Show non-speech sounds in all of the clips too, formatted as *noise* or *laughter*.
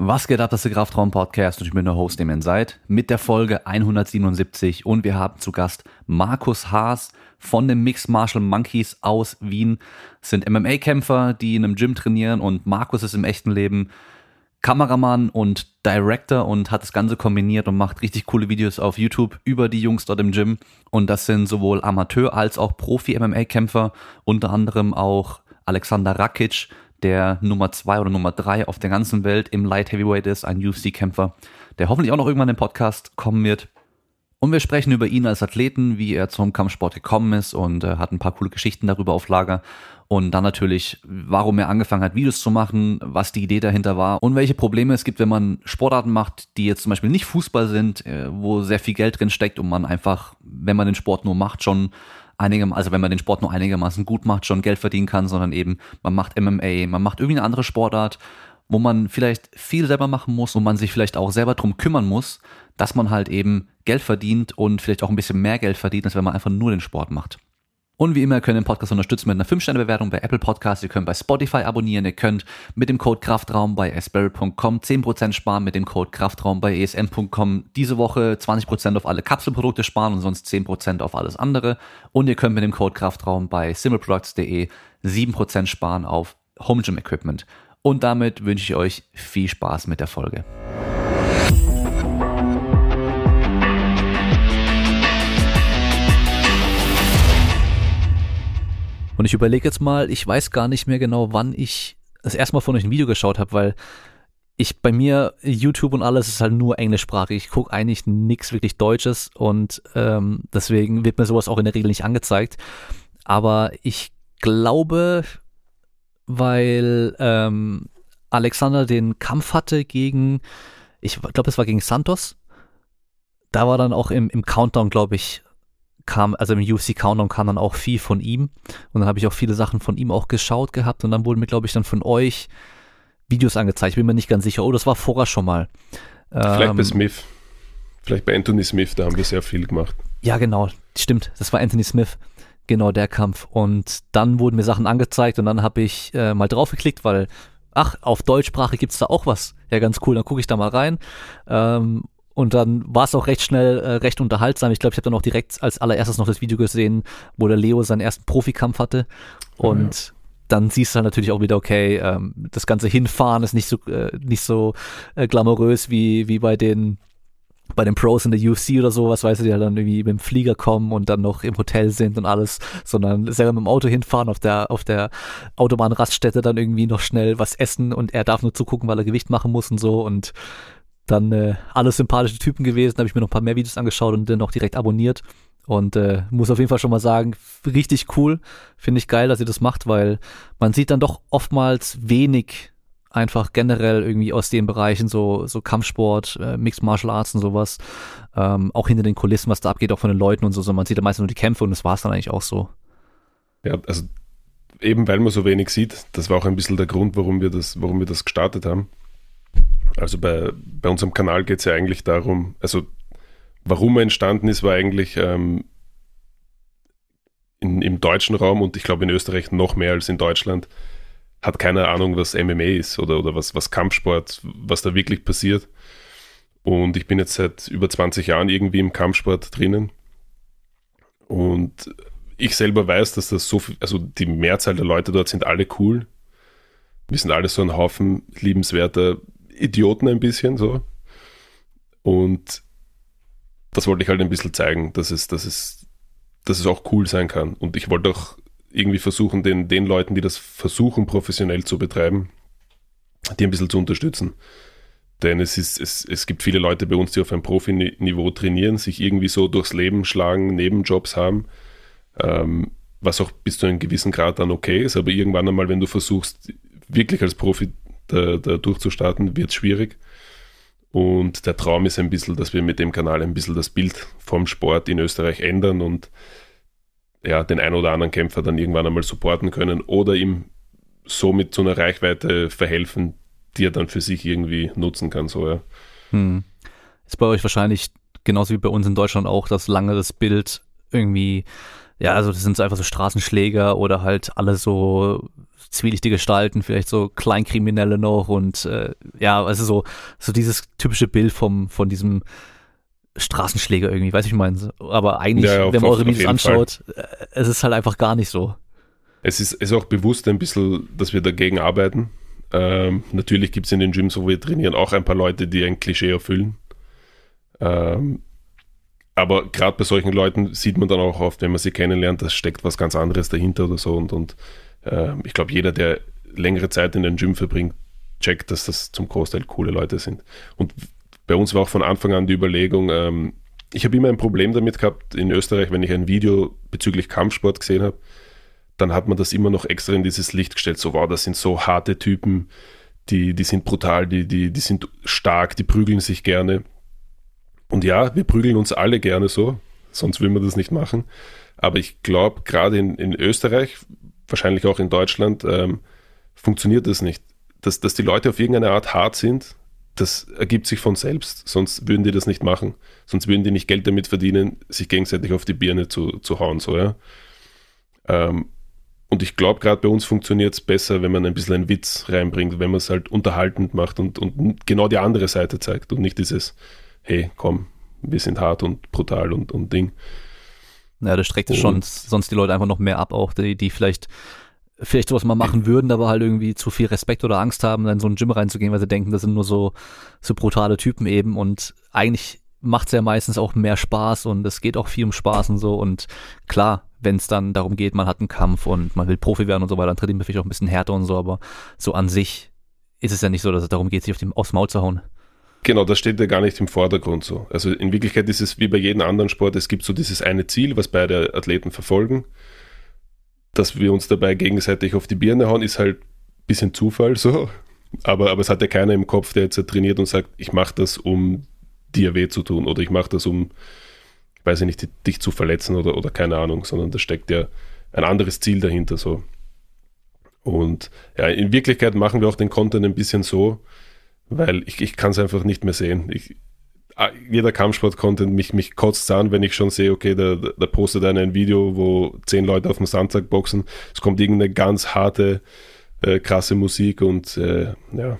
Was geht ab, das ist der Kraftraum Podcast und ich bin der Host, dem ihr seid, mit der Folge 177 und wir haben zu Gast Markus Haas von den Mixed Martial Monkeys aus Wien. Das sind MMA-Kämpfer, die in einem Gym trainieren und Markus ist im echten Leben Kameramann und Director und hat das Ganze kombiniert und macht richtig coole Videos auf YouTube über die Jungs dort im Gym. Und das sind sowohl Amateur- als auch Profi-MMA-Kämpfer, unter anderem auch Alexander Rakic, der Nummer zwei oder Nummer drei auf der ganzen Welt im Light Heavyweight ist, ein UFC-Kämpfer, der hoffentlich auch noch irgendwann im Podcast kommen wird. Und wir sprechen über ihn als Athleten, wie er zum Kampfsport gekommen ist und äh, hat ein paar coole Geschichten darüber auf Lager. Und dann natürlich, warum er angefangen hat, Videos zu machen, was die Idee dahinter war und welche Probleme es gibt, wenn man Sportarten macht, die jetzt zum Beispiel nicht Fußball sind, äh, wo sehr viel Geld drin steckt und man einfach, wenn man den Sport nur macht, schon einigem, also wenn man den Sport nur einigermaßen gut macht, schon Geld verdienen kann, sondern eben man macht MMA, man macht irgendwie eine andere Sportart, wo man vielleicht viel selber machen muss und man sich vielleicht auch selber drum kümmern muss, dass man halt eben Geld verdient und vielleicht auch ein bisschen mehr Geld verdient, als wenn man einfach nur den Sport macht. Und wie immer könnt ihr den Podcast unterstützen mit einer 5-Sterne-Bewertung bei Apple Podcasts. Ihr könnt bei Spotify abonnieren. Ihr könnt mit dem Code Kraftraum bei asperry.com 10% sparen, mit dem Code Kraftraum bei esn.com diese Woche 20% auf alle Kapselprodukte sparen und sonst 10% auf alles andere. Und ihr könnt mit dem Code Kraftraum bei simpleproducts.de 7% sparen auf Home Gym Equipment. Und damit wünsche ich euch viel Spaß mit der Folge. Und ich überlege jetzt mal, ich weiß gar nicht mehr genau, wann ich das erste Mal von euch ein Video geschaut habe, weil ich bei mir YouTube und alles ist halt nur englischsprachig. Ich gucke eigentlich nichts wirklich Deutsches und ähm, deswegen wird mir sowas auch in der Regel nicht angezeigt. Aber ich glaube, weil ähm, Alexander den Kampf hatte gegen, ich glaube, es war gegen Santos. Da war dann auch im, im Countdown, glaube ich, kam, also im UFC Countdown kam dann auch viel von ihm und dann habe ich auch viele Sachen von ihm auch geschaut gehabt und dann wurden mir, glaube ich, dann von euch Videos angezeigt. Ich bin mir nicht ganz sicher. Oh, das war vorher schon mal. Vielleicht ähm, bei Smith. Vielleicht bei Anthony Smith, da haben wir sehr viel gemacht. Ja, genau. Stimmt. Das war Anthony Smith. Genau, der Kampf. Und dann wurden mir Sachen angezeigt und dann habe ich äh, mal draufgeklickt, weil, ach, auf Deutschsprache gibt es da auch was. Ja, ganz cool. Dann gucke ich da mal rein. Ähm, und dann war es auch recht schnell, äh, recht unterhaltsam. Ich glaube, ich habe dann auch direkt als allererstes noch das Video gesehen, wo der Leo seinen ersten Profikampf hatte. Und ja. dann siehst du halt natürlich auch wieder, okay, ähm, das ganze Hinfahren ist nicht so, äh, nicht so äh, glamourös wie, wie bei den bei den Pros in der UFC oder sowas, weißt du, die halt dann irgendwie mit dem Flieger kommen und dann noch im Hotel sind und alles, sondern selber mit dem Auto hinfahren, auf der, auf der Autobahnraststätte dann irgendwie noch schnell was essen und er darf nur zugucken, weil er Gewicht machen muss und so und dann äh, alles sympathische Typen gewesen, habe ich mir noch ein paar mehr Videos angeschaut und dann auch direkt abonniert. Und äh, muss auf jeden Fall schon mal sagen, richtig cool. Finde ich geil, dass ihr das macht, weil man sieht dann doch oftmals wenig einfach generell irgendwie aus den Bereichen, so, so Kampfsport, äh, Mixed Martial Arts und sowas. Ähm, auch hinter den Kulissen, was da abgeht, auch von den Leuten und so. so man sieht da meistens nur die Kämpfe und das war es dann eigentlich auch so. Ja, also eben weil man so wenig sieht, das war auch ein bisschen der Grund, warum wir das, warum wir das gestartet haben. Also bei, bei unserem Kanal geht es ja eigentlich darum, also warum er entstanden ist, war eigentlich ähm, in, im deutschen Raum und ich glaube in Österreich noch mehr als in Deutschland, hat keine Ahnung, was MMA ist oder, oder was, was Kampfsport, was da wirklich passiert. Und ich bin jetzt seit über 20 Jahren irgendwie im Kampfsport drinnen. Und ich selber weiß, dass das so viel, also die Mehrzahl der Leute dort sind alle cool. Wir sind alle so ein Haufen liebenswerter Idioten ein bisschen so. Und das wollte ich halt ein bisschen zeigen, dass es, dass es, dass es auch cool sein kann. Und ich wollte auch irgendwie versuchen, den, den Leuten, die das versuchen, professionell zu betreiben, die ein bisschen zu unterstützen. Denn es, ist, es, es gibt viele Leute bei uns, die auf einem Profiniveau trainieren, sich irgendwie so durchs Leben schlagen, Nebenjobs haben, ähm, was auch bis zu einem gewissen Grad dann okay ist. Aber irgendwann einmal, wenn du versuchst, wirklich als Profi da, da durchzustarten, wird schwierig. Und der Traum ist ein bisschen, dass wir mit dem Kanal ein bisschen das Bild vom Sport in Österreich ändern und ja, den ein oder anderen Kämpfer dann irgendwann einmal supporten können oder ihm somit zu einer Reichweite verhelfen, die er dann für sich irgendwie nutzen kann. So, ja. Hm. Ist bei euch wahrscheinlich genauso wie bei uns in Deutschland auch, dass lange das Bild irgendwie ja, also das sind einfach so Straßenschläger oder halt alle so zwielichtige Gestalten, vielleicht so Kleinkriminelle noch und äh, ja, also so, so dieses typische Bild vom, von diesem Straßenschläger irgendwie, weiß ich meine. Aber eigentlich, ja, ja, wenn man eure Videos anschaut, Fall. Äh, es ist halt einfach gar nicht so. Es ist, ist auch bewusst ein bisschen, dass wir dagegen arbeiten. Ähm, natürlich gibt es in den Gyms, wo wir trainieren, auch ein paar Leute, die ein Klischee erfüllen. Ähm, aber gerade bei solchen Leuten sieht man dann auch oft, wenn man sie kennenlernt, da steckt was ganz anderes dahinter oder so. Und, und äh, ich glaube, jeder, der längere Zeit in den Gym verbringt, checkt, dass das zum Großteil coole Leute sind. Und bei uns war auch von Anfang an die Überlegung, ähm, ich habe immer ein Problem damit gehabt in Österreich, wenn ich ein Video bezüglich Kampfsport gesehen habe, dann hat man das immer noch extra in dieses Licht gestellt. So, wow, das sind so harte Typen, die, die sind brutal, die, die, die sind stark, die prügeln sich gerne. Und ja, wir prügeln uns alle gerne so, sonst will man das nicht machen. Aber ich glaube, gerade in, in Österreich, wahrscheinlich auch in Deutschland, ähm, funktioniert das nicht. Dass, dass die Leute auf irgendeine Art hart sind, das ergibt sich von selbst, sonst würden die das nicht machen. Sonst würden die nicht Geld damit verdienen, sich gegenseitig auf die Birne zu, zu hauen. So, ja? Ähm, und ich glaube, gerade bei uns funktioniert es besser, wenn man ein bisschen einen Witz reinbringt, wenn man es halt unterhaltend macht und, und genau die andere Seite zeigt und nicht dieses, hey, komm, wir sind hart und brutal und, und Ding. Ja, das streckt es schon sonst die Leute einfach noch mehr ab, auch die, die vielleicht vielleicht sowas mal machen würden, aber halt irgendwie zu viel Respekt oder Angst haben, dann in so ein Gym reinzugehen, weil sie denken, das sind nur so, so brutale Typen eben. Und eigentlich macht es ja meistens auch mehr Spaß und es geht auch viel um Spaß und so. Und klar, wenn es dann darum geht, man hat einen Kampf und man will Profi werden und so weiter, dann tritt man vielleicht auch ein bisschen härter und so, aber so an sich ist es ja nicht so, dass es darum geht, sich auf dem, aufs Maul zu hauen. Genau, das steht ja gar nicht im Vordergrund so. Also in Wirklichkeit ist es wie bei jedem anderen Sport, es gibt so dieses eine Ziel, was beide Athleten verfolgen. Dass wir uns dabei gegenseitig auf die Birne hauen, ist halt ein bisschen Zufall so. Aber, aber es hat ja keiner im Kopf, der jetzt trainiert und sagt, ich mache das, um dir weh zu tun oder ich mache das, um weiß ich nicht, dich zu verletzen oder, oder keine Ahnung, sondern da steckt ja ein anderes Ziel dahinter so. Und ja, in Wirklichkeit machen wir auch den Content ein bisschen so, weil ich, ich kann es einfach nicht mehr sehen. Ich, ah, jeder Kampfsport-Content, mich, mich kotzt an, wenn ich schon sehe, okay, da, da postet einer ein Video, wo zehn Leute auf dem Sandsack boxen, es kommt irgendeine ganz harte, äh, krasse Musik und äh, ja,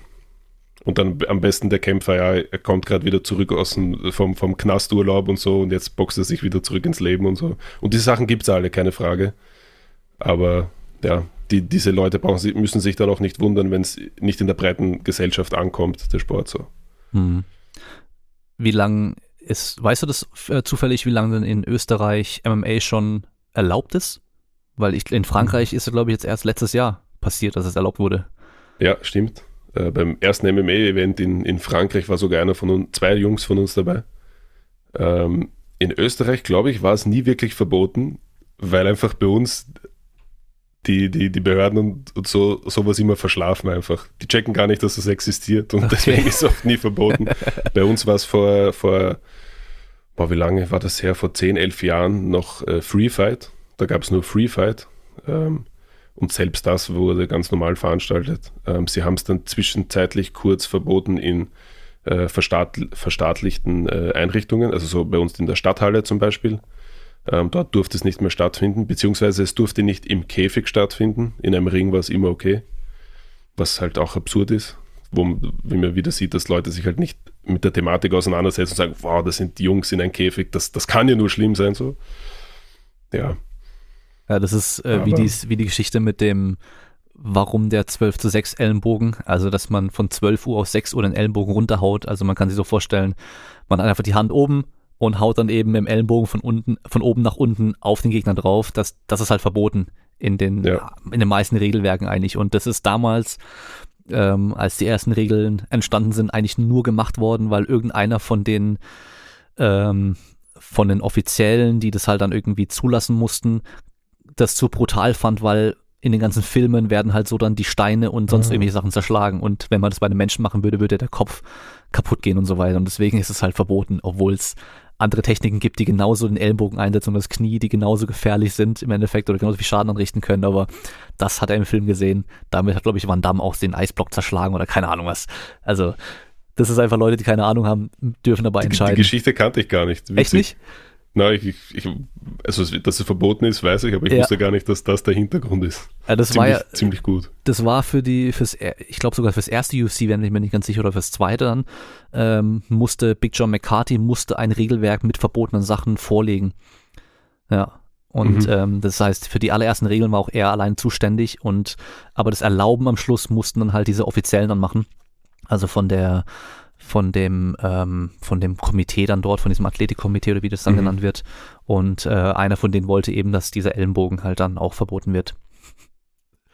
und dann am besten der Kämpfer, ja, er kommt gerade wieder zurück aus dem, vom, vom Knasturlaub und so und jetzt boxt er sich wieder zurück ins Leben und so. Und diese Sachen gibt es alle, keine Frage. Aber ja, die, diese Leute brauchen, müssen sich dann auch nicht wundern, wenn es nicht in der breiten Gesellschaft ankommt, der Sport so. Hm. Wie lang ist, weißt du das äh, zufällig, wie lange denn in Österreich MMA schon erlaubt ist? Weil ich, in Frankreich ist es, glaube ich, jetzt erst letztes Jahr passiert, dass es erlaubt wurde. Ja, stimmt. Äh, beim ersten MMA-Event in, in Frankreich war sogar einer von uns, zwei Jungs von uns dabei. Ähm, in Österreich, glaube ich, war es nie wirklich verboten, weil einfach bei uns die, die, die Behörden und, und so sowas immer verschlafen einfach. Die checken gar nicht, dass das existiert und okay. deswegen ist es oft nie verboten. *laughs* bei uns war es vor, vor boah, wie lange war das her? Vor 10, 11 Jahren noch äh, Free Fight. Da gab es nur Free Fight. Ähm, und selbst das wurde ganz normal veranstaltet. Ähm, sie haben es dann zwischenzeitlich kurz verboten in äh, verstaatl verstaatlichten äh, Einrichtungen, also so bei uns in der Stadthalle zum Beispiel. Ähm, dort durfte es nicht mehr stattfinden, beziehungsweise es durfte nicht im Käfig stattfinden. In einem Ring war es immer okay, was halt auch absurd ist, wo wie man wieder sieht, dass Leute sich halt nicht mit der Thematik auseinandersetzen und sagen, wow, das sind die Jungs in einem Käfig, das, das kann ja nur schlimm sein so. Ja, ja, das ist äh, wie, die, wie die Geschichte mit dem, warum der 12 zu 6 Ellenbogen, also dass man von 12 Uhr auf 6 Uhr den Ellenbogen runterhaut. Also man kann sich so vorstellen, man hat einfach die Hand oben und haut dann eben im Ellenbogen von unten, von oben nach unten auf den Gegner drauf. Das, das ist halt verboten in den, ja. in den meisten Regelwerken eigentlich. Und das ist damals, ähm, als die ersten Regeln entstanden sind, eigentlich nur gemacht worden, weil irgendeiner von den ähm, von den Offiziellen, die das halt dann irgendwie zulassen mussten, das zu brutal fand, weil in den ganzen Filmen werden halt so dann die Steine und sonst mhm. irgendwelche Sachen zerschlagen. Und wenn man das bei einem Menschen machen würde, würde der Kopf kaputt gehen und so weiter. Und deswegen ist es halt verboten, obwohl es andere Techniken gibt, die genauso den Ellenbogen einsetzen und das Knie, die genauso gefährlich sind im Endeffekt oder genauso viel Schaden anrichten können. Aber das hat er im Film gesehen. Damit hat, glaube ich, Van Damme auch den Eisblock zerschlagen oder keine Ahnung was. Also, das ist einfach Leute, die keine Ahnung haben, dürfen dabei entscheiden. Die Geschichte kannte ich gar nicht. Witzig. Echt nicht? Nein, ich, ich, also dass es verboten ist, weiß ich, aber ich Ja. wusste gar nicht, dass das der Hintergrund ist. Ja, das ziemlich, war ja, ziemlich gut. das war für die, fürs, er- ich glaube sogar fürs erste UFC, wenn ich mir nicht ganz sicher, oder fürs zweite dann, ähm, musste Big John McCarthy musste ein Regelwerk mit verbotenen Sachen vorlegen. Ja. Und Mhm. ähm, das heißt, für die allerersten Regeln war auch er allein zuständig und aber das Erlauben am Schluss mussten dann halt diese Offiziellen dann machen. Also von der von dem ähm, von dem Komitee dann dort, von diesem Athletikkomitee oder wie das dann Mhm. genannt wird. Und äh, einer von denen wollte eben, dass dieser Ellenbogen halt dann auch verboten wird.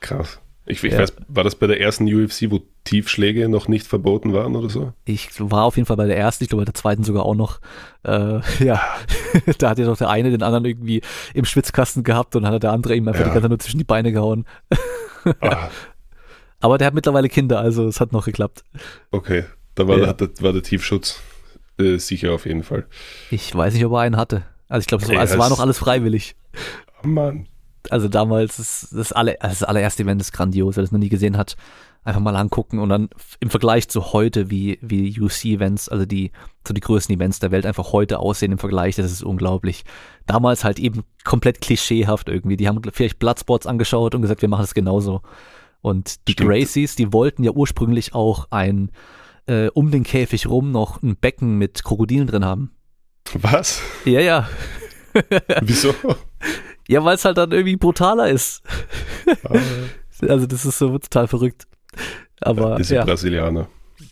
Krass. Ich, ich Ja. weiß, war das bei der ersten UFC, wo Tiefschläge noch nicht verboten waren oder so? Ich war auf jeden Fall bei der ersten, ich glaube bei der zweiten sogar auch noch. Äh, ja, *laughs* da hat ja doch der eine den anderen irgendwie im Schwitzkasten gehabt und dann hat der andere ihm einfach Ja. die ganze Zeit nur zwischen die Beine gehauen. Ah, *laughs* Aber der hat mittlerweile Kinder, also es hat noch geklappt. okay. Da war, Ja. der, war der Tiefschutz äh, sicher auf jeden Fall. Ich weiß nicht, ob er einen hatte. Also ich glaube, es, es war noch alles freiwillig. Oh Mann. Also damals, das, das, alle, also das allererste Event ist grandios, wer das noch nie gesehen hat, einfach mal angucken und dann im Vergleich zu heute, wie, wie UFC-Events, also die, so die größten Events der Welt einfach heute aussehen im Vergleich, das ist unglaublich. Damals halt eben komplett klischeehaft irgendwie. Die haben vielleicht Bloodsports angeschaut und gesagt, wir machen das genauso. Und die Stimmt. Gracies, die wollten ja ursprünglich auch ein, äh, um den Käfig rum noch ein Becken mit Krokodilen drin haben. Was? Ja, ja. Wieso? *laughs* Ja, weil es halt dann irgendwie brutaler ist. Ah, *laughs* Also das ist so total verrückt. Aber diese ja, Brasilianer.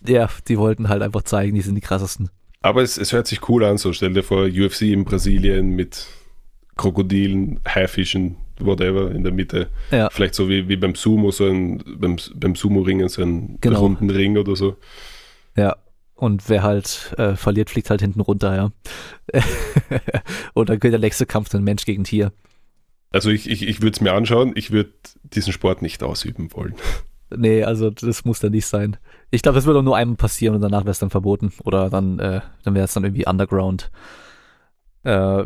ja, die wollten halt einfach zeigen, die sind die krassesten. Aber es, es hört sich cool an, so stell dir vor, UFC in Brasilien mit Krokodilen, Haifischen, whatever in der Mitte. Ja. Vielleicht so wie, wie beim Sumo, so ein, beim, beim Sumo-Ringen, so einen Genau. runden Ring oder so. Ja. Und wer halt äh, verliert, fliegt halt hinten runter, ja. *laughs* Und dann geht der nächste Kampf dann Mensch gegen Tier. Also ich, ich, ich würde es mir anschauen, ich würde diesen Sport nicht ausüben wollen. Nee, also das muss dann nicht sein. Ich glaube, das wird auch nur einmal passieren und danach wäre es dann verboten. Oder dann, äh, dann wäre es dann irgendwie Underground. Äh,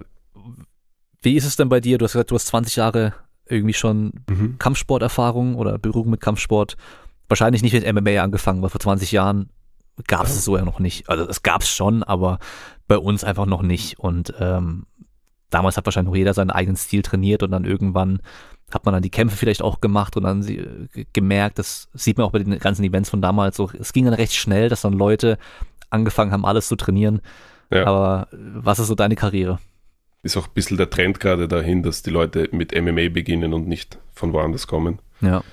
wie ist es denn bei dir? Du hast gesagt, du hast 20 Jahre irgendwie schon Mhm. Kampfsporterfahrung oder Berührung mit Kampfsport. Wahrscheinlich nicht mit MMA angefangen, weil vor 20 Jahren gab es so ja noch nicht. Also es gab es schon, aber bei uns einfach noch nicht. Und ähm, damals hat wahrscheinlich noch jeder seinen eigenen Stil trainiert und dann irgendwann hat man dann die Kämpfe vielleicht auch gemacht und dann sie, äh, gemerkt, das sieht man auch bei den ganzen Events von damals so, es ging dann recht schnell, dass dann Leute angefangen haben, alles zu trainieren. Ja. Aber was ist so deine Karriere? Ist auch ein bisschen der Trend gerade dahin, dass die Leute mit MMA beginnen und nicht von woanders kommen. Ja.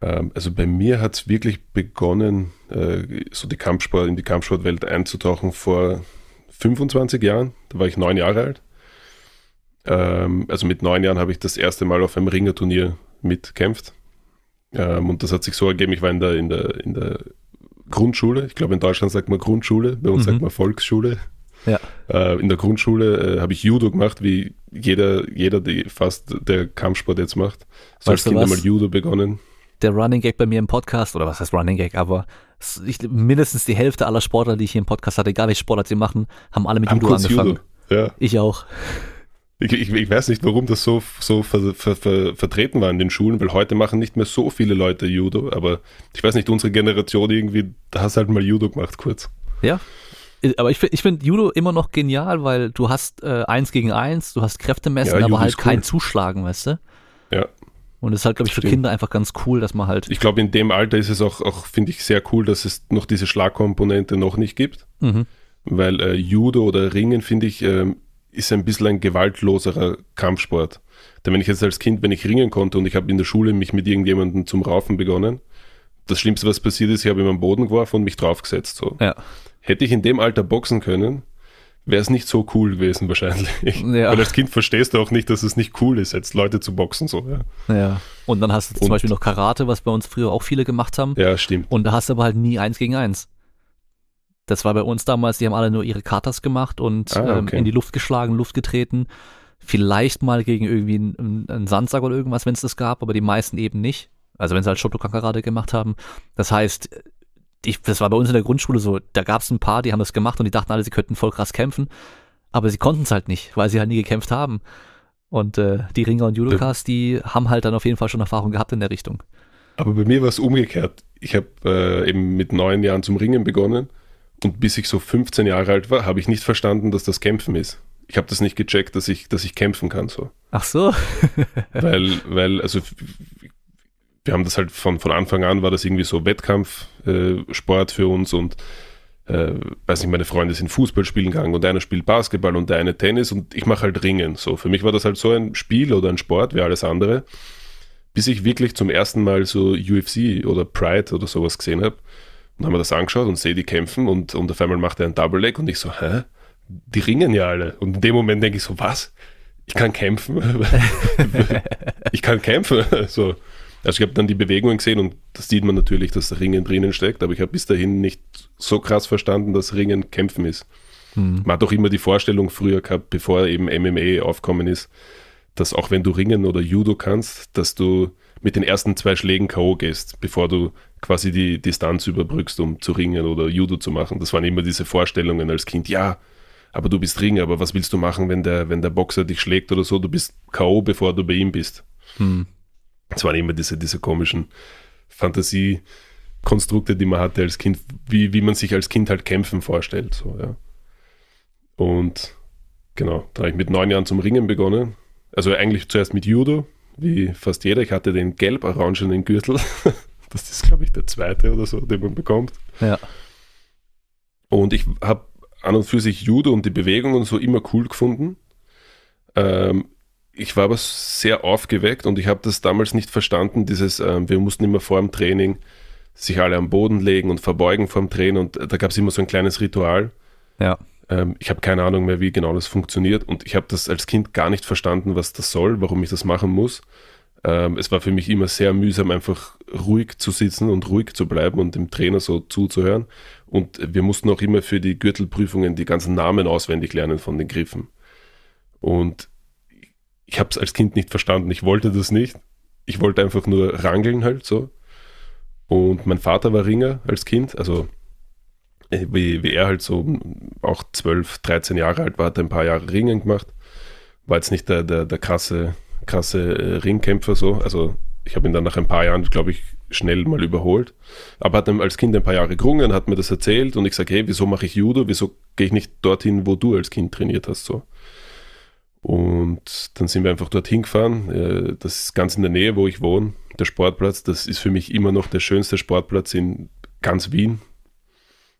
Ähm, also bei mir hat es wirklich begonnen, äh, so die Kampfsport, in die Kampfsportwelt einzutauchen vor 25 Jahren. Da war ich neun Jahre alt. Ähm, also mit neun Jahren habe ich das erste Mal auf einem Ringerturnier mitkämpft. Ähm, und das hat sich so ergeben, ich war in der, in der, in der Grundschule. Ich glaube, in Deutschland sagt man Grundschule, bei uns Mhm. sagt man Volksschule. Ja. Äh, in der Grundschule äh, habe ich Judo gemacht, wie jeder, jeder, die fast der Kampfsport jetzt macht. So als Weißt du Kind einmal Judo begonnen. Der Running Gag bei mir im Podcast, oder was heißt Running Gag, aber ich, mindestens die Hälfte aller Sportler, die ich hier im Podcast hatte, egal welche Sportart sie machen, haben alle mit Haben Judo angefangen. Judo. Ja. Ich auch. Ich, ich, ich weiß nicht, warum das so, so ver, ver, ver, vertreten war in den Schulen, weil heute machen nicht mehr so viele Leute Judo, aber ich weiß nicht, unsere Generation irgendwie, da hast halt mal Judo gemacht kurz. Ja. Aber ich, ich finde Judo immer noch genial, weil du hast äh, eins gegen eins, du hast Kräftemessen, Ja, aber halt cool. kein Zuschlagen, weißt du? Ja. Und das ist halt, glaube ich, für Stimmt. Kinder einfach ganz cool, dass man halt. Ich glaube, in dem Alter ist es auch, auch finde ich, sehr cool, dass es noch diese Schlagkomponente noch nicht gibt, Mhm. weil äh, Judo oder Ringen, finde ich, ähm, ist ein bisschen ein gewaltloserer Kampfsport. Denn wenn ich jetzt als Kind, wenn ich ringen konnte und ich habe in der Schule mich mit irgendjemandem zum Raufen begonnen, das Schlimmste, was passiert ist, ich habe ihm am Boden geworfen und mich draufgesetzt. So. Ja. Hätte ich in dem Alter boxen können, wäre es nicht so cool gewesen wahrscheinlich. Ja. Weil als Kind verstehst du auch nicht, dass es nicht cool ist, jetzt Leute zu boxen. So. Ja, Ja. Und dann hast du zum Und- Beispiel noch Karate, was bei uns früher auch viele gemacht haben. ja stimmt. Und da hast du aber halt nie eins gegen eins. Das war bei uns damals, die haben alle nur ihre Katas gemacht und Ah, ähm, okay. in die Luft geschlagen, Luft getreten. Vielleicht mal gegen irgendwie einen, einen Sandsack oder irgendwas, wenn es das gab, aber die meisten eben nicht. Also wenn sie halt Shotokan Karate gemacht haben. Das heißt, ich, das war bei uns in der Grundschule so, da gab es ein paar, die haben das gemacht und die dachten alle, sie könnten voll krass kämpfen. Aber sie konnten es halt nicht, weil sie halt nie gekämpft haben. Und äh, die Ringer und Judokas, die haben halt dann auf jeden Fall schon Erfahrung gehabt in der Richtung. Aber bei mir war es umgekehrt. Ich habe äh, eben mit neun Jahren zum Ringen begonnen und bis ich so 15 Jahre alt war, habe ich nicht verstanden, dass das Kämpfen ist. ich habe das nicht gecheckt, dass ich, dass ich kämpfen kann so. Ach so. weil, *laughs* weil, also wir haben das halt von, von Anfang an war das irgendwie so Wettkampfsport äh, für uns und äh, weiß nicht, meine Freunde sind Fußball spielen gegangen und einer spielt Basketball und der eine Tennis und ich mache halt Ringen. So, für mich war das halt so ein Spiel oder ein Sport wie alles andere, bis ich wirklich zum ersten Mal so UFC oder Pride oder sowas gesehen habe. Und haben wir das angeschaut und sehe die kämpfen und, und auf einmal macht er ein Double Leg und ich so, hä? Die ringen ja alle. Und in dem Moment denke ich so, was? Ich kann kämpfen. *laughs* ich kann kämpfen. *laughs* so. Also ich habe dann die Bewegungen gesehen und das sieht man natürlich, dass Ringen drinnen steckt, aber ich habe bis dahin nicht so krass verstanden, dass Ringen kämpfen ist. Hm. Man hat doch immer die Vorstellung früher gehabt, bevor eben MMA aufkommen ist, dass auch wenn du Ringen oder Judo kannst, dass du mit den ersten zwei Schlägen K.O. gehst, bevor du quasi die Distanz überbrückst, um zu ringen oder Judo zu machen. Das waren immer diese Vorstellungen als Kind. Ja, aber du bist Ringer, aber was willst du machen, wenn der, wenn der Boxer dich schlägt oder so? Du bist K.O., bevor du bei ihm bist. Hm. Es waren immer diese, diese komischen Fantasiekonstrukte, die man hatte als Kind, wie, wie man sich als Kind halt kämpfen vorstellt. So, ja. Und genau, da habe ich mit neun Jahren zum Ringen begonnen. Also eigentlich zuerst mit Judo, wie fast jeder. Ich hatte den gelb-orangenen Gürtel. *laughs* Das ist, glaube ich, der zweite oder so, den man bekommt. Ja. Und ich habe an und für sich Judo und die Bewegung und so immer cool gefunden. Ähm, ich war aber sehr aufgeweckt und ich habe das damals nicht verstanden, dieses, äh, wir mussten immer vor dem Training sich alle am Boden legen und verbeugen vor dem Training und da gab es immer so ein kleines Ritual. Ja. Ähm, ich habe keine Ahnung mehr, wie genau das funktioniert und ich habe das als Kind gar nicht verstanden, was das soll, warum ich das machen muss. Ähm, es war für mich immer sehr mühsam, einfach ruhig zu sitzen und ruhig zu bleiben und dem Trainer so zuzuhören. Und wir mussten auch immer für die Gürtelprüfungen die ganzen Namen auswendig lernen von den Griffen. Und ich habe es als Kind nicht verstanden. Ich wollte das nicht. Ich wollte einfach nur rangeln halt so. Und mein Vater war Ringer als Kind, also äh, wie, wie er halt so auch 12, 13 Jahre alt war, hat er ein paar Jahre Ringen gemacht. War jetzt nicht der, der, der krasse, krasse äh, Ringkämpfer so. Also ich habe ihn dann nach ein paar Jahren, glaube ich, schnell mal überholt. Aber hat als Kind ein paar Jahre gerungen, hat mir das erzählt und ich sage, hey, wieso mache ich Judo? Wieso gehe ich nicht dorthin, wo du als Kind trainiert hast? So. Und dann sind wir einfach dorthin gefahren. Äh, das ist ganz in der Nähe, wo ich wohne. Der Sportplatz, das ist für mich immer noch der schönste Sportplatz in ganz Wien.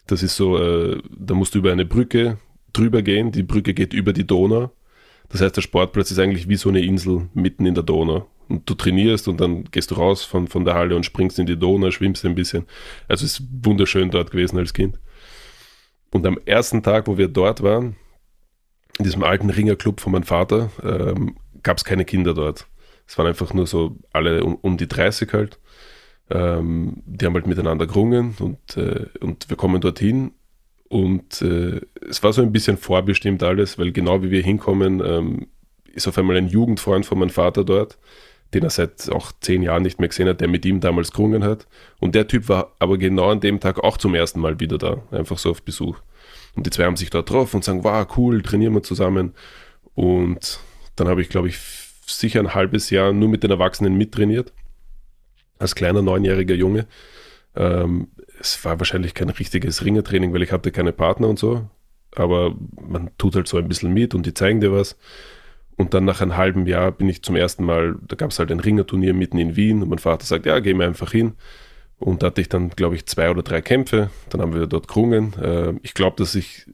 Das ist so, äh, da musst du über eine Brücke drüber gehen. Die Brücke geht über die Donau. Das heißt, der Sportplatz ist eigentlich wie so eine Insel mitten in der Donau. Und du trainierst und dann gehst du raus von, von der Halle und springst in die Donau, schwimmst ein bisschen. Also es ist wunderschön dort gewesen als Kind. Und am ersten Tag, wo wir dort waren, in diesem alten Ringerclub von meinem Vater ähm, gab es keine Kinder dort. Es waren einfach nur so alle um, um die 30 halt. Ähm, die haben halt miteinander gerungen und, äh, und wir kommen dorthin und äh, es war so ein bisschen vorbestimmt alles, weil genau wie wir hinkommen, ähm, ist auf einmal ein Jugendfreund von meinem Vater dort, den er seit auch zehn Jahren nicht mehr gesehen hat, der mit ihm damals gerungen hat. Und der Typ war aber genau an dem Tag auch zum ersten Mal wieder da, einfach so auf Besuch. Und die zwei haben sich dort drauf und sagen, wow, cool, trainieren wir zusammen. Und dann habe ich, glaube ich, sicher ein halbes Jahr nur mit den Erwachsenen mittrainiert. Als kleiner neunjähriger Junge. Ähm, es war wahrscheinlich kein richtiges Ringertraining, weil ich hatte keine Partner und so. Aber man tut halt so ein bisschen mit und die zeigen dir was. Und dann nach einem halben Jahr bin ich zum ersten Mal, da gab es halt ein Ringerturnier mitten in Wien und mein Vater sagt, ja, gehen wir einfach hin. Und da hatte ich dann, glaube ich, zwei oder drei Kämpfe. Dann haben wir dort gerungen. Äh, ich glaube, dass ich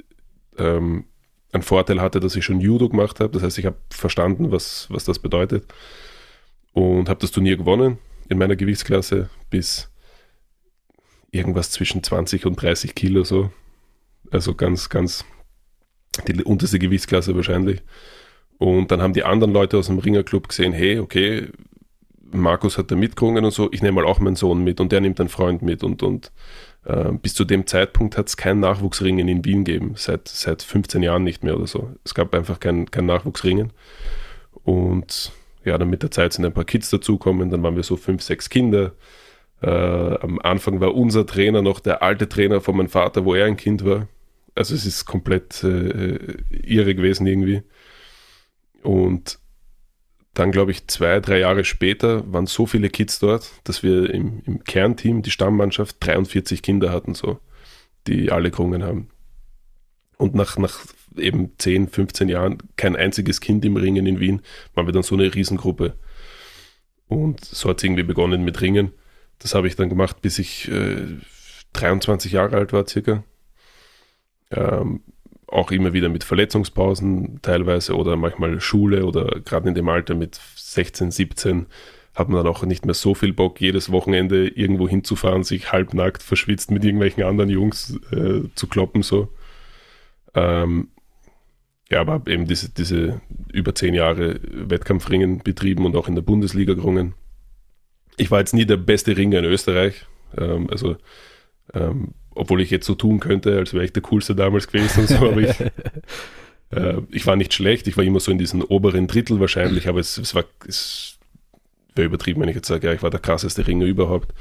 ähm, einen Vorteil hatte, dass ich schon Judo gemacht habe. Das heißt, ich habe verstanden, was, was das bedeutet. Und habe das Turnier gewonnen in meiner Gewichtsklasse bis irgendwas zwischen 20 und 30 Kilo so. Also ganz, ganz die unterste Gewichtsklasse wahrscheinlich. Und dann haben die anderen Leute aus dem Ringerclub gesehen, hey, okay, Markus hat da mitgerungen und so, ich nehme mal auch meinen Sohn mit und der nimmt einen Freund mit und, und äh, bis zu dem Zeitpunkt hat es kein Nachwuchsringen in Wien gegeben, seit, seit 15 Jahren nicht mehr oder so. Es gab einfach kein, kein Nachwuchsringen und ja, dann mit der Zeit sind ein paar Kids dazukommen, dann waren wir so fünf, sechs Kinder. Äh, am Anfang war unser Trainer noch der alte Trainer von meinem Vater, wo er ein Kind war. Also es ist komplett äh, irre gewesen irgendwie. Und dann, glaube ich, zwei, drei Jahre später waren so viele Kids dort, dass wir im, im Kernteam, die Stammmannschaft, 43 Kinder hatten, so, die alle gerungen haben. Und nach, nach eben 10, 15 Jahren kein einziges Kind im Ringen in Wien, waren wir dann so eine Riesengruppe. Und so hat es irgendwie begonnen mit Ringen. Das habe ich dann gemacht, bis ich äh, 23 Jahre alt war, circa. Ähm, auch immer wieder mit Verletzungspausen teilweise oder manchmal Schule oder gerade in dem Alter mit 16, 17 hat man dann auch nicht mehr so viel Bock, jedes Wochenende irgendwo hinzufahren, sich halbnackt, verschwitzt mit irgendwelchen anderen Jungs äh, zu kloppen. So. Ähm, ja, aber eben diese, diese über zehn Jahre Wettkampfringen betrieben und auch in der Bundesliga gerungen. Ich war jetzt nie der beste Ringer in Österreich. Ähm, also, ähm, obwohl ich jetzt so tun könnte, als wäre ich der Coolste damals gewesen und so, aber ich, *laughs* äh, ich war nicht schlecht. Ich war immer so in diesem oberen Drittel wahrscheinlich, aber es, es war, es wäre übertrieben, wenn ich jetzt sage, ja, ich war der krasseste Ringer überhaupt.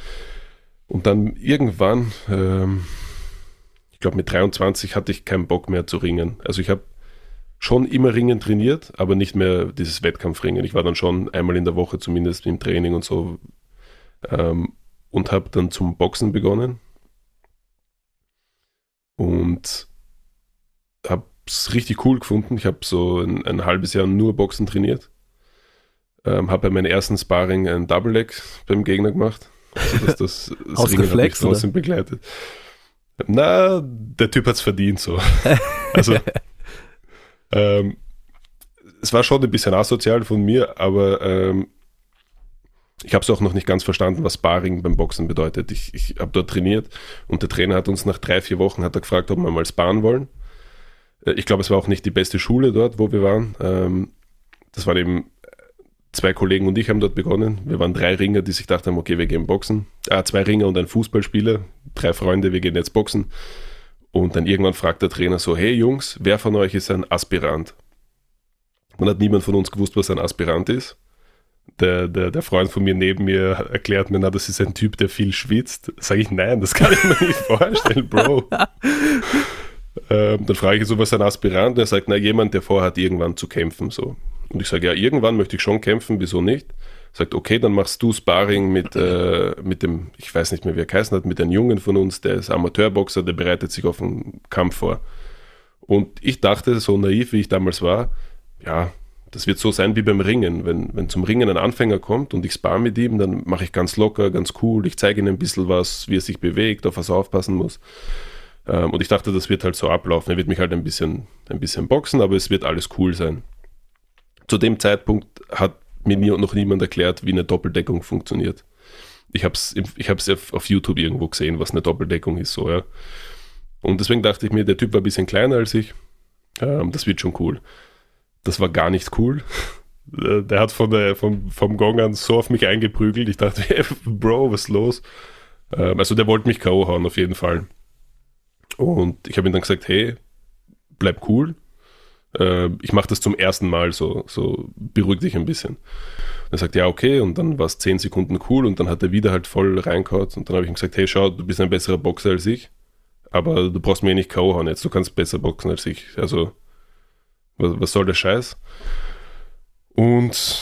Und dann irgendwann, ähm, ich glaube mit 23 hatte ich keinen Bock mehr zu ringen. Also ich habe schon immer Ringen trainiert, aber nicht mehr dieses Wettkampfringen. Ich war dann schon einmal in der Woche zumindest im Training und so ähm, und habe dann zum Boxen begonnen und habe es richtig cool gefunden. Ich habe so ein, ein halbes Jahr nur Boxen trainiert ähm, habe bei meinem ersten Sparring ein Double Leg beim Gegner gemacht. Also das, *laughs* das, das Ringen hat mich begleitet. Na, der Typ hat es verdient so. *laughs* also ähm, es war schon ein bisschen asozial von mir, aber ähm, ich habe es auch noch nicht ganz verstanden, was Sparring beim Boxen bedeutet. Ich, ich habe dort trainiert und der Trainer hat uns nach drei, vier Wochen hat er gefragt, ob wir mal sparen wollen. Äh, ich glaube, es war auch nicht die beste Schule dort, wo wir waren. Ähm, das war eben zwei Kollegen und ich haben dort begonnen. Wir waren drei Ringer, die sich gedacht haben, okay, wir gehen boxen. Ah, zwei Ringer und ein Fußballspieler, drei Freunde, wir gehen jetzt boxen. Und dann irgendwann fragt der Trainer so, hey Jungs, wer von euch ist ein Aspirant? Man hat niemand von uns gewusst, was ein Aspirant ist. Der, der, der Freund von mir neben mir erklärt mir, na, das ist ein Typ, der viel schwitzt. Sage ich, nein, das kann ich mir nicht *laughs* vorstellen, Bro. ähm, dann frage ich so, was ist ein Aspirant? Er sagt, na, jemand, der vorhat, irgendwann zu kämpfen, so. Und ich sage, ja, irgendwann möchte ich schon kämpfen, wieso nicht? Sagt, okay, dann machst du Sparring mit, äh, mit dem, ich weiß nicht mehr, wie er geheißen hat, mit einem Jungen von uns, der ist Amateurboxer, der bereitet sich auf einen Kampf vor. Und ich dachte, so naiv wie ich damals war, ja, das wird so sein wie beim Ringen. Wenn, wenn zum Ringen ein Anfänger kommt und ich spar mit ihm, dann mache ich ganz locker, ganz cool, ich zeige ihm ein bisschen was, wie er sich bewegt, auf was er aufpassen muss. Ähm, und ich dachte, das wird halt so ablaufen. Er wird mich halt ein bisschen, ein bisschen boxen, aber es wird alles cool sein zu dem Zeitpunkt hat mir nie, noch niemand erklärt, wie eine Doppeldeckung funktioniert. Ich habe es ich auf YouTube irgendwo gesehen, was eine Doppeldeckung ist, so, ja. Und deswegen dachte ich mir, der Typ war ein bisschen kleiner als ich. Ähm, das wird schon cool. Das war gar nicht cool. Äh, der hat von der, vom, vom Gong an so auf mich eingeprügelt. Ich dachte, hey, *laughs* Bro, was ist los? Ähm, also der wollte mich K.O. hauen, auf jeden Fall. Und ich habe ihm dann gesagt, hey, bleib cool äh, ich mache das zum ersten Mal, so, so beruhig dich ein bisschen. er sagt, ja, okay, und dann war es zehn Sekunden cool und dann hat er wieder halt voll reingehauen und dann habe ich ihm gesagt, hey, schau, du bist ein besserer Boxer als ich, aber du brauchst mir nicht K.O. hauen jetzt, du kannst besser boxen als ich. Also, was, was soll der Scheiß? Und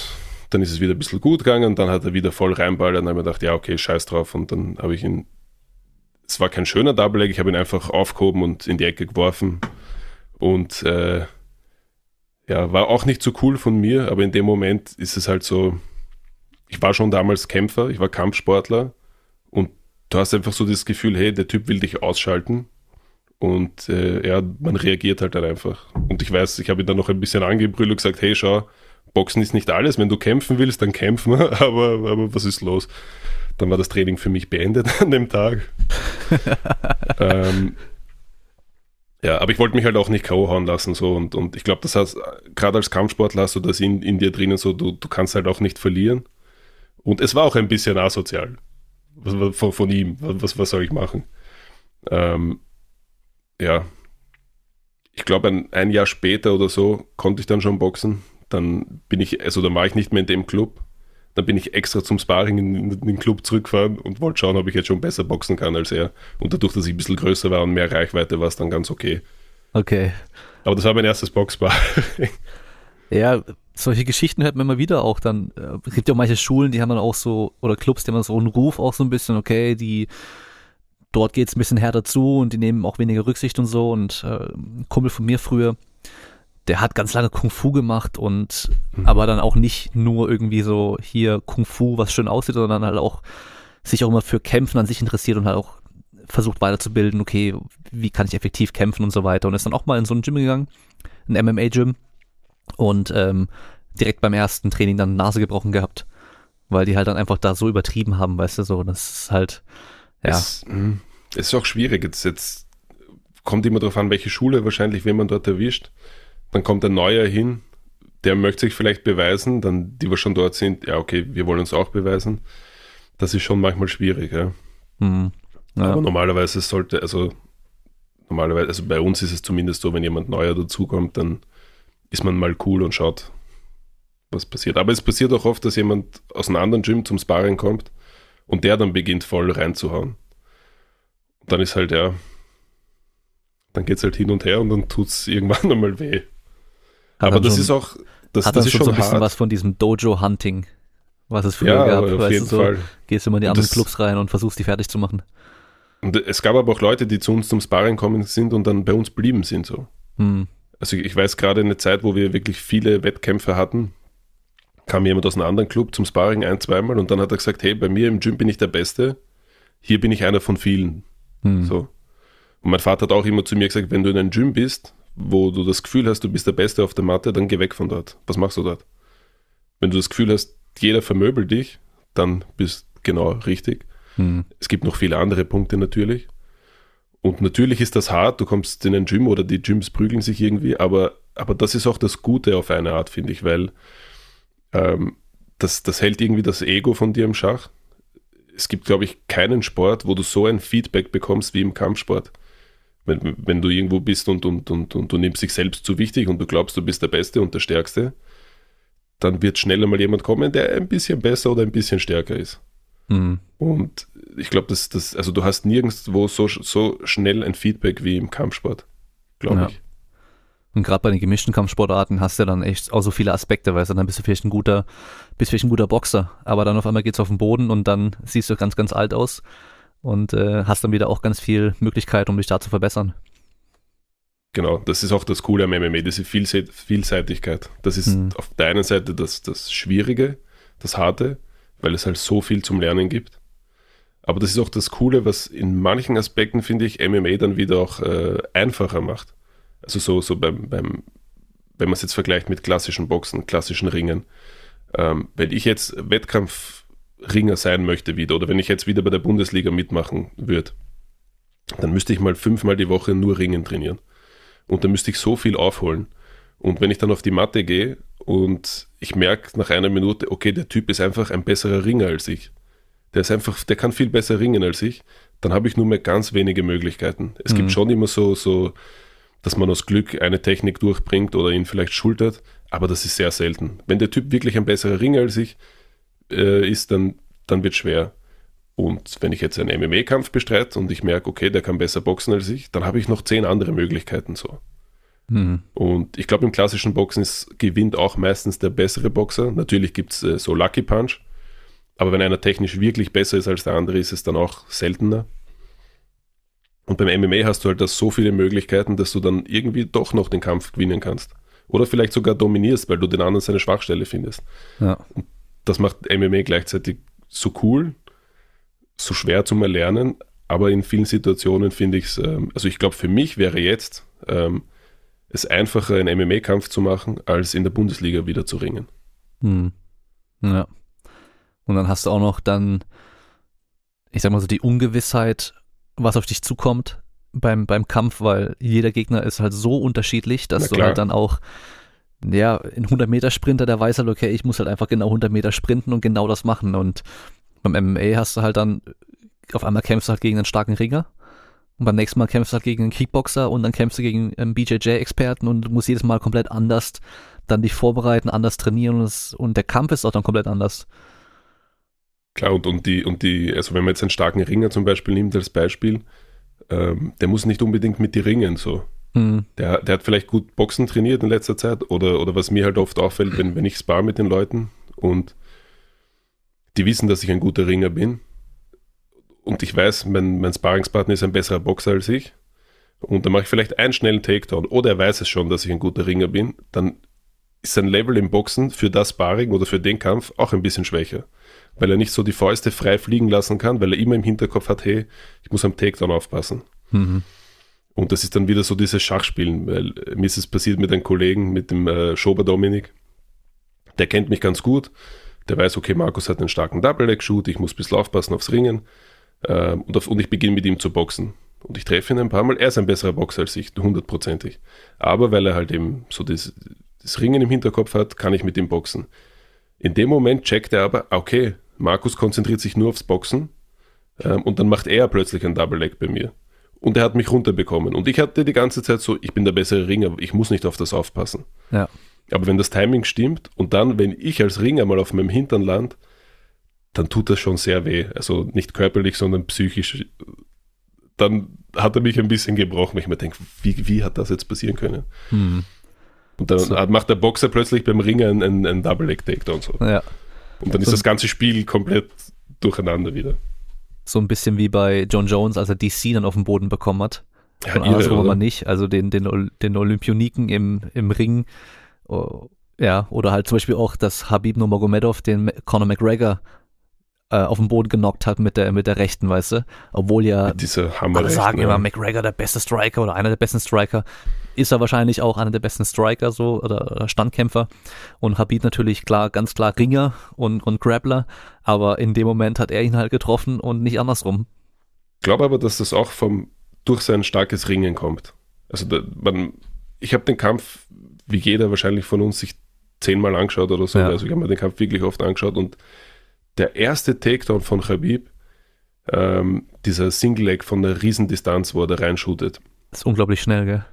dann ist es wieder ein bisschen gut gegangen, dann hat er wieder voll reinballert und dann habe ich gedacht, ja, okay, scheiß drauf. Und dann habe ich ihn, es war kein schöner Double Leg, ich habe ihn einfach aufgehoben und in die Ecke geworfen. Und äh, ja, war auch nicht so cool von mir, aber in dem Moment ist es halt so, ich war schon damals Kämpfer, ich war Kampfsportler und du hast einfach so das Gefühl, hey, der Typ will dich ausschalten und äh, ja, man reagiert halt dann einfach. Und ich weiß, ich habe ihn dann noch ein bisschen angebrüllt und gesagt, hey, schau, Boxen ist nicht alles, wenn du kämpfen willst, dann kämpfen wir, *laughs* aber, aber was ist los? Dann war das Training für mich beendet *laughs* an dem Tag. *laughs* ähm, ja, aber ich wollte mich halt auch nicht K.O. hauen lassen, so und, und ich glaube, das heißt, gerade als Kampfsportler hast du das in, in dir drinnen so, du, du kannst halt auch nicht verlieren. Und es war auch ein bisschen asozial was, von, von ihm. Was, was soll ich machen? Ähm, ja, ich glaube, ein, ein Jahr später oder so konnte ich dann schon boxen. Dann bin ich, also dann war ich nicht mehr in dem Club. Dann bin ich extra zum Sparring in, in den Club zurückgefahren und wollte schauen, ob ich jetzt schon besser boxen kann als er. Und dadurch, dass ich ein bisschen größer war und mehr Reichweite, war es dann ganz okay. Okay. Aber das war mein erstes Boxbar. *laughs* ja, solche Geschichten hört man immer wieder auch dann. Äh, es gibt ja auch manche Schulen, die haben dann auch so, oder Clubs, die haben so einen Ruf auch so ein bisschen, okay, die dort geht es ein bisschen härter zu und die nehmen auch weniger Rücksicht und so. Und äh, ein Kumpel von mir früher, der hat ganz lange Kung Fu gemacht und mhm. aber dann auch nicht nur irgendwie so hier Kung Fu, was schön aussieht, sondern halt auch sich auch immer für Kämpfen an sich interessiert und halt auch versucht weiterzubilden, okay, wie kann ich effektiv kämpfen und so weiter. Und ist dann auch mal in so ein Gym gegangen, ein MMA-Gym und ähm, direkt beim ersten Training dann Nase gebrochen gehabt, weil die halt dann einfach da so übertrieben haben, weißt du, so, das ist halt, ja. Es, hm, es ist auch schwierig, jetzt, jetzt kommt immer darauf an, welche Schule wahrscheinlich, wenn man dort erwischt. Dann kommt ein neuer hin, der möchte sich vielleicht beweisen, dann die, wir schon dort sind, ja, okay, wir wollen uns auch beweisen. Das ist schon manchmal schwierig, ja. Mhm. ja. Aber normalerweise sollte, also normalerweise, also bei uns ist es zumindest so, wenn jemand neuer dazukommt, dann ist man mal cool und schaut, was passiert. Aber es passiert auch oft, dass jemand aus einem anderen Gym zum Sparring kommt und der dann beginnt voll reinzuhauen. Und dann ist halt, ja, dann geht es halt hin und her und dann tut es irgendwann *laughs* einmal weh. Hat Aber das schon, ist auch, das, hat das ist schon so ein bisschen hart. was von diesem Dojo-Hunting, was es früher ja, gab. Auf weißt jeden du, so, Fall. Gehst immer in die anderen das, Clubs rein und versuchst die fertig zu machen. Und es gab aber auch Leute, die zu uns zum Sparring kommen sind und dann bei uns blieben sind so. Hm. Also ich weiß gerade eine Zeit, wo wir wirklich viele Wettkämpfe hatten, kam jemand aus einem anderen Club zum Sparring ein, zweimal und dann hat er gesagt, hey, bei mir im Gym bin ich der Beste, hier bin ich einer von vielen. Hm. So. Und mein Vater hat auch immer zu mir gesagt, wenn du in einem Gym bist, wo du das Gefühl hast, du bist der Beste auf der Matte, dann geh weg von dort. Was machst du dort? Wenn du das Gefühl hast, jeder vermöbelt dich, dann bist genau richtig. Mhm. Es gibt noch viele andere Punkte natürlich. Und natürlich ist das hart, du kommst in ein Gym oder die Gyms prügeln sich irgendwie, aber, aber das ist auch das Gute auf eine Art, finde ich, weil ähm, das, das hält irgendwie das Ego von dir im Schach. Es gibt, glaube ich, keinen Sport, wo du so ein Feedback bekommst wie im Kampfsport wenn, wenn du irgendwo bist und, und, und, und du nimmst dich selbst zu wichtig und du glaubst, du bist der Beste und der Stärkste, dann wird schneller mal jemand kommen, der ein bisschen besser oder ein bisschen stärker ist. Mhm. Und ich glaube, dass das, also du hast nirgendwo so, so schnell ein Feedback wie im Kampfsport, glaube ja. ich. Und gerade bei den gemischten Kampfsportarten hast du dann echt auch so viele Aspekte, weißt du, dann bist du vielleicht ein guter, bist vielleicht ein guter Boxer, aber dann auf einmal geht's auf den Boden und dann siehst du ganz, ganz alt aus und äh, hast dann wieder auch ganz viel Möglichkeit, um dich da zu verbessern. Genau, das ist auch das Coole am MMA, diese Vielseitigkeit. Das ist mhm. auf der einen Seite das, das Schwierige, das Harte, weil es halt so viel zum Lernen gibt. Aber das ist auch das Coole, was in manchen Aspekten, finde ich, MMA dann wieder auch äh, einfacher macht. Also so, so beim, beim wenn man es jetzt vergleicht mit klassischen Boxen, klassischen Ringen. Ähm, wenn ich jetzt Wettkampf Ringer sein möchte wieder oder wenn ich jetzt wieder bei der Bundesliga mitmachen würde, dann müsste ich mal fünfmal die Woche nur Ringen trainieren. Und dann müsste ich so viel aufholen. Und wenn ich dann auf die Matte gehe und ich merke nach einer Minute, okay, der Typ ist einfach ein besserer Ringer als ich. Der ist einfach, der kann viel besser ringen als ich, dann habe ich nur mehr ganz wenige Möglichkeiten. Es mhm. gibt schon immer so, so, dass man aus Glück eine Technik durchbringt oder ihn vielleicht schultert, aber das ist sehr selten. Wenn der Typ wirklich ein besserer Ringer als ich, äh, ist, dann, dann wird schwer. Und wenn ich jetzt einen MMA-Kampf bestreite und ich merke, okay, der kann besser boxen als ich, dann habe ich noch zehn andere Möglichkeiten so. Mhm. Und ich glaube, im klassischen Boxen ist, gewinnt auch meistens der bessere Boxer. Natürlich gibt es äh, so Lucky Punch, aber wenn einer technisch wirklich besser ist als der andere, ist es dann auch seltener. Und beim MMA hast du halt das so viele Möglichkeiten, dass du dann irgendwie doch noch den Kampf gewinnen kannst. Oder vielleicht sogar dominierst, weil du den anderen seine Schwachstelle findest. Ja. Und das macht MMA gleichzeitig so cool, so schwer zum Erlernen, aber in vielen Situationen finde ich es, ähm, also ich glaube, für mich wäre jetzt ähm, es einfacher, einen MMA-Kampf zu machen, als in der Bundesliga wieder zu ringen. Hm. Ja. Und dann hast du auch noch dann, ich sag mal so, die Ungewissheit, was auf dich zukommt beim, beim Kampf, weil jeder Gegner ist halt so unterschiedlich, dass du halt dann auch ja, ein 100 Meter Sprinter, der weiß halt, okay, ich muss halt einfach genau 100 Meter sprinten und genau das machen. Und beim MMA hast du halt dann, auf einmal kämpfst du halt gegen einen starken Ringer. Und beim nächsten Mal kämpfst du halt gegen einen Kickboxer und dann kämpfst du gegen einen BJJ-Experten und du musst jedes Mal komplett anders dann dich vorbereiten, anders trainieren und, das, und der Kampf ist auch dann komplett anders. Klar, und, und, die, und die, also wenn man jetzt einen starken Ringer zum Beispiel nimmt als Beispiel, ähm, der muss nicht unbedingt mit dir ringen, so. Mhm. Der, der hat vielleicht gut Boxen trainiert in letzter Zeit oder, oder was mir halt oft auffällt, wenn, wenn ich spar mit den Leuten und die wissen, dass ich ein guter Ringer bin und ich weiß, mein, mein Sparingspartner ist ein besserer Boxer als ich, und dann mache ich vielleicht einen schnellen Takedown oder er weiß es schon, dass ich ein guter Ringer bin, dann ist sein Level im Boxen für das Sparring oder für den Kampf auch ein bisschen schwächer. Weil er nicht so die Fäuste frei fliegen lassen kann, weil er immer im Hinterkopf hat, hey, ich muss am Takedown aufpassen. Mhm. Und das ist dann wieder so dieses Schachspielen, weil mir ist es passiert mit einem Kollegen, mit dem äh, Schober Dominik. Der kennt mich ganz gut. Der weiß, okay, Markus hat einen starken Double-Leg-Shoot, ich muss ein bisschen aufpassen aufs Ringen. Äh, und, auf, und ich beginne mit ihm zu boxen. Und ich treffe ihn ein paar Mal. Er ist ein besserer Boxer als ich, hundertprozentig. Aber weil er halt eben so das, das Ringen im Hinterkopf hat, kann ich mit ihm boxen. In dem Moment checkt er aber, okay, Markus konzentriert sich nur aufs Boxen ähm, und dann macht er plötzlich ein Double Leg bei mir. Und er hat mich runterbekommen. Und ich hatte die ganze Zeit so, ich bin der bessere Ringer, ich muss nicht auf das aufpassen. Ja. Aber wenn das Timing stimmt und dann, wenn ich als Ringer mal auf meinem Hintern land, dann tut das schon sehr weh. Also nicht körperlich, sondern psychisch. Dann hat er mich ein bisschen gebrochen, weil ich mir denke, wie, wie hat das jetzt passieren können? Mhm. Und dann so. macht der Boxer plötzlich beim Ringen einen, einen, einen Double-Leg-Takedown. So. Ja. Und dann ist das ganze Spiel komplett durcheinander wieder. So ein bisschen wie bei John Jones, als er DC dann auf den Boden bekommen hat. Ja, andersrum aber nicht. Also den, den, den Olympioniken im, im Ring. Oh, ja, oder halt zum Beispiel auch, dass Habib Nurmagomedov den Conor McGregor äh, auf den Boden genockt hat mit der, mit der rechten, weißt du? Obwohl ja Diese alle sagen immer, McGregor der beste Striker oder einer der besten Striker ist er wahrscheinlich auch einer der besten Striker so oder Standkämpfer und Habib natürlich klar, ganz klar Ringer und, und Grappler, aber in dem Moment hat er ihn halt getroffen und nicht andersrum. Ich glaube aber, dass das auch vom durch sein starkes Ringen kommt. Also da, man, ich habe den Kampf, wie jeder wahrscheinlich von uns, sich zehnmal angeschaut oder so. Ja. Also ich habe mir den Kampf wirklich oft angeschaut und der erste Takedown von Habib, ähm, dieser Single Leg von der Riesendistanz, wo er da reinshootet. Das ist unglaublich schnell, gell?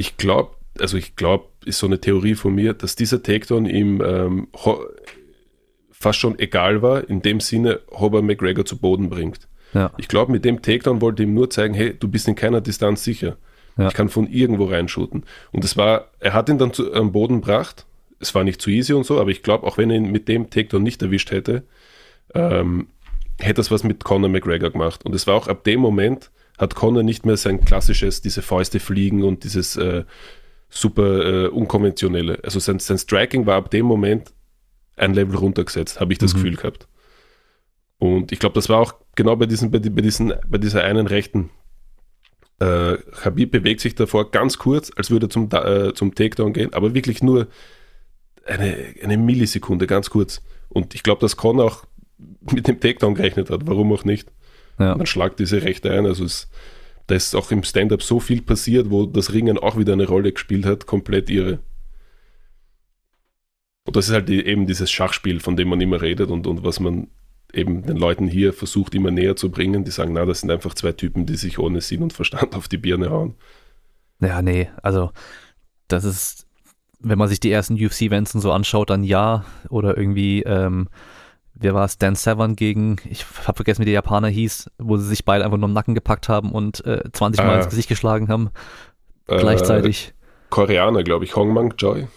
ich glaube, also ich glaube, ist so eine Theorie von mir, dass dieser Takedown ihm ähm, fast schon egal war, in dem Sinne, ob er McGregor zu Boden bringt. Ja. Ich glaube, mit dem Takedown wollte ihm nur zeigen, hey, du bist in keiner Distanz sicher. Ja. Ich kann von irgendwo reinschuten. Und es war, er hat ihn dann zu, am Boden gebracht. Es war nicht zu easy und so, aber ich glaube, auch wenn er ihn mit dem Takedown nicht erwischt hätte, ähm, hätte das was mit Conor McGregor gemacht. Und es war auch ab dem Moment, hat Conor nicht mehr sein klassisches, diese Fäuste fliegen und dieses äh, super äh, unkonventionelle. Also sein, sein Striking war ab dem Moment ein Level runtergesetzt, habe ich das mhm. Gefühl gehabt. Und ich glaube, das war auch genau bei, diesen, bei, bei, diesen, bei dieser einen rechten. Äh, Habib bewegt sich davor ganz kurz, als würde er zum, äh, zum Takedown gehen, aber wirklich nur eine, eine Millisekunde, ganz kurz. Und ich glaube, dass Conor auch *laughs* mit dem Takedown gerechnet hat, warum auch nicht. Ja. Man schlagt diese Rechte ein. Also es, da ist auch im Stand-up so viel passiert, wo das Ringen auch wieder eine Rolle gespielt hat, komplett irre. Und das ist halt die, eben dieses Schachspiel, von dem man immer redet und, und was man eben den Leuten hier versucht immer näher zu bringen. Die sagen, na, das sind einfach zwei Typen, die sich ohne Sinn und Verstand *laughs* auf die Birne hauen. Ja, nee, also das ist, wenn man sich die ersten UFC-Events so anschaut, dann ja. Oder irgendwie ähm, wer war es, Dan Severn gegen, ich habe vergessen, wie der Japaner hieß, wo sie sich beide einfach nur im Nacken gepackt haben und äh, 20 Mal äh, ins Gesicht geschlagen haben. Äh, gleichzeitig. Koreaner, glaube ich, Hong Mang Choi.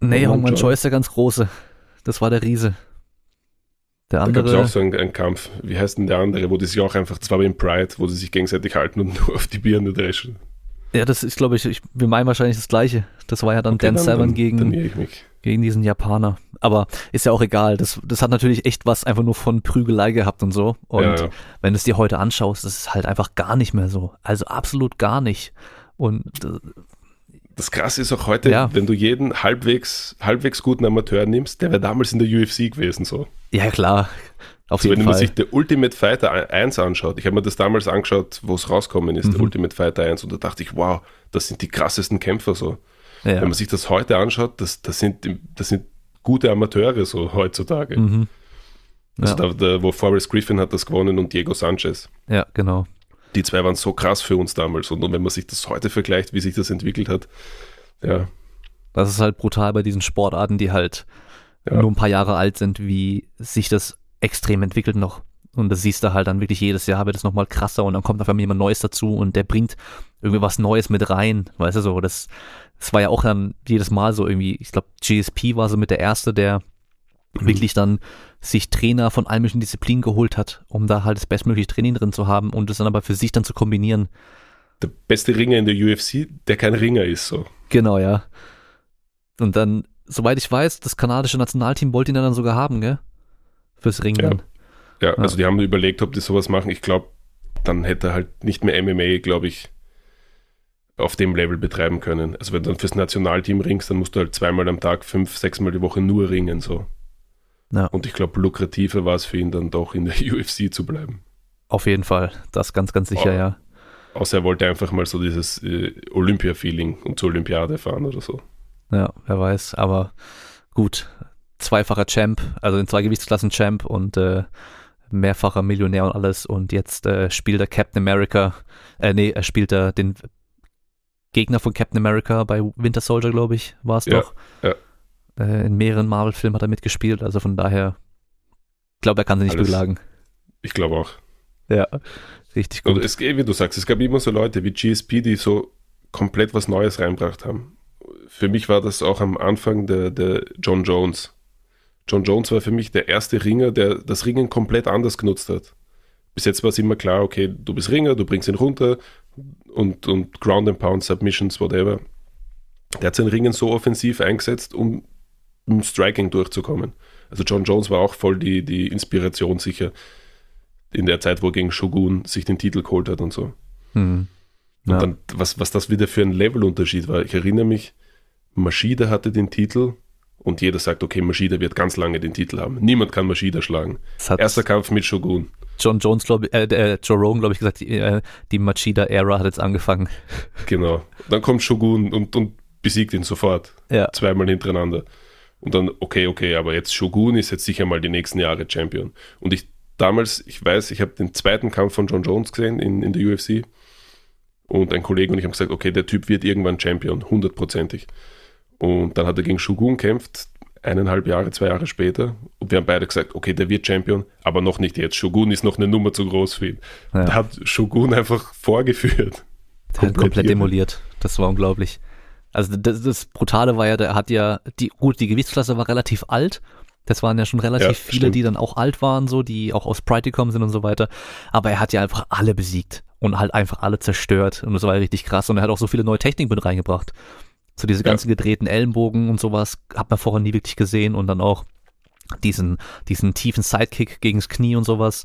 Nee, Hong Mang Choi ist der ganz große. Das war der Riese. Der andere. Da gab es auch so einen, einen, Kampf. Wie heißt denn der andere, wo die sich auch einfach, zwar beim Pride, wo sie sich gegenseitig halten und *laughs* nur auf die Birne dreschen. Ja, das ist, glaube ich, ich, wir meinen wahrscheinlich das Gleiche. Das war ja dann okay, Dan Severn gegen, gegen diesen Japaner. Aber ist ja auch egal. Das, das hat natürlich echt was einfach nur von Prügelei gehabt und so. Und ja, ja. wenn du es dir heute anschaust, das ist halt einfach gar nicht mehr so. Also absolut gar nicht. Und äh, das Krasse ist auch heute, ja. wenn du jeden halbwegs, halbwegs guten Amateur nimmst, der wäre damals in der UFC gewesen, so. Ja, klar. Auf jeden wenn Fall. man sich der Ultimate Fighter 1 anschaut, ich habe mir das damals angeschaut, wo es rauskommen ist, mhm. der Ultimate Fighter 1, und da dachte ich, wow, das sind die krassesten Kämpfer so. Ja. Wenn man sich das heute anschaut, das, das, sind, das sind gute Amateure so heutzutage. Mhm. Also ja. Also da, da, wo Forrest Griffin hat das gewonnen und Diego Sanchez. Ja, genau. Die zwei waren so krass für uns damals. Und, und wenn man sich das heute vergleicht, wie sich das entwickelt hat, ja. Das ist halt brutal bei diesen Sportarten, die halt ja. nur ein paar Jahre alt sind, wie sich das extrem entwickelt noch. Und das siehst du halt dann wirklich jedes Jahr wird es nochmal krasser und dann kommt auf einmal jemand Neues dazu und der bringt irgendwie was Neues mit rein. Weißt du so, das, das war ja auch dann jedes Mal so irgendwie, ich glaube, GSP war so mit der erste, der mhm. wirklich dann sich Trainer von allen möglichen Disziplinen geholt hat, um da halt das bestmögliche Training drin zu haben und es dann aber für sich dann zu kombinieren. der beste Ringer in der UFC, der kein Ringer ist, so. Genau, ja. Und dann, soweit ich weiß, das kanadische Nationalteam wollte ihn dann sogar haben, gell? Fürs Ringen. Ja. Ja, also die haben überlegt, ob die sowas machen. Ich glaube, dann hätte er halt nicht mehr MMA, glaube ich, auf dem Level betreiben können. Also wenn du dann fürs Nationalteam ringst, dann musst du halt zweimal am Tag, fünf, sechsmal die Woche nur ringen, so. Ja. Und ich glaube, lukrativer war es für ihn dann doch in der *laughs* UFC zu bleiben. Auf jeden Fall. Das ganz, ganz sicher, Oh. ja. Außer er wollte einfach mal so dieses äh, Olympia-Feeling und zur Olympiade fahren oder so. Ja, wer weiß. Aber gut, zweifacher Champ, also in zwei Gewichtsklassen Champ und äh, mehrfacher Millionär und alles. Und jetzt äh, spielt er Captain America. Äh, nee, er spielt er den Gegner von Captain America bei Winter Soldier, glaube ich, war es Ja, doch. ja. Äh, in mehreren Marvel-Filmen hat er mitgespielt, also von daher, ich glaube, er kann sie nicht Alles beklagen. Ich glaube auch. Ja, richtig Und gut. es, wie du sagst, es gab immer so Leute wie GSP, die so komplett was Neues reinbracht haben. Für mich war das auch am Anfang der, der John Jones. John Jones war für mich der erste Ringer, der das Ringen komplett anders genutzt hat. Bis jetzt war es immer klar, okay, du bist Ringer, du bringst ihn runter und, und Ground and Pound, Submissions, whatever. Der hat sein Ringen so offensiv eingesetzt, um im Striking durchzukommen. Also John Jones war auch voll die, die Inspiration sicher in der Zeit, wo er gegen Shogun sich den Titel geholt hat und so. Hm. Und Ja. dann, was, was das wieder für ein Levelunterschied war. Ich erinnere mich, Maschida hatte den Titel und jeder sagt, okay, Maschida wird ganz lange den Titel haben. Niemand kann Maschida schlagen. Erster Kampf mit Shogun. John Jones, glaube ich, äh, äh, Joe Rogan, glaube ich, gesagt, die, äh, die Machida-Ära hat jetzt angefangen. *laughs* Genau. Dann kommt Shogun und, und besiegt ihn sofort. Ja, Zweimal hintereinander. Und dann, okay, okay, aber jetzt Shogun ist jetzt sicher mal die nächsten Jahre Champion. Und ich damals, ich weiß, ich habe den zweiten Kampf von John Jones gesehen in, in der UFC. Und ein Kollege und ich haben gesagt, okay, der Typ wird irgendwann Champion, hundertprozentig. Und dann hat er gegen Shogun kämpft, eineinhalb Jahre, zwei Jahre später. Und wir haben beide gesagt, okay, der wird Champion, aber noch nicht jetzt. Shogun ist noch eine Nummer zu groß für ihn. Ja. Da hat Shogun einfach vorgeführt. der hat komplett demoliert. Das war unglaublich. Also das, das Brutale war ja, der hat ja, die, gut, die Gewichtsklasse war relativ alt. Das waren ja schon relativ Ja, viele, stimmt. die dann auch alt waren, so, die auch aus Pride gekommen sind und so weiter. Aber er hat ja einfach alle besiegt und halt einfach alle zerstört. Und das war ja richtig krass. Und er hat auch so viele neue Techniken mit reingebracht. So diese Ja. ganzen gedrehten Ellenbogen und sowas hat man vorher nie wirklich gesehen. Und dann auch diesen, diesen tiefen Sidekick gegens Knie und sowas.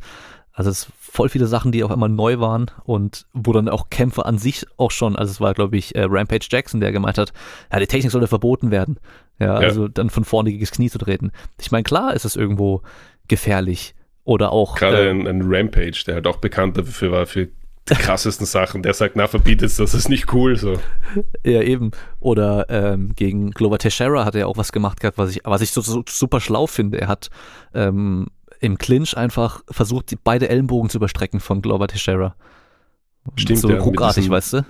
Also es ist voll viele Sachen, die auch immer neu waren und wo dann auch Kämpfe an sich auch schon, also es war glaube ich äh, Rampage Jackson, der gemeint hat, ja, die Technik sollte verboten werden. Ja, Ja. also dann von vorne gegen das Knie zu treten. Ich meine, klar ist es irgendwo gefährlich oder auch Gerade äh, ein, ein Rampage, der halt auch bekannt dafür war, für die krassesten Sachen. Der sagt, na, verbietet es, das ist nicht cool. So. Ja, eben. Oder ähm, gegen Glover Teixeira hat er auch was gemacht gehabt, was ich, was ich so, so super schlau finde. Er hat ähm, im Clinch einfach versucht, die beide Ellenbogen zu überstrecken von Glover Teixeira. Stimmt, so ja, ruckartig, weißt du?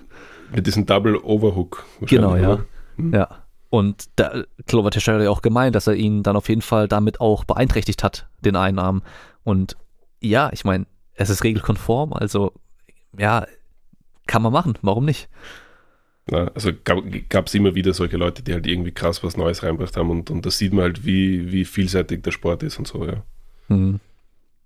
Mit diesem Double Overhook. Genau, ja. Hm. Ja. Und da, Glover Teixeira hat ja auch gemeint, dass er ihn dann auf jeden Fall damit auch beeinträchtigt hat, den einen Arm. Und ja, ich meine, es ist regelkonform, also ja, kann man machen, warum nicht? Ja, also gab es immer wieder solche Leute, die halt irgendwie krass was Neues reinbracht haben und, und da sieht man halt, wie, wie vielseitig der Sport ist und so, ja. Hm.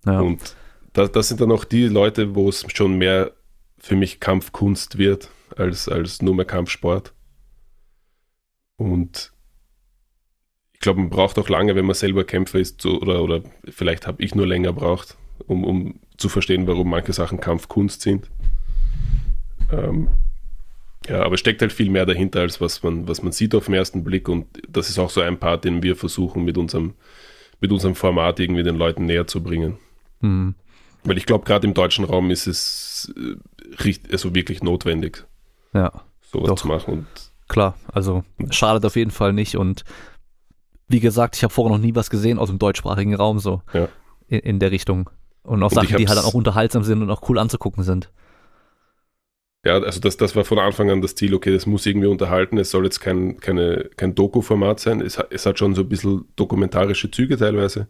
Ja. Und das, das sind dann auch die Leute, wo es schon mehr für mich Kampfkunst wird, als, als nur mehr Kampfsport. Und ich glaube, man braucht auch lange, wenn man selber Kämpfer ist, so, oder, oder vielleicht habe ich nur länger braucht, um, um zu verstehen, warum manche Sachen Kampfkunst sind. Ähm, ja, aber es steckt halt viel mehr dahinter, als was man, was man sieht auf den ersten Blick. Und das ist auch so ein Part, den wir versuchen mit unserem, mit unserem Format irgendwie den Leuten näher zu bringen. Hm. Weil ich glaube, gerade im deutschen Raum ist es äh, richt, also wirklich notwendig, Ja. sowas Doch. zu machen. Und Klar, also schadet auf jeden Fall nicht und wie gesagt, ich habe vorher noch nie was gesehen aus dem deutschsprachigen Raum so Ja. in, in der Richtung. Und auch Und Sachen, die halt auch unterhaltsam sind und auch cool anzugucken sind. ja, also das, das war von Anfang an das Ziel, okay, das muss irgendwie unterhalten, es soll jetzt kein, keine, kein Doku-Format sein, es, hat- es hat schon so ein bisschen dokumentarische Züge teilweise,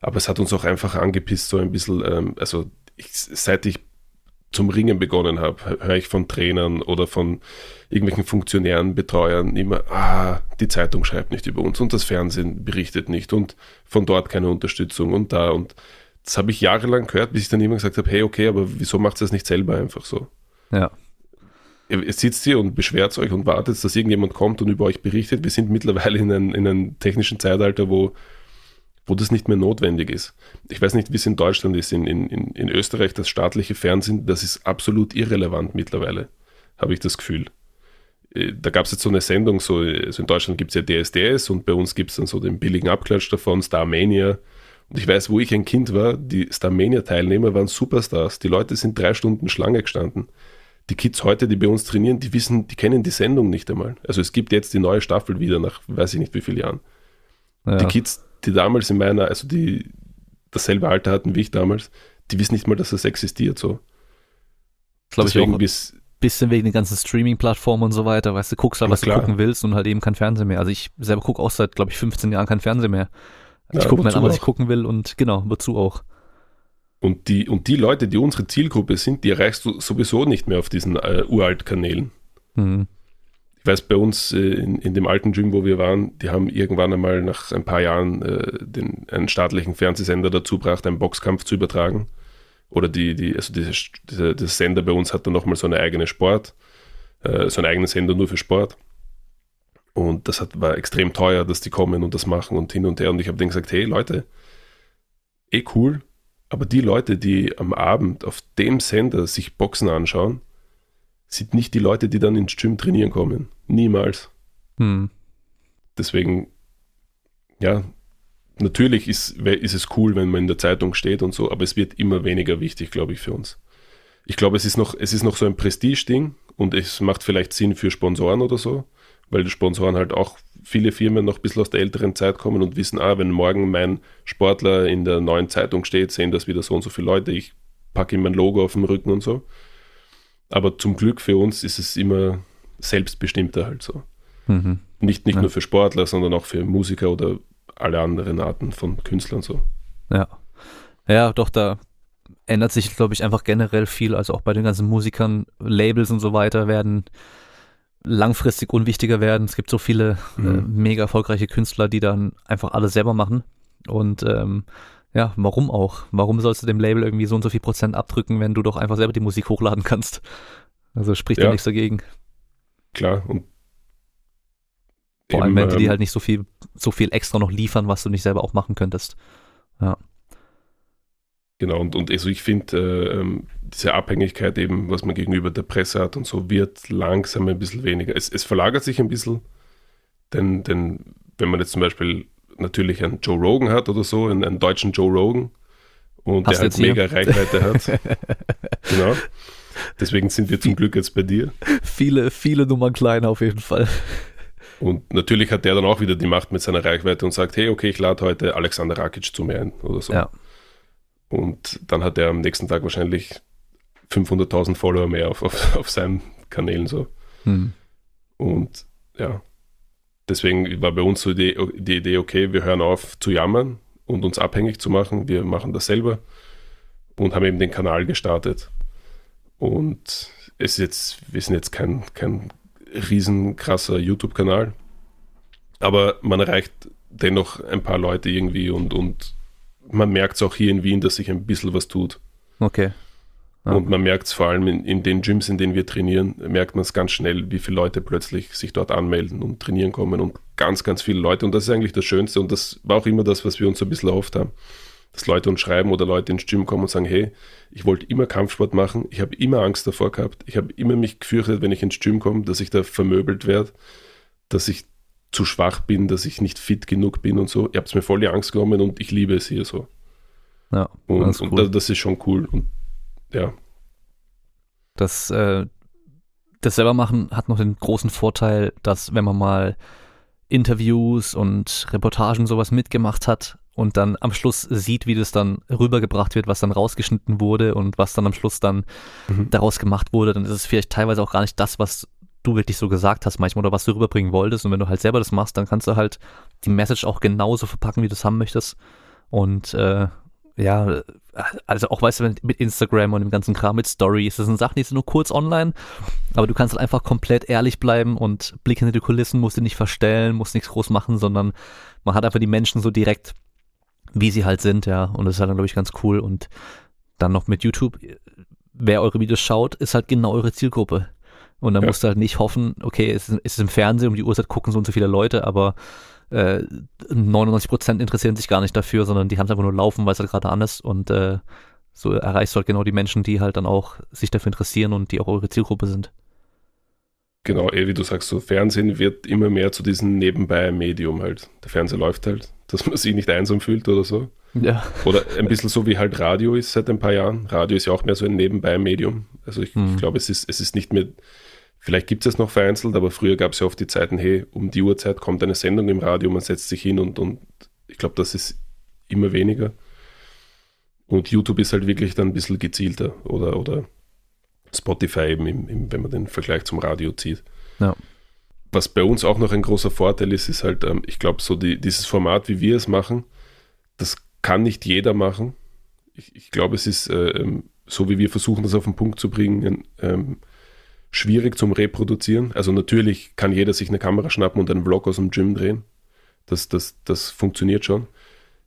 aber es hat uns auch einfach angepisst, so ein bisschen, ähm, also ich, seit ich zum Ringen begonnen habe, höre ich von Trainern oder von irgendwelchen Funktionären, Betreuern immer, ah, die Zeitung schreibt nicht über uns und das Fernsehen berichtet nicht und von dort keine Unterstützung und da und das habe ich jahrelang gehört, bis ich dann immer gesagt habe, hey, okay, aber wieso macht ihr das nicht selber einfach so? Ja. ihr sitzt hier und beschwert euch und wartet, dass irgendjemand kommt und über euch berichtet. Wir sind mittlerweile in einem, in einem technischen Zeitalter, wo, wo das nicht mehr notwendig ist. Ich weiß nicht, wie es in Deutschland ist. In, in, in Österreich, das staatliche Fernsehen, das ist absolut irrelevant mittlerweile, habe ich das Gefühl. Äh, da gab es jetzt so eine Sendung, so also in Deutschland gibt es ja DSDS und bei uns gibt es dann so den billigen Abklatsch davon, Starmania. Ich weiß, wo ich ein Kind war, die Starmania-Teilnehmer waren Superstars. Die Leute sind drei Stunden Schlange gestanden die Kids heute, die bei uns trainieren, die wissen, die kennen die Sendung nicht einmal. Also es gibt jetzt die neue Staffel wieder nach weiß ich nicht wie vielen Jahren. Ja. Die Kids, die damals in meiner, also die dasselbe Alter hatten wie ich damals, die wissen nicht mal, dass das existiert so. Glaube ich auch. Bis, bisschen wegen den ganzen Streaming-Plattformen und so weiter, weißt du, guckst halt, was du gucken willst und halt eben kein Fernsehen mehr. Also ich selber gucke auch seit, glaube ich, 15 Jahren kein Fernsehen mehr. Ich ja, gucke mir an, was ich gucken will und genau, wozu auch. Und die, und die Leute, die unsere Zielgruppe sind, die erreichst du sowieso nicht mehr auf diesen äh, Uralt-Kanälen. Mhm. Ich weiß, bei uns äh, in, in, dem alten Gym, wo wir waren, die haben irgendwann einmal nach ein paar Jahren äh, den, einen staatlichen Fernsehsender dazu gebracht, einen Boxkampf zu übertragen. Oder die, die, also diese, diese, der Sender bei uns hat dann nochmal so eine eigene Sport, äh, so einen eigenen Sender nur für Sport. Und das hat, war extrem teuer, dass die kommen und das machen und hin und her. Und ich habe denen gesagt, hey Leute, eh cool, aber die Leute, die am Abend auf dem Sender sich Boxen anschauen, sind nicht die Leute, die dann ins Gym trainieren kommen. Niemals. Hm. Deswegen, ja, natürlich ist, ist es cool, wenn man in der Zeitung steht und so, aber es wird immer weniger wichtig, glaube ich, für uns. Ich glaube, es ist noch, es ist noch so ein Prestige-Ding und es macht vielleicht Sinn für Sponsoren oder so, weil die Sponsoren halt auch viele Firmen noch ein bisschen aus der älteren Zeit kommen und wissen, ah, wenn morgen mein Sportler in der neuen Zeitung steht, sehen das wieder so und so viele Leute, ich packe ihm mein Logo auf den Rücken und so. Aber zum Glück für uns ist es immer selbstbestimmter halt so. Mhm. Nicht, nicht ja. nur für Sportler, sondern auch für Musiker oder alle anderen Arten von Künstlern so. Ja. Ja, doch, da ändert sich, glaube ich, einfach generell viel. Also auch bei den ganzen Musikern, Labels und so weiter werden langfristig unwichtiger werden. Es gibt so viele äh, mhm. äh, mega erfolgreiche Künstler, die dann einfach alles selber machen. Und ähm, ja, warum auch? Warum sollst du dem Label irgendwie so und so viel Prozent abdrücken, wenn du doch einfach selber die Musik hochladen kannst? Also spricht ja, nichts dagegen. Klar, und vor allem, wenn die ähm, halt nicht so viel, so viel extra noch liefern, was du nicht selber auch machen könntest. Ja. Genau, und, und also ich finde, äh, ähm, diese Abhängigkeit eben, was man gegenüber der Presse hat und so, wird langsam ein bisschen weniger. Es, es verlagert sich ein bisschen, denn, denn wenn man jetzt zum Beispiel natürlich einen Joe Rogan hat oder so, einen, einen deutschen Joe Rogan, und Hast der halt mega Reichweite hat. *laughs* genau. Deswegen sind wir zum Glück jetzt bei dir. Viele, viele Nummern kleiner auf jeden Fall. Und natürlich hat der dann auch wieder die Macht mit seiner Reichweite und sagt, hey, okay, ich lade heute Alexander Rakic zu mir ein oder so. Ja. Und dann hat er am nächsten Tag wahrscheinlich 500.000 Follower mehr auf, auf, auf seinen Kanälen so. Hm. Und ja, deswegen war bei uns so die, die Idee, okay, wir hören auf zu jammern und uns abhängig zu machen. Wir machen das selber und haben eben den Kanal gestartet. Und es ist jetzt, wir sind jetzt kein, kein riesenkrasser YouTube-Kanal, aber man erreicht dennoch ein paar Leute irgendwie und, und man merkt es auch hier in Wien, dass sich ein bisschen was tut. Okay. Ah. Und man merkt es vor allem in, in, den Gyms, in denen wir trainieren, merkt man es ganz schnell, wie viele Leute plötzlich sich dort anmelden und trainieren kommen und ganz, ganz viele Leute. Und das ist eigentlich das Schönste und das war auch immer das, was wir uns so ein bisschen erhofft haben. Dass Leute uns schreiben oder Leute ins Gym kommen und sagen, hey, ich wollte immer Kampfsport machen, ich habe immer Angst davor gehabt, ich habe immer mich gefürchtet, wenn ich ins Gym komme, dass ich da vermöbelt werde, dass ich zu schwach bin, dass ich nicht fit genug bin und so. Ihr habt es mir voll die Angst genommen und ich liebe es hier so. Ja, und, das, cool. und das, ist schon cool. Und ja. Das, äh, das selber machen hat noch den großen Vorteil, dass wenn man mal Interviews und Reportagen sowas mitgemacht hat und dann am Schluss sieht, wie das dann rübergebracht wird, was dann rausgeschnitten wurde und was dann am Schluss dann mhm. daraus gemacht wurde, dann ist es vielleicht teilweise auch gar nicht das, was du wirklich so gesagt hast manchmal oder was du rüberbringen wolltest. Und wenn du halt selber das machst, dann kannst du halt die Message auch genauso verpacken, wie du es haben möchtest. Und äh, ja, also auch weißt du, mit Instagram und dem ganzen Kram, mit Stories, das sind Sachen, die sind nur kurz online, aber du kannst halt einfach komplett ehrlich bleiben und Blick hinter die Kulissen, musst du nicht verstellen, musst nichts groß machen, sondern man hat einfach die Menschen so direkt, wie sie halt sind, ja, und das ist halt dann, glaube ich, ganz cool und dann noch mit YouTube, wer eure Videos schaut, ist halt genau eure Zielgruppe. Und dann ja. musst du halt nicht hoffen, okay, es ist, es ist im Fernsehen, um die Uhrzeit gucken so und so viele Leute, aber äh, 99% interessieren sich gar nicht dafür, sondern die haben es einfach nur laufen, weil es halt gerade an ist und äh, so erreichst du halt genau die Menschen, die halt dann auch sich dafür interessieren und die auch eure Zielgruppe sind. Genau, eh, wie du sagst, so Fernsehen wird immer mehr zu diesem Nebenbei-Medium halt. Der Fernseher läuft halt, *laughs* dass man sich nicht einsam fühlt oder so. Ja. Oder ein bisschen so wie halt Radio ist seit ein paar Jahren. Radio ist ja auch mehr so ein Nebenbei-Medium. Also ich, mhm. ich glaube, es ist, es ist nicht mehr, vielleicht gibt es es noch vereinzelt, aber früher gab es ja oft die Zeiten, hey, um die Uhrzeit kommt eine Sendung im Radio, man setzt sich hin und, und ich glaube, das ist immer weniger. Und YouTube ist halt wirklich dann ein bisschen gezielter oder, oder Spotify eben, im, im, wenn man den Vergleich zum Radio zieht. Ja. Was bei uns auch noch ein großer Vorteil ist, ist halt, ähm, ich glaube, so die, dieses Format, wie wir es machen, das kann nicht jeder machen. Ich, ich glaube, es ist äh, ähm, so, wie wir versuchen, das auf den Punkt zu bringen, ähm, schwierig zum Reproduzieren. Also natürlich kann jeder sich eine Kamera schnappen und einen Vlog aus dem Gym drehen. Das, das, das funktioniert schon.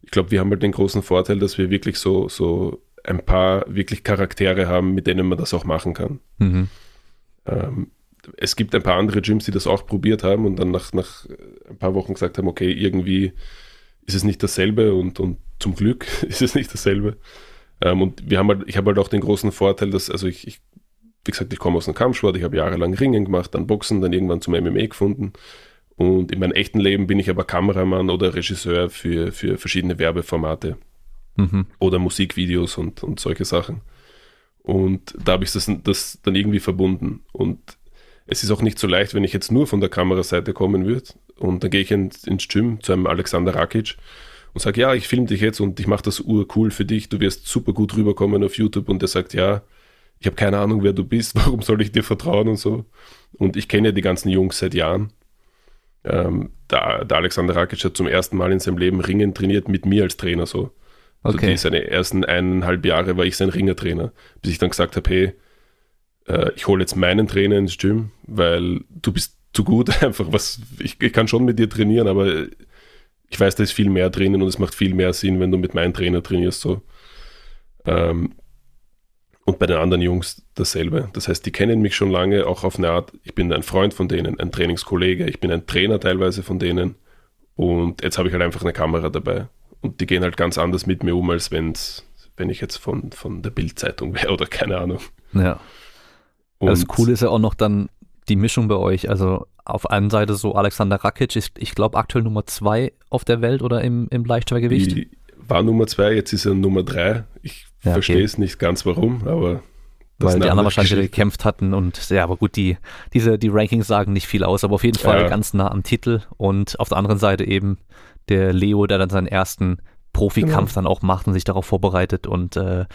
Ich glaube, wir haben halt den großen Vorteil, dass wir wirklich so, so ein paar wirklich Charaktere haben, mit denen man das auch machen kann. Mhm. Ähm, es gibt ein paar andere Gyms, die das auch probiert haben und dann nach, nach ein paar Wochen gesagt haben, okay, irgendwie ist es nicht dasselbe und, und zum Glück *laughs* ist es nicht dasselbe. Ähm, und wir haben halt, ich habe halt auch den großen Vorteil, dass, also ich, ich wie gesagt, ich komme aus dem Kampfsport, ich habe jahrelang Ringen gemacht, dann Boxen, dann irgendwann zum MMA gefunden. Und in meinem echten Leben bin ich aber Kameramann oder Regisseur für, für verschiedene Werbeformate mhm. oder Musikvideos und, und solche Sachen. Und da habe ich das, das dann irgendwie verbunden. Und es ist auch nicht so leicht, wenn ich jetzt nur von der Kameraseite kommen würde. Und dann gehe ich ins, ins Gym zu einem Alexander Rakic und sage, ja, ich filme dich jetzt und ich mache das urcool für dich, du wirst super gut rüberkommen auf YouTube und der sagt, ja, ich habe keine Ahnung, wer du bist, *laughs* warum soll ich dir vertrauen und so. Und ich kenne ja die ganzen Jungs seit Jahren. Ähm, der, der, Alexander Rakic hat zum ersten Mal in seinem Leben Ringen trainiert mit mir als Trainer so. Also okay. die, seine ersten eineinhalb Jahre war ich sein Ringertrainer, bis ich dann gesagt habe, hey, äh, ich hole jetzt meinen Trainer ins Gym, weil du bist zu gut *laughs* einfach. Was, ich, ich kann schon mit dir trainieren, aber ich weiß, da ist viel mehr drinnen und es macht viel mehr Sinn, wenn du mit meinem Trainer trainierst. So. Ähm, und bei den anderen Jungs dasselbe. Das heißt, die kennen mich schon lange, auch auf eine Art, ich bin ein Freund von denen, ein Trainingskollege, ich bin ein Trainer teilweise von denen. Und jetzt habe ich halt einfach eine Kamera dabei. Und die gehen halt ganz anders mit mir um, als wenn's, wenn ich jetzt von, von der Bildzeitung wäre *laughs* oder keine Ahnung. Ja. Und das Coole ist ja auch noch dann die Mischung bei euch. Also auf einer Seite so Alexander Rakic ist, ich glaube, aktuell Nummer zwei auf der Welt oder im, im Leichtschwergewicht. War Nummer zwei, jetzt ist er Nummer drei. Ich ja, verstehe es nicht ganz warum, aber. Weil die anderen wahrscheinlich wieder gekämpft hatten und ja, aber gut, die, diese, die Rankings sagen nicht viel aus, aber auf jeden Fall ja. ganz nah am Titel und auf der anderen Seite eben der Leo, der dann seinen ersten Profikampf genau. dann auch macht und sich darauf vorbereitet und äh,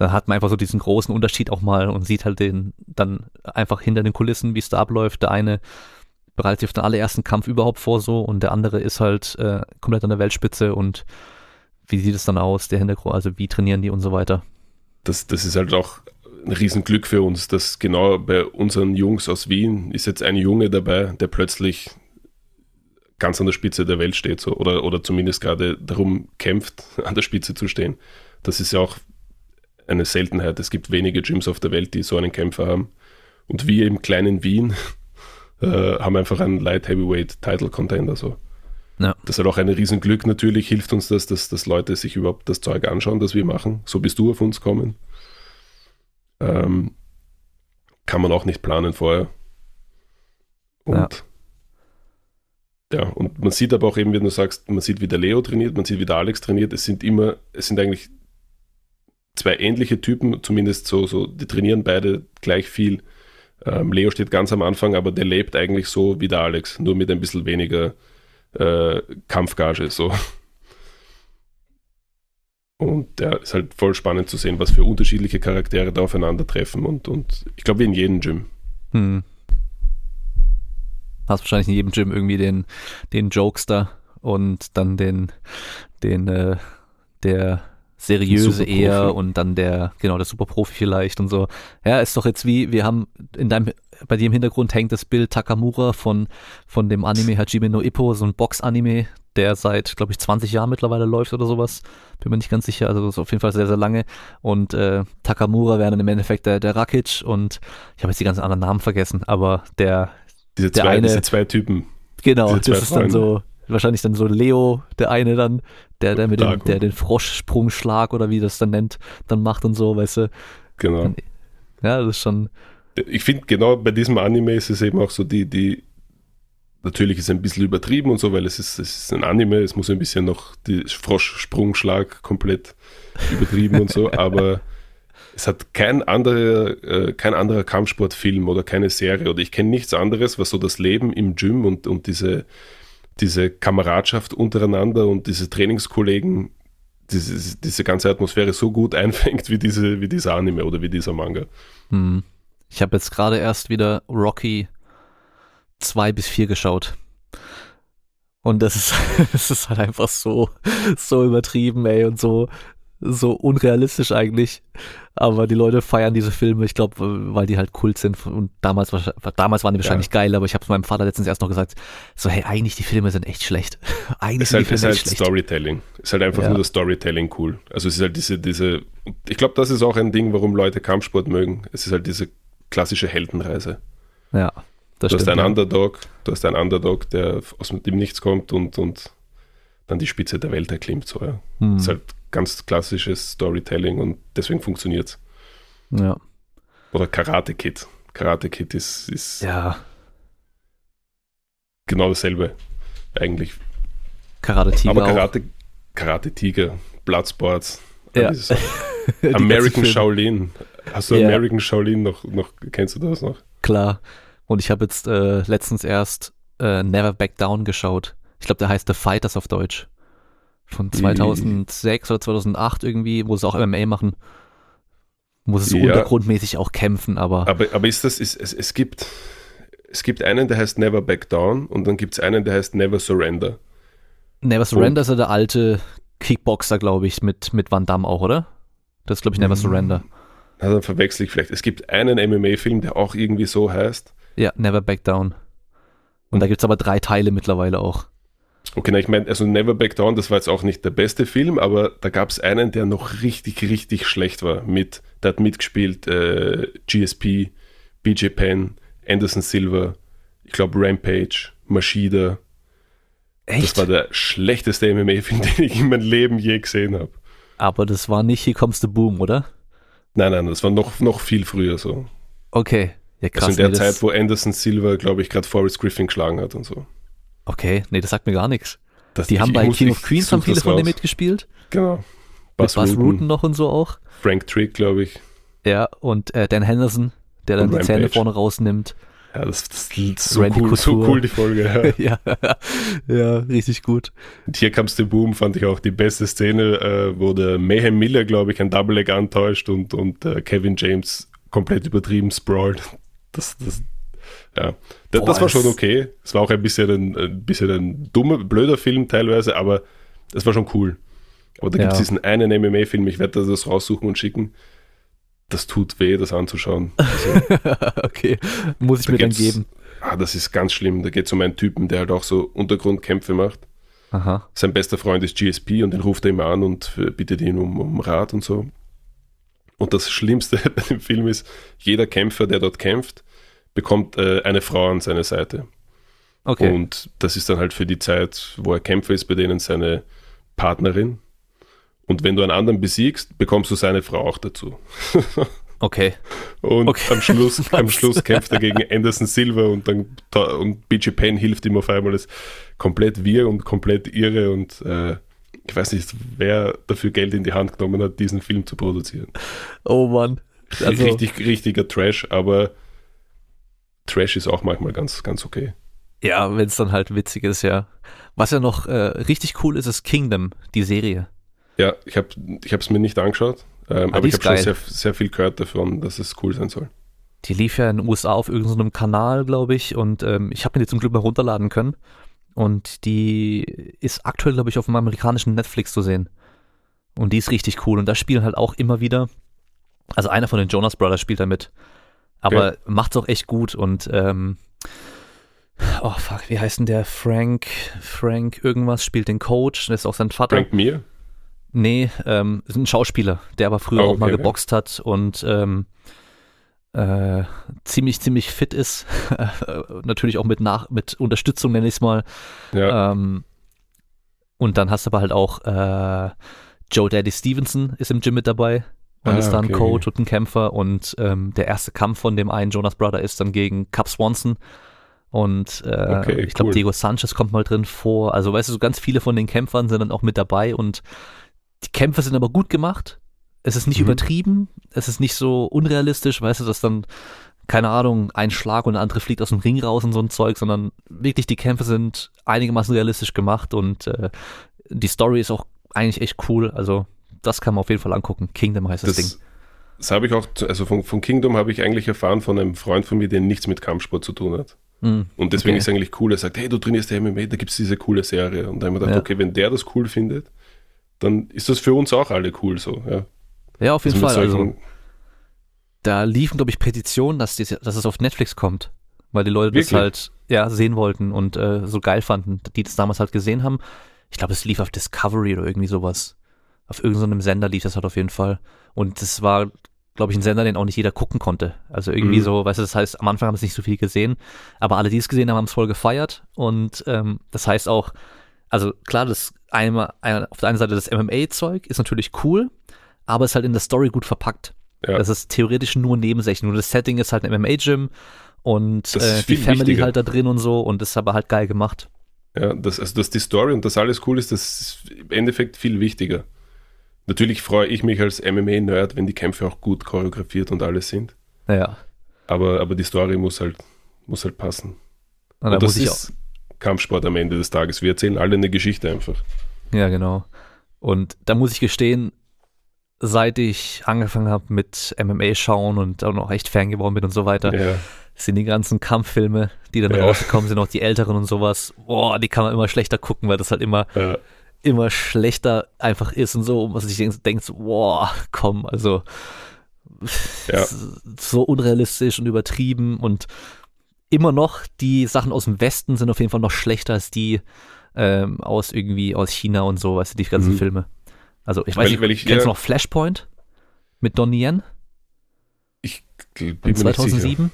dann hat man einfach so diesen großen Unterschied auch mal und sieht halt den dann einfach hinter den Kulissen, wie es da abläuft. Der eine bereitet sich auf den allerersten Kampf überhaupt vor so und der andere ist halt äh, komplett an der Weltspitze und wie sieht es dann aus, der Hintergrund, also wie trainieren die und so weiter. Das, das ist halt auch ein Riesenglück für uns, dass genau bei unseren Jungs aus Wien ist jetzt ein Junge dabei, der plötzlich ganz an der Spitze der Welt steht so, oder, oder zumindest gerade darum kämpft, *laughs* an der Spitze zu stehen. Das ist ja auch eine Seltenheit. Es gibt wenige Gyms auf der Welt, die so einen Kämpfer haben. Und wir im kleinen Wien *laughs* äh, haben einfach einen Light Heavyweight Title Contender so. Ja. Das ist halt auch ein Riesenglück. Natürlich hilft uns das, dass, dass Leute sich überhaupt das Zeug anschauen, das wir machen. So bist du auf uns kommen. Ähm, kann man auch nicht planen vorher. Und ja. ja. und man sieht aber auch eben, wie du sagst, man sieht, wie der Leo trainiert, man sieht, wie der Alex trainiert. Es sind immer, es sind eigentlich zwei ähnliche Typen, zumindest so, so, die trainieren beide gleich viel. Ähm, Leo steht ganz am Anfang, aber der lebt eigentlich so wie der Alex, nur mit ein bisschen weniger äh, Kampfgage. So. Und ja, ist halt voll spannend zu sehen, was für unterschiedliche Charaktere da aufeinandertreffen. Und, und ich glaube, wie in jedem Gym. Hm. Hast wahrscheinlich in jedem Gym irgendwie den, den Jokester und dann den, den, äh, der seriöse eher und dann der, genau, der Superprofi vielleicht und so. Ja, ist doch jetzt wie, wir haben in deinem, bei dir im Hintergrund hängt das Bild Takamura von, von dem Anime Hajime no Ippo, so ein Box-Anime, der seit, glaube ich, 20 Jahren mittlerweile läuft oder sowas. Bin mir nicht ganz sicher, also das ist auf jeden Fall sehr, sehr lange. Und äh, Takamura wäre dann im Endeffekt der, der Rakic und ich habe jetzt die ganzen anderen Namen vergessen, aber der, Diese Der zwei, eine- diese zwei Typen. genau, zwei das ist dann so, wahrscheinlich dann so Leo, der eine dann, der, der mit dem, der den Froschsprungschlag oder wie das dann nennt, dann macht und so, weißt du. Genau. Ja, das ist schon, Ich finde, genau bei diesem Anime ist es eben auch so, die, die, natürlich ist es ein bisschen übertrieben und so, weil es ist, es ist ein Anime, es muss ein bisschen noch die Froschsprungschlag komplett übertrieben und so, *laughs* aber es hat kein anderer, äh, kein anderer Kampfsportfilm oder keine Serie oder ich kenne nichts anderes, was so das Leben im Gym und, und diese, diese Kameradschaft untereinander und diese Trainingskollegen, diese, diese ganze Atmosphäre so gut *laughs* einfängt wie, diese, wie dieser Anime oder wie dieser Manga. hm. Ich habe jetzt gerade erst wieder Rocky 2 bis 4 geschaut. Und das ist, *laughs* das ist halt einfach so, so übertrieben, ey, und so, so unrealistisch eigentlich. Aber die Leute feiern diese Filme, ich glaube, weil die halt Kult sind. Und damals, damals waren die wahrscheinlich geil, aber ich habe meinem Vater letztens erst noch gesagt, so, hey, eigentlich die Filme sind echt schlecht. *laughs* eigentlich ist sind halt, die es ist Filme halt echt schlecht. Storytelling. Ist halt einfach Ja. nur das Storytelling cool. Also es ist halt diese, diese, ich glaube, das ist auch ein Ding, warum Leute Kampfsport mögen. Es ist halt diese klassische Heldenreise. Ja, das Du hast stimmt. einen ja. Underdog, du hast einen Underdog, der aus dem Nichts kommt und, und dann die Spitze der Welt erklimmt. So, ja. Hm. Das ist halt ganz klassisches Storytelling und deswegen funktioniert es. ja. Oder Karate Kid. Karate Kid ist, ist ja, genau dasselbe eigentlich. Karate Tiger Aber. Karate, Karate Tiger, Bloodsports, Ja. *laughs* *laughs* American. Shaolin. Hast du Ja. American Shaolin noch, noch, kennst du das noch? Klar. Und ich habe jetzt äh, letztens erst äh, Never Back Down geschaut. Ich glaube, der heißt The Fighters auf Deutsch. Von 2006 oder 2008 irgendwie, wo sie auch MMA machen. Sie so Ja. untergrundmäßig auch kämpfen, aber Aber, aber ist das, ist, es, es gibt, es gibt einen, der heißt Never Back Down und dann gibt es einen, der heißt Never Surrender. Never Surrender ist ja der alte Kickboxer, glaube ich, mit, mit Van Damme auch, oder? Das ist, glaube ich, Never Mhm. Surrender. Na, dann verwechsel ich vielleicht. Es gibt einen MMA-Film, der auch irgendwie so heißt. Ja, Never Back Down. Und da gibt's aber drei Teile mittlerweile auch. Okay, na, ich meine, also Never Back Down, das war jetzt auch nicht der beste Film, aber da gab es einen, der noch richtig, richtig schlecht war. Mit, der hat mitgespielt äh, GSP, BJ Penn, Anderson Silva, ich glaube Rampage, Mashida. Echt? Das war der schlechteste MMA-Film, *laughs* den ich in meinem Leben je gesehen habe. Aber das war nicht Hier kommst du Boom, oder? Nein, nein, das war noch, noch viel früher so. Okay. Ja, krass. also in der nee, Zeit, wo Anderson Silva, glaube ich, gerade Forrest Griffin geschlagen hat und so. Okay, nee, das sagt mir gar nichts. Das, Die ich- haben bei King of Queens haben viele von denen mitgespielt. Genau. Buzz, mit Buzz Rutten, noch und so auch. Frank Trick, glaube ich. Ja, und äh, Dan Henderson, der dann Und die Zähne Rampage. vorne rausnimmt. Ja, das, das ist so Randy cool, so cool, die Folge. Ja. *laughs* ja, ja, richtig gut. Und hier kam's the Boom, fand ich auch die beste Szene, äh, wo der Mayhem Miller, glaube ich, ein Double Leg antäuscht und, und äh, Kevin James komplett übertrieben sprawlt. Das, das, ja. Das, Boah, das war schon okay. Es war auch ein bisschen ein, ein bisschen ein dummer, blöder Film teilweise, aber das war schon cool. Aber da Ja. gibt's diesen einen MMA-Film, ich werde das raussuchen und schicken. Das tut weh, das anzuschauen. *laughs* Also, okay, muss ich da mir dann geben. Ah, das ist ganz schlimm. Da geht es um einen Typen, der halt auch so Untergrundkämpfe macht. Aha. Sein bester Freund ist GSP und den ruft er immer an und äh, bittet ihn um, um Rat und so. Und das Schlimmste *laughs* bei dem Film ist, jeder Kämpfer, der dort kämpft, bekommt äh, eine Frau an seine Seite. Okay. Und das ist dann halt für die Zeit, wo er Kämpfer ist, bei denen seine Partnerin. Und wenn du einen anderen besiegst, bekommst du seine Frau auch dazu. *laughs* okay. Und Okay. am Schluss, *laughs* am? Schluss kämpft er gegen Anderson Silva und dann da- und BJ Penn hilft ihm auf einmal. Das ist komplett wir und komplett irre und äh, ich weiß nicht, wer dafür Geld in die Hand genommen hat, diesen Film zu produzieren. Oh Mann. Also, Richtig, richtiger Trash, aber Trash ist auch manchmal ganz, ganz okay. ja, wenn es dann halt witzig ist, ja. Was ja noch äh, richtig cool ist, ist Kingdom, die Serie. Ja, ich habe ich es mir nicht angeschaut, ähm, Ah, aber ich habe schon sehr, sehr viel gehört davon, dass es cool sein soll. Die lief ja in den USA auf irgendeinem Kanal, glaube ich, und ähm, ich habe mir die zum Glück mal runterladen können. Und die ist aktuell, glaube ich, auf dem amerikanischen Netflix zu sehen. Und die ist richtig cool. Und da spielen halt auch immer wieder, also einer von den Jonas Brothers spielt da mit. Aber macht's auch echt gut. Und ähm, oh fuck, wie heißt denn der? Frank, Frank irgendwas spielt den Coach, das ist auch sein Vater. Frank Mir? Nee, ähm, ist ein Schauspieler, der aber früher Oh, auch mal okay, geboxt hat und ähm, äh, ziemlich, ziemlich fit ist. *laughs* Natürlich auch mit, nach, mit Unterstützung, nenne ich es mal. Ja. Ähm, und dann hast du aber halt auch äh, Joe Daddy Stevenson ist im Gym mit dabei und Ah, ist dann okay. Coach und ein Kämpfer und ähm, der erste Kampf von dem einen Jonas Brother ist dann gegen Cap Swanson und äh, Okay, ich glaube cool. Diego Sanchez kommt mal drin vor. Also weißt du, so ganz viele von den Kämpfern sind dann auch mit dabei und die Kämpfe sind aber gut gemacht. Es ist nicht Mhm. übertrieben, es ist nicht so unrealistisch, weißt du, dass dann keine Ahnung, ein Schlag und der andere fliegt aus dem Ring raus und so ein Zeug, sondern wirklich die Kämpfe sind einigermaßen realistisch gemacht und äh, die Story ist auch eigentlich echt cool. Also das kann man auf jeden Fall angucken. Kingdom heißt das, Ding. Das, das habe ich auch, also von, von Kingdom habe ich eigentlich erfahren von einem Freund von mir, der nichts mit Kampfsport zu tun hat. Hm. Und deswegen Okay. ist es eigentlich cool, er sagt, hey, du trainierst MMA, da gibt es diese coole Serie. Und da haben wir gedacht, Ja. okay, wenn der das cool findet, dann ist das für uns auch alle cool so. Ja. Ja, auf jeden Also Fall. Also, da liefen, glaube ich, Petitionen, dass, die, dass es auf Netflix kommt. Weil die Leute das Wirklich? halt ja, sehen wollten und äh, so geil fanden, die das damals halt gesehen haben. Ich glaube, es lief auf Discovery oder irgendwie sowas. Auf irgendeinem Sender lief das halt auf jeden Fall. Und das war, glaube ich, ein Sender, den auch nicht jeder gucken konnte. Also irgendwie Mhm. so, weißt du, das heißt, am Anfang haben es nicht so viel gesehen, aber alle, die es gesehen haben, haben es voll gefeiert. Und ähm, das heißt auch, also klar, das einmal, ein- auf der einen Seite das MMA-Zeug ist natürlich cool, aber ist halt in der Story gut verpackt. Ja. Das ist theoretisch nur nebensächlich. Nur das Setting ist halt ein MMA-Gym und äh, die Family wichtiger. halt da drin und so und das ist aber halt geil gemacht. Ja, das, also dass die Story und das alles cool ist, das ist im Endeffekt viel wichtiger. Natürlich freue ich mich als MMA-Nerd, wenn die Kämpfe auch gut choreografiert und alles sind. Naja, Aber, aber die Story muss halt, muss halt passen. und und muss das ist Kampfsport am Ende des Tages. Wir erzählen alle eine Geschichte einfach. Ja, genau. Und da muss ich gestehen, seit ich angefangen habe mit MMA schauen und auch noch echt Fan geworden bin und so weiter, Ja, sind die ganzen Kampffilme, die dann Ja. rausgekommen sind, auch die älteren und sowas, boah, die kann man immer schlechter gucken, weil das halt immer, äh, immer schlechter einfach ist und so, was ich denk- denkt, so, boah, komm, also Ja. so unrealistisch und übertrieben und immer noch die Sachen aus dem Westen sind auf jeden Fall noch schlechter als die ähm, aus irgendwie aus China und so, weißt du, die ganzen Mhm. Filme. Also ich weiß nicht, kennst du eher- noch Flashpoint mit Donnie Yen ich bin von mir nicht sicher. 2007?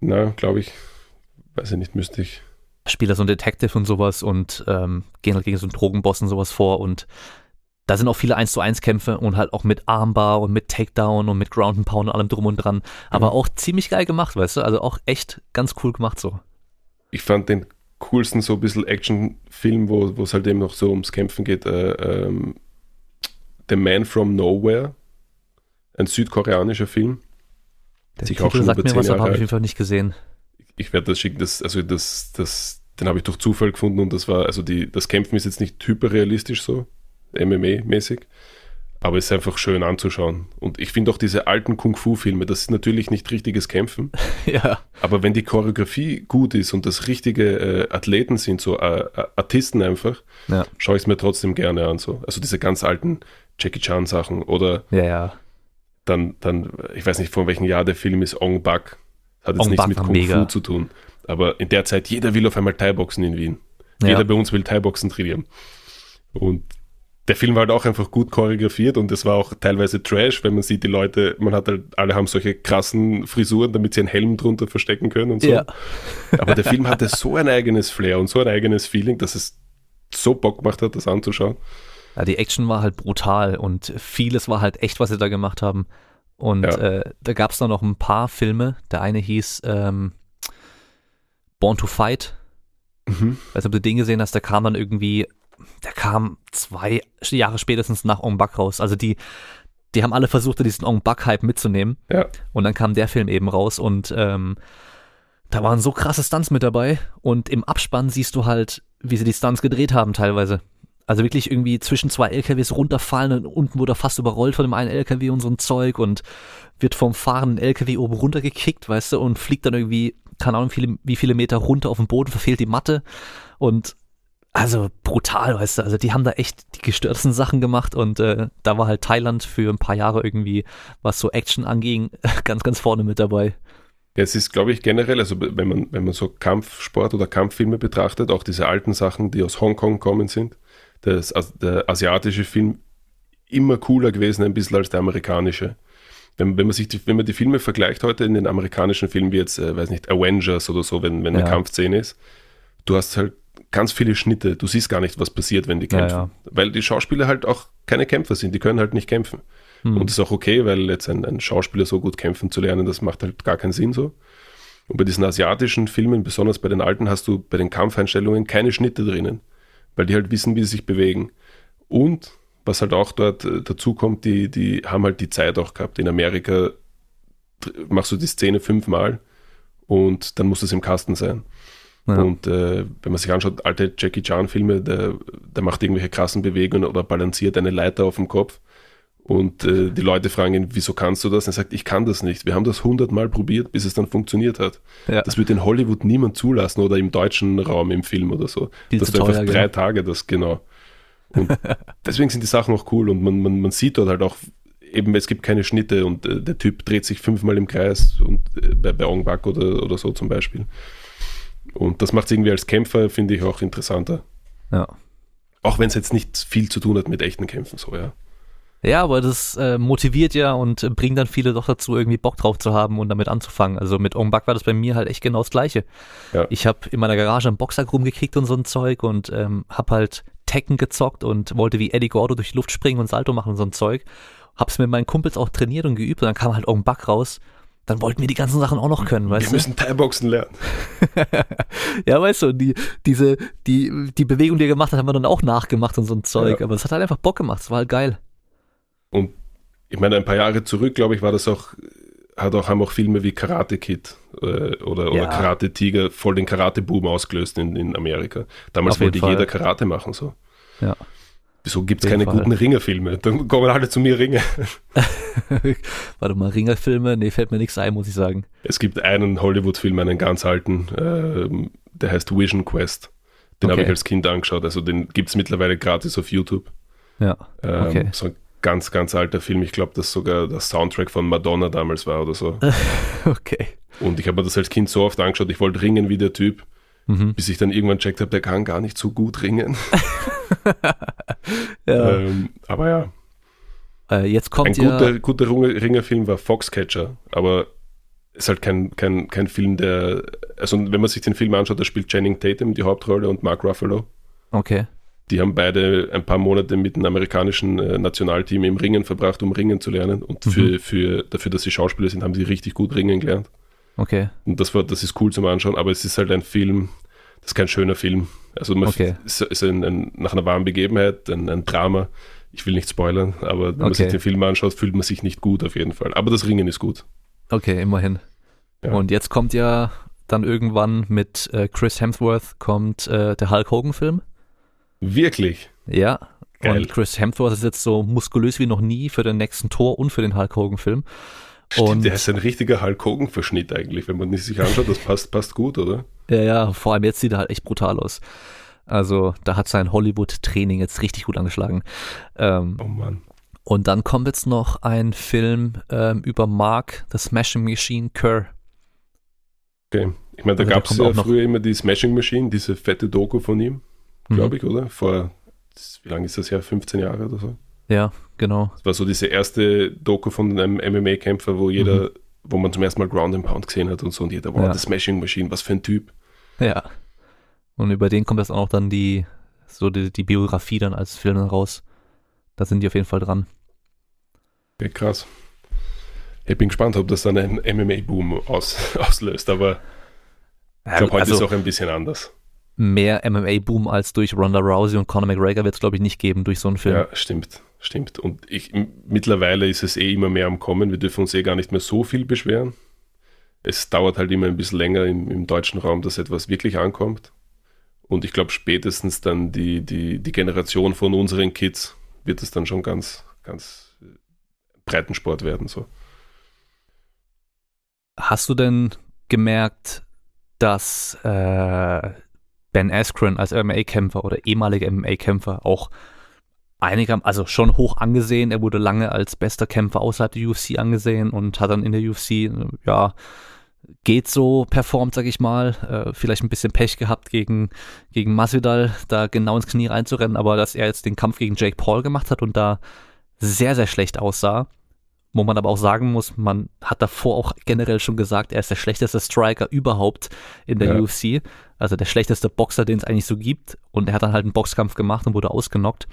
Na, glaube ich. Weiß ich nicht, müsste ich. spielt er so ein Detective und sowas und ähm, gehen halt gegen so einen Drogenboss und sowas vor und da sind auch viele 1 zu 1 Kämpfe und halt auch mit Armbar und mit Takedown und mit Ground and Pound und allem drum und dran. Aber Mhm. auch ziemlich geil gemacht, weißt du? Also auch echt ganz cool gemacht so. Ich fand den coolsten so ein bisschen Actionfilm, wo es halt eben noch so ums Kämpfen geht. Äh, ähm, The Man from Nowhere. Ein südkoreanischer Film. Der Sich auch Titel schon sagt über mir was, aber habe ich auf alt. jeden Fall nicht gesehen. Ich werde das schicken. Das, also das, das, den habe ich durch Zufall gefunden und das war, also die, das Kämpfen ist jetzt nicht hyperrealistisch so, MMA-mäßig, aber es ist einfach schön anzuschauen. Und ich finde auch diese alten Kung-Fu-Filme, das ist natürlich nicht richtiges Kämpfen, *laughs* ja. aber wenn die Choreografie gut ist und das richtige äh, Athleten sind, so äh, äh, Artisten einfach, Ja. schaue ich es mir trotzdem gerne an. So. Also diese ganz alten Jackie Chan-Sachen oder Ja, ja. dann, dann, ich weiß nicht von welchem Jahr der Film ist, Ong Bak. Hat jetzt Ong nichts Bak mit war Kung mega. Fu zu tun. Aber in der Zeit, jeder will auf einmal Thai-Boxen in Wien. Jeder bei uns will Thai-Boxen trainieren. Und der Film war halt auch einfach gut choreografiert und es war auch teilweise Trash, wenn man sieht, die Leute, man hat halt, alle haben solche krassen Frisuren, damit sie einen Helm drunter verstecken können und so. Ja. Aber der Film hatte so ein eigenes Flair und so ein eigenes Feeling, dass es so Bock gemacht hat, das anzuschauen. ja, die Action war halt brutal und vieles war halt echt, was sie da gemacht haben. Und Ja. äh, da gab es dann noch ein paar Filme. Der eine hieß ähm, Born to Fight. Mhm. Weiß nicht, ob du den gesehen hast, der kam dann irgendwie, der kam zwei Jahre spätestens nach Ong Bak raus. Also die, die haben alle versucht, diesen Ong Bak-Hype mitzunehmen. Ja. Und dann kam der Film eben raus und ähm, da waren so krasse Stunts mit dabei. Und im Abspann siehst du halt, wie sie die Stunts gedreht haben teilweise. Also wirklich irgendwie zwischen zwei LKWs runterfallen und unten wurde er fast überrollt von dem einen LKW und so ein Zeug und wird vom fahrenden LKW oben runtergekickt, weißt du, und fliegt dann irgendwie, keine Ahnung, viele, wie viele Meter runter auf den Boden, verfehlt die Matte und also brutal, weißt du, also die haben da echt die gestörtesten Sachen gemacht und äh, da war halt Thailand für ein paar Jahre irgendwie, was so Action anging, *laughs* ganz, ganz vorne mit dabei. Ja, es ist, glaube ich, generell, also wenn man, wenn man so Kampfsport oder Kampffilme betrachtet, auch diese alten Sachen, die aus Hongkong kommen sind, das, der asiatische Film immer cooler gewesen ein bisschen als der amerikanische. Wenn, wenn man sich die, wenn man die Filme vergleicht heute in den amerikanischen Filmen wie jetzt, äh, weiß nicht, Avengers oder so, wenn, wenn eine ja. Kampfszene ist, du hast halt ganz viele Schnitte, du siehst gar nicht, was passiert, wenn die kämpfen. Ja, ja. Weil die Schauspieler halt auch keine Kämpfer sind, die können halt nicht kämpfen. Mhm. Und das ist auch okay, weil jetzt ein, ein Schauspieler so gut kämpfen zu lernen, das macht halt gar keinen Sinn so. Und bei diesen asiatischen Filmen, besonders bei den alten, hast du bei den Kampfeinstellungen keine Schnitte drinnen, weil die halt wissen, wie sie sich bewegen. Und was halt auch dort äh, dazu kommt, die, die haben halt die Zeit auch gehabt. In Amerika machst du die Szene fünfmal und dann muss es im Kasten sein. Ja. Und äh, wenn man sich anschaut, alte Jackie Chan-Filme, der, der macht irgendwelche krassen Bewegungen oder balanciert eine Leiter auf dem Kopf. Und äh, die Leute fragen ihn, wieso kannst du das? Und er sagt, ich kann das nicht. Wir haben das hundertmal probiert, bis es dann funktioniert hat. Ja. Das wird in Hollywood niemand zulassen oder im deutschen Raum im Film oder so. Viel dass du teuer, einfach drei. Tage das, genau. Und *laughs* deswegen sind die Sachen auch cool und man, man, man sieht dort halt auch, eben es gibt keine Schnitte und äh, der Typ dreht sich fünfmal im Kreis und äh, bei, bei Ong Bak oder, oder so zum Beispiel. Und das macht es irgendwie als Kämpfer, finde ich, auch interessanter. Ja. Auch wenn es jetzt nicht viel zu tun hat mit echten Kämpfen, so, ja. Ja, aber das äh, motiviert ja und bringt dann viele doch dazu, irgendwie Bock drauf zu haben und damit anzufangen. Also mit Ongbak war das bei mir halt echt genau das Gleiche. Ja. Ich habe in meiner Garage einen Boxsack rumgekriegt und so ein Zeug und ähm, habe halt Tekken gezockt und wollte wie Eddie Gordo durch die Luft springen und Salto machen und so ein Zeug. Hab's mit meinen Kumpels auch trainiert und geübt und dann kam halt Ongbak raus dann wollten wir die ganzen Sachen auch noch können, weißt wir du? Wir müssen Thai-Boxen lernen. *laughs* ja, weißt du, die, diese, die, die Bewegung, die er gemacht hat, haben wir dann auch nachgemacht und so ein Zeug. Ja. Aber es hat halt einfach Bock gemacht, es war halt geil. Und ich meine, ein paar Jahre zurück, glaube ich, war das auch, hat auch, haben auch Filme wie Karate Kid äh, oder, oder ja. Karate Tiger voll den Karate-Boom ausgelöst in, in Amerika. Damals wollte jeder Karate machen, so. Ja. Wieso gibt es keine Fall. guten Ringerfilme? Dann kommen alle zu mir Ringe. *laughs* Warte mal, Ringerfilme? Nee, fällt mir nichts ein, muss ich sagen. Es gibt einen Hollywood-Film, einen ganz alten, äh, der heißt Vision Quest. Den okay. habe ich als Kind angeschaut. Also den gibt es mittlerweile gratis auf YouTube. Ja. Ähm, okay. So ein ganz, ganz alter Film. Ich glaube, dass sogar der Soundtrack von Madonna damals war oder so. *laughs* okay. Und ich habe mir das als Kind so oft angeschaut, ich wollte ringen wie der Typ. Mhm. Bis ich dann irgendwann checkt habe, der kann gar nicht so gut ringen. *laughs* ja. Ähm, aber ja. Äh, jetzt kommt Ein ja guter, guter Ringerfilm war Foxcatcher, aber ist halt kein, kein, kein Film, der. Also, wenn man sich den Film anschaut, da spielt Channing Tatum die Hauptrolle und Mark Ruffalo. Okay. Die haben beide ein paar Monate mit dem amerikanischen äh, Nationalteam im Ringen verbracht, um Ringen zu lernen. Und für, mhm. für, dafür, dass sie Schauspieler sind, haben sie richtig gut Ringen gelernt. Okay. Und das, war, das ist cool zum Anschauen, aber es ist halt ein Film, das ist kein schöner Film. Also man okay. ist, ist ein, ein, nach einer warmen Begebenheit, ein, ein, Drama. Ich will nicht spoilern, aber wenn okay. man sich den Film anschaut, fühlt man sich nicht gut auf jeden Fall. Aber das Ringen ist gut. Okay, immerhin. Ja. Und jetzt kommt ja dann irgendwann mit äh, Chris Hemsworth kommt äh, der Hulk Hogan Film. Wirklich? Ja. Geil. Und Chris Hemsworth ist jetzt so muskulös wie noch nie für den nächsten Tor und für den Hulk Hogan Film. Stimmt, und der ist ein richtiger Hulk Hogan-Verschnitt eigentlich, wenn man sich anschaut, das passt, passt gut, oder? Ja, ja, vor allem jetzt sieht er halt echt brutal aus. Also da hat sein Hollywood-Training jetzt richtig gut angeschlagen. Ähm, oh Mann. Und dann kommt jetzt noch ein Film ähm, über Mark, The Smashing Machine Kerr. Okay. Ich meine, da also gab es ja früher immer die Smashing Machine, diese fette Doku von ihm, glaube mhm. ich, oder? Vor, wie lange ist das her? 15 Jahre oder so? Ja, genau. Das war so diese erste Doku von einem MMA-Kämpfer, wo jeder, mhm. wo man zum ersten Mal Ground and Pound gesehen hat und so und jeder, wow, ja. das Smashing Machine, was für ein Typ. Ja. Und über den kommt jetzt auch noch dann die, so die, die Biografie dann als Film raus. Da sind die auf jeden Fall dran. Okay, krass. Ich bin gespannt, ob das dann einen MMA-Boom aus, *laughs* auslöst, aber ich glaube, heute also, ist auch ein bisschen anders mehr MMA-Boom als durch Ronda Rousey und Conor McGregor wird es, glaube ich, nicht geben durch so einen Film. Ja, stimmt, stimmt. Und ich, mittlerweile ist es eh immer mehr am Kommen. Wir dürfen uns eh gar nicht mehr so viel beschweren. Es dauert halt immer ein bisschen länger im, im deutschen Raum, dass etwas wirklich ankommt. Und ich glaube, spätestens dann die, die, die Generation von unseren Kids wird es dann schon ganz, ganz Breitensport werden. So. Hast du denn gemerkt, dass äh, Ben Askren als MMA-Kämpfer oder ehemaliger MMA-Kämpfer auch einiger, also schon hoch angesehen. Er wurde lange als bester Kämpfer außerhalb der UFC angesehen und hat dann in der UFC, ja, geht so performt, sag ich mal. Äh, vielleicht ein bisschen Pech gehabt gegen, gegen Masvidal, da genau ins Knie reinzurennen, aber dass er jetzt den Kampf gegen Jake Paul gemacht hat und da sehr, sehr schlecht aussah. Wo man aber auch sagen muss, man hat davor auch generell schon gesagt, er ist der schlechteste Striker überhaupt in der ja. UFC. Also der schlechteste Boxer, den es eigentlich so gibt. Und er hat dann halt einen Boxkampf gemacht und wurde ausgenockt.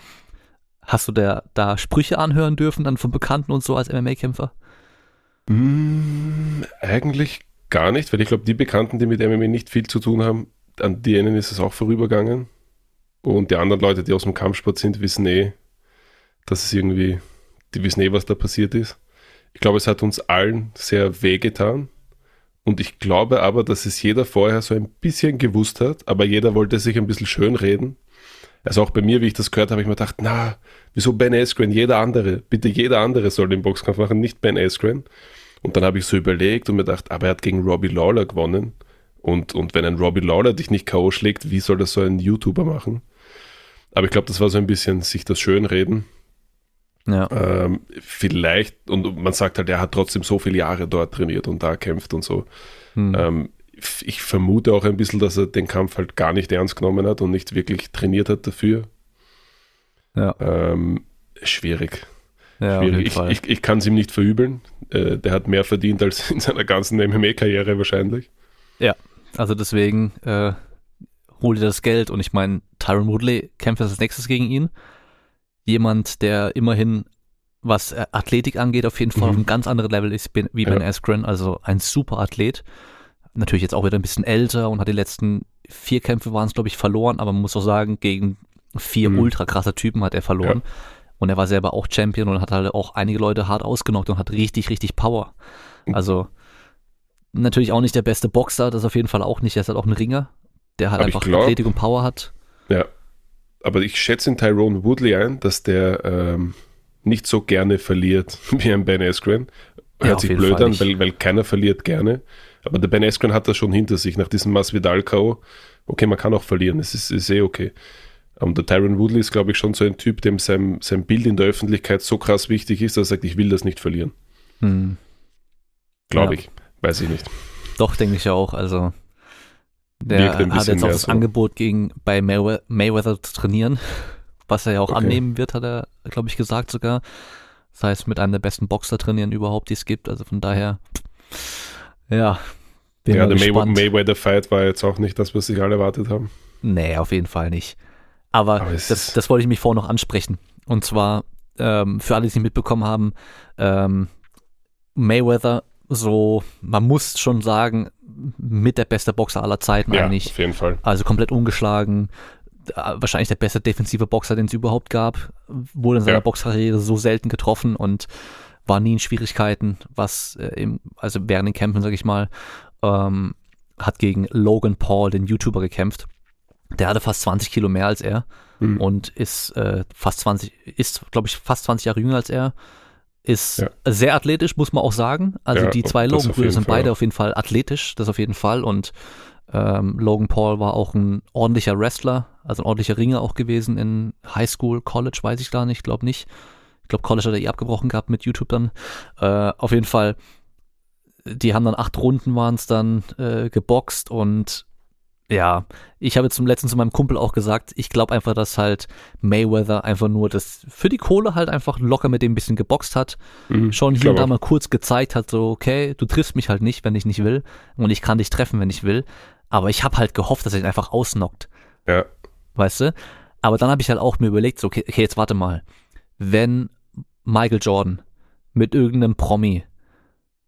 Hast du der, da Sprüche anhören dürfen dann von Bekannten und so als MMA-Kämpfer? Mm, eigentlich gar nicht, weil ich glaube, die Bekannten, die mit MMA nicht viel zu tun haben, an denen ist es auch vorübergegangen. Und die anderen Leute, die aus dem Kampfsport sind, wissen eh, dass es irgendwie, die wissen eh, was da passiert ist. Ich glaube, es hat uns allen sehr wehgetan. Und ich glaube aber, dass es jeder vorher so ein bisschen gewusst hat, aber jeder wollte sich ein bisschen schönreden. Also auch bei mir, wie ich das gehört habe, habe ich mir gedacht, na, wieso Ben Askren? Jeder andere, bitte jeder andere soll den Boxkampf machen, nicht Ben Askren. Und dann habe ich so überlegt und mir gedacht, aber er hat gegen Robbie Lawler gewonnen. Und, und wenn ein Robbie Lawler dich nicht K.O. schlägt, wie soll das so ein YouTuber machen? Aber ich glaube, das war so ein bisschen sich das Schönreden. Ja. Ähm, vielleicht, und man sagt halt, er hat trotzdem so viele Jahre dort trainiert und da kämpft und so. Hm. Ähm, ich vermute auch ein bisschen, dass er den Kampf halt gar nicht ernst genommen hat und nicht wirklich trainiert hat dafür. Ja. Ähm, schwierig. Ja, schwierig. Ich, ich, ich kann es ihm nicht verübeln. Äh, der hat mehr verdient als in seiner ganzen MMA-Karriere wahrscheinlich. Ja, also deswegen äh, hol dir das Geld und ich meine, Tyron Woodley kämpft als nächstes gegen ihn jemand, der immerhin, was äh, Athletik angeht, auf jeden Fall mhm. auf einem ganz anderen Level ist wie Ben ja. Askren, also ein super Athlet. Natürlich jetzt auch wieder ein bisschen älter und hat die letzten vier Kämpfe waren es, glaube ich, verloren, aber man muss auch sagen, gegen vier mhm. ultra krasse Typen hat er verloren. Ja. Und er war selber auch Champion und hat halt auch einige Leute hart ausgenockt und hat richtig, richtig Power. Mhm. Also natürlich auch nicht der beste Boxer, das auf jeden Fall auch nicht. Er ist halt auch ein Ringer, der halt aber einfach glaub, Athletik und Power hat. Ja, aber ich schätze in Tyrone Woodley ein, dass der ähm, nicht so gerne verliert *laughs* wie ein Ben Askren. Hört ja, sich blöd an, weil, weil keiner verliert gerne. Aber der Ben Askren hat das schon hinter sich nach diesem Masvidal K.O. Okay, man kann auch verlieren, es ist, ist eh okay. Und der Tyron Woodley ist, glaube ich, schon so ein Typ, dem sein, sein Bild in der Öffentlichkeit so krass wichtig ist, dass er sagt, ich will das nicht verlieren. Hm. Glaube ja. ich. Weiß ich nicht. Doch, denke ich auch. Also der hat jetzt auch das so. Angebot gegen bei Mayweather, Mayweather zu trainieren, *laughs* was er ja auch okay. annehmen wird, hat er, glaube ich, gesagt sogar. Das heißt, mit einem der besten Boxer trainieren überhaupt, die es gibt. Also von daher, ja. Bin ja, der gespannt. Mayweather-Fight war jetzt auch nicht das, was sich alle erwartet haben. Nee, auf jeden Fall nicht. Aber, Aber das, das wollte ich mich vorher noch ansprechen. Und zwar, ähm, für alle, die es nicht mitbekommen haben, ähm, Mayweather so, man muss schon sagen, mit der beste Boxer aller Zeiten ja, eigentlich. Auf jeden Fall. Also komplett ungeschlagen. Wahrscheinlich der beste defensive Boxer, den es überhaupt gab. Wurde in seiner ja. Boxkarriere so selten getroffen und war nie in Schwierigkeiten, was äh, im, also während den Kämpfen, sag ich mal, ähm, hat gegen Logan Paul, den YouTuber, gekämpft. Der hatte fast 20 Kilo mehr als er mhm. und ist äh, fast 20, ist, glaube ich, fast 20 Jahre jünger als er ist ja. sehr athletisch, muss man auch sagen. Also ja, die zwei Logan Brüder sind beide auf jeden Fall athletisch, das auf jeden Fall. Und ähm, Logan Paul war auch ein ordentlicher Wrestler, also ein ordentlicher Ringer auch gewesen in High School, College, weiß ich gar nicht, glaube nicht. Ich glaube, College hat er eh abgebrochen gehabt mit YouTube dann. Äh, auf jeden Fall, die haben dann acht Runden waren es dann äh, geboxt und ja, ich habe zum letzten zu meinem Kumpel auch gesagt, ich glaube einfach, dass halt Mayweather einfach nur das für die Kohle halt einfach locker mit dem ein bisschen geboxt hat. Mhm, schon hier und da mal kurz gezeigt hat, so, okay, du triffst mich halt nicht, wenn ich nicht will. Und ich kann dich treffen, wenn ich will. Aber ich habe halt gehofft, dass er ihn einfach ausnockt. Ja. Weißt du? Aber dann habe ich halt auch mir überlegt, so, okay, okay, jetzt warte mal. Wenn Michael Jordan mit irgendeinem Promi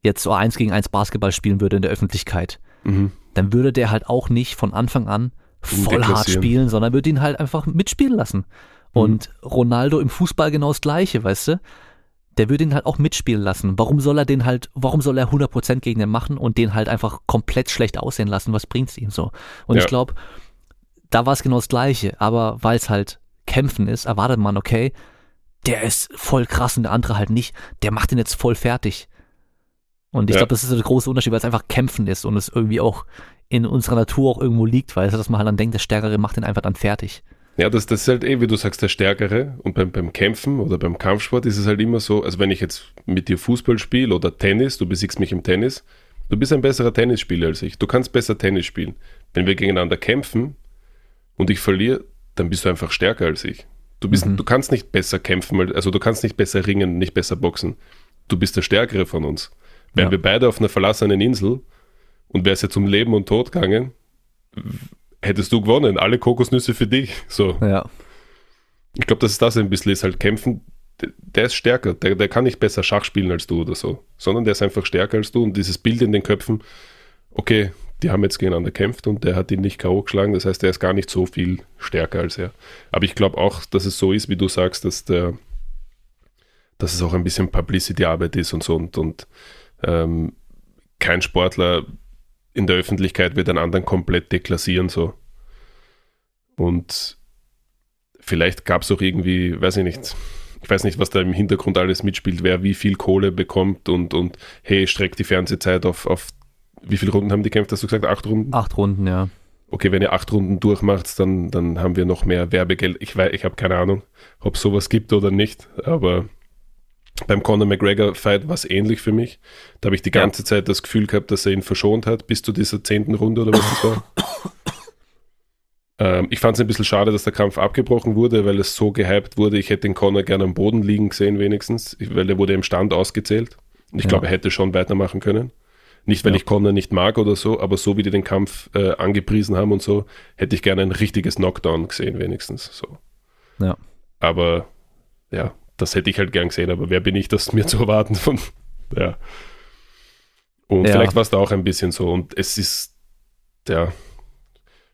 jetzt so eins gegen eins Basketball spielen würde in der Öffentlichkeit, mhm dann würde der halt auch nicht von Anfang an voll hart spielen, sondern würde ihn halt einfach mitspielen lassen. Mhm. Und mhm. Ronaldo im Fußball genau das Gleiche, weißt du? Der würde ihn halt auch mitspielen lassen. Warum soll er den halt, warum soll er 100% gegen den machen und den halt einfach komplett schlecht aussehen lassen? Was bringt's ihm so? Und ja. ich glaube, da war es genau das Gleiche. Aber weil es halt Kämpfen ist, erwartet man, okay, der ist voll krass und der andere halt nicht. Der macht ihn jetzt voll fertig. Und ich ja. glaube, das ist der große Unterschied, weil es einfach Kämpfen ist und es irgendwie auch in unserer Natur auch irgendwo liegt, weil es, dass man halt dann denkt, der Stärkere macht den einfach dann fertig. Ja, das, das ist halt eh, wie du sagst, der Stärkere. Und beim, beim Kämpfen oder beim Kampfsport ist es halt immer so, also wenn ich jetzt mit dir Fußball spiele oder Tennis, du besiegst mich im Tennis, Du bist ein besserer Tennisspieler als ich. Du kannst besser Tennis spielen. Wenn wir gegeneinander kämpfen und ich verliere, dann bist du einfach stärker als ich. Du, bist, mhm. du kannst nicht besser kämpfen, also du kannst nicht besser ringen, nicht besser boxen. Du bist der Stärkere von uns. Wären ja. wir beide auf einer verlassenen Insel und wär's jetzt um Leben und Tod gegangen, hättest du gewonnen. Alle Kokosnüsse für dich. So. Ja. Ich glaube, dass es das ein bisschen ist, halt kämpfen. Der ist stärker, der, der kann nicht besser Schach spielen als du oder so, sondern der ist einfach stärker als du und dieses Bild in den Köpfen, okay, die haben jetzt gegeneinander gekämpft und der hat ihn nicht K.O. geschlagen, das heißt, der ist gar nicht so viel stärker als er. Aber ich glaube auch, dass es so ist, wie du sagst, dass der, dass es auch ein bisschen Publicity-Arbeit ist und so und, und ähm, kein Sportler in der Öffentlichkeit wird einen anderen komplett deklassieren so. Und vielleicht gab es auch irgendwie, weiß ich nicht, ich weiß nicht, was da im Hintergrund alles mitspielt, wer wie viel Kohle bekommt und, und hey, streckt die Fernsehzeit auf, auf wie viele Runden haben die gekämpft, hast du gesagt? Acht Runden? Acht Runden, ja. Okay, wenn ihr acht Runden durchmacht, dann, dann haben wir noch mehr Werbegeld. Ich weiß, ich habe keine Ahnung, ob es sowas gibt oder nicht, aber beim Conor McGregor-Fight war es ähnlich für mich. Da habe ich die ganze ja. Zeit das Gefühl gehabt, dass er ihn verschont hat, bis zu dieser zehnten Runde oder was das war. *coughs* ähm, ich fand es ein bisschen schade, dass der Kampf abgebrochen wurde, weil es so gehypt wurde. Ich hätte den Conor gerne am Boden liegen gesehen, wenigstens, weil er wurde im Stand ausgezählt. Und ich ja. glaube, er hätte schon weitermachen können. Nicht, weil ja. ich Conor nicht mag oder so, aber so wie die den Kampf äh, angepriesen haben und so, hätte ich gerne ein richtiges Knockdown gesehen, wenigstens. So. Ja. Aber ja, das hätte ich halt gern gesehen, aber wer bin ich, das mir *laughs* zu erwarten von, ja. Und ja. vielleicht war es da auch ein bisschen so und es ist, ja,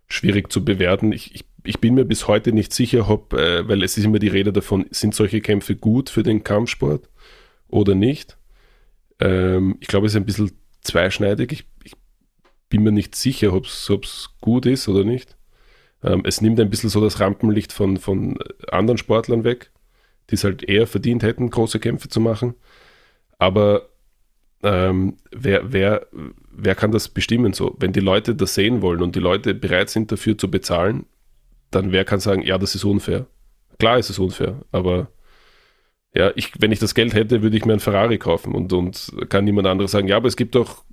schwierig zu bewerten. Ich, ich, ich bin mir bis heute nicht sicher, ob, äh, weil es ist immer die Rede davon, sind solche Kämpfe gut für den Kampfsport oder nicht. Ähm, ich glaube, es ist ein bisschen zweischneidig. Ich, ich bin mir nicht sicher, ob es gut ist oder nicht. Ähm, es nimmt ein bisschen so das Rampenlicht von, von anderen Sportlern weg die es halt eher verdient hätten, große Kämpfe zu machen. Aber ähm, wer, wer, wer kann das bestimmen so? Wenn die Leute das sehen wollen und die Leute bereit sind dafür zu bezahlen, dann wer kann sagen, ja, das ist unfair? Klar ist es unfair, aber ja, ich, wenn ich das Geld hätte, würde ich mir einen Ferrari kaufen und, und kann niemand anderes sagen, ja, aber es gibt doch,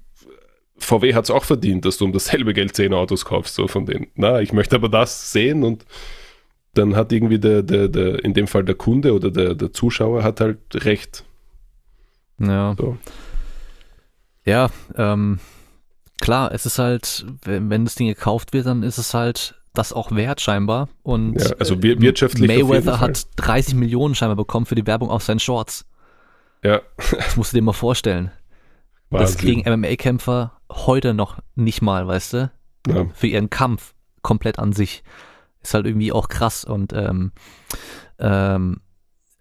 VW hat es auch verdient, dass du um dasselbe Geld zehn Autos kaufst, so von denen. Na, ich möchte aber das sehen und dann hat irgendwie der, der, der, in dem Fall der Kunde oder der, der Zuschauer hat halt recht. Ja. So. Ja, ähm, klar, es ist halt, wenn, wenn das Ding gekauft wird, dann ist es halt das auch wert scheinbar. Und ja, also wir, wirtschaftlich. Mayweather hat 30 Millionen scheinbar bekommen für die Werbung auf seinen Shorts. Ja. Das musst du dir mal vorstellen. Wahnsinn. Das kriegen MMA-Kämpfer heute noch nicht mal, weißt du? Ja. Für ihren Kampf komplett an sich. Ist halt irgendwie auch krass und ähm, ähm,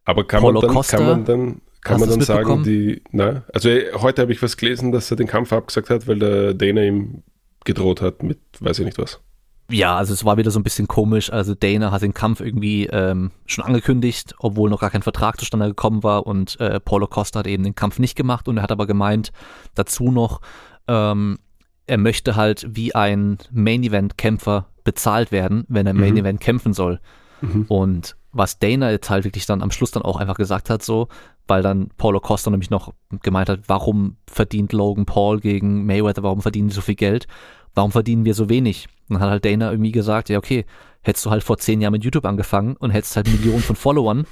aber kann man, dann, Costa, kann man dann kann man dann sagen, die, na, also äh, heute habe ich was gelesen, dass er den Kampf abgesagt hat, weil der Dana ihm gedroht hat mit, weiß ich nicht was. Ja, also es war wieder so ein bisschen komisch. Also Dana hat den Kampf irgendwie ähm, schon angekündigt, obwohl noch gar kein Vertrag zustande gekommen war und äh, Paulo Costa hat eben den Kampf nicht gemacht und er hat aber gemeint, dazu noch, ähm, er möchte halt wie ein Main-Event-Kämpfer bezahlt werden, wenn er Main mhm. Event kämpfen soll. Mhm. Und was Dana jetzt halt wirklich dann am Schluss dann auch einfach gesagt hat, so, weil dann Paulo Costa nämlich noch gemeint hat, warum verdient Logan Paul gegen Mayweather, warum verdienen die so viel Geld, warum verdienen wir so wenig? Und dann hat halt Dana irgendwie gesagt, ja, okay, hättest du halt vor zehn Jahren mit YouTube angefangen und hättest halt Millionen von Followern,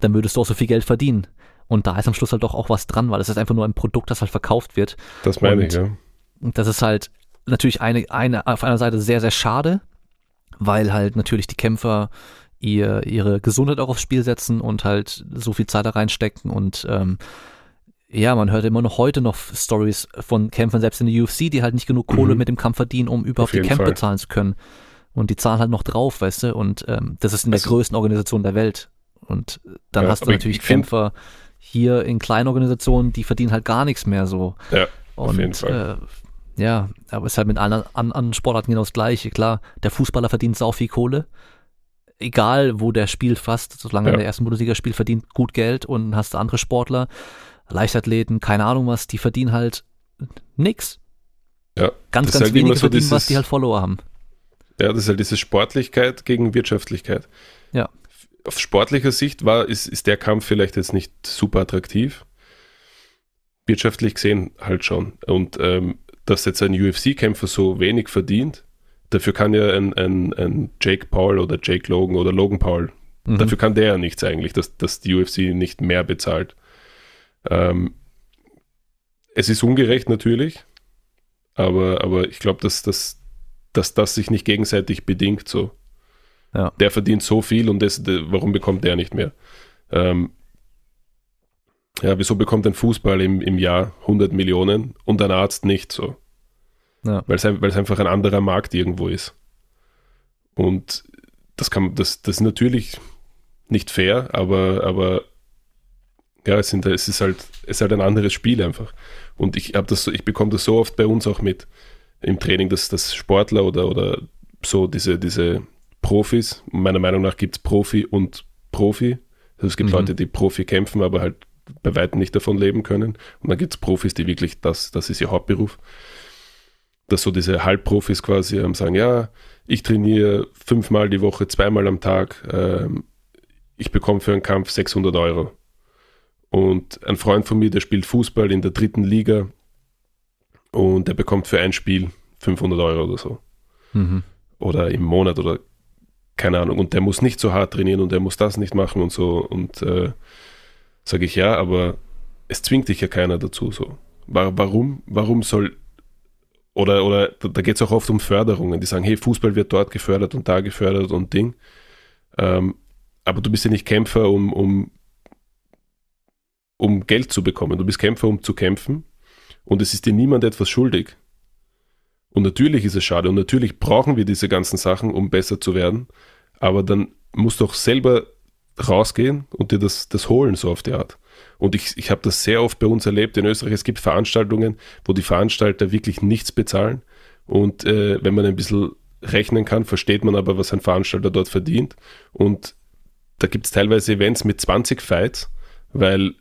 dann würdest du auch so viel Geld verdienen. Und da ist am Schluss halt doch auch was dran, weil es ist einfach nur ein Produkt, das halt verkauft wird. Das meine und ich, ja. Das ist halt natürlich eine, eine, auf einer Seite sehr, sehr schade, weil halt natürlich die Kämpfer ihr, ihre Gesundheit auch aufs Spiel setzen und halt so viel Zeit da reinstecken und ähm, ja, man hört immer noch heute noch Stories von Kämpfern, selbst in der UFC, die halt nicht genug Kohle mhm. mit dem Kampf verdienen, um überhaupt die Kämpfe bezahlen zu können. Und die zahlen halt noch drauf, weißt du, und ähm, das ist in der also, größten Organisation der Welt. Und dann ja, hast du natürlich Kämpfer hier in kleinen Organisationen, die verdienen halt gar nichts mehr so. Ja, auf und, jeden Fall. Äh, ja, aber es ist halt mit allen anderen Sportarten genau das Gleiche. Klar, der Fußballer verdient sau viel Kohle. Egal, wo der spielt fast, solange ja. er in der ersten Bundesliga spielt, verdient gut Geld und hast du andere Sportler, Leichtathleten, keine Ahnung was, die verdienen halt nix. Ja. Ganz, ganz halt wenige so verdienen, dieses, was die halt Follower haben. Ja, das ist halt diese Sportlichkeit gegen Wirtschaftlichkeit. Ja. Auf sportlicher Sicht war, ist, ist der Kampf vielleicht jetzt nicht super attraktiv wirtschaftlich gesehen halt schon. Und ähm, dass jetzt ein UFC-Kämpfer so wenig verdient, dafür kann ja ein, ein, ein Jake Paul oder Jake Logan oder Logan Paul, mhm. dafür kann der ja nichts eigentlich, dass, dass die UFC nicht mehr bezahlt. Ähm, es ist ungerecht natürlich, aber, aber ich glaube, dass, dass, dass das sich nicht gegenseitig bedingt so. Ja. Der verdient so viel und das, warum bekommt der nicht mehr? Ähm, ja, wieso bekommt ein Fußball im, im Jahr 100 Millionen und ein Arzt nicht so? Ja. Weil es einfach ein anderer Markt irgendwo ist. Und das kann das, das ist natürlich nicht fair, aber, aber ja, es, sind, es ist halt, es ist halt ein anderes Spiel einfach. Und ich habe das, ich bekomme das so oft bei uns auch mit im Training, dass, dass Sportler oder, oder so diese, diese Profis, meiner Meinung nach gibt es Profi und Profi. Also es gibt mhm. Leute, die Profi kämpfen, aber halt bei weitem nicht davon leben können. Und dann gibt es Profis, die wirklich, das, das ist ihr Hauptberuf. Dass so diese Halbprofis quasi ähm, sagen, ja, ich trainiere fünfmal die Woche, zweimal am Tag, ähm, ich bekomme für einen Kampf 600 Euro. Und ein Freund von mir, der spielt Fußball in der dritten Liga und der bekommt für ein Spiel 500 Euro oder so. Mhm. Oder im Monat oder keine Ahnung. Und der muss nicht so hart trainieren und der muss das nicht machen und so. Und äh, sage ich ja, aber es zwingt dich ja keiner dazu. So. Warum? Warum soll oder, oder da geht es auch oft um Förderungen, die sagen, hey, Fußball wird dort gefördert und da gefördert und Ding. Ähm, aber du bist ja nicht Kämpfer, um, um, um Geld zu bekommen. Du bist Kämpfer, um zu kämpfen. Und es ist dir niemand etwas schuldig. Und natürlich ist es schade und natürlich brauchen wir diese ganzen Sachen, um besser zu werden. Aber dann musst du auch selber rausgehen und dir das, das holen, so auf die Art. Und ich, ich habe das sehr oft bei uns erlebt in Österreich. Es gibt Veranstaltungen, wo die Veranstalter wirklich nichts bezahlen. Und äh, wenn man ein bisschen rechnen kann, versteht man aber, was ein Veranstalter dort verdient. Und da gibt es teilweise Events mit 20 Fights, weil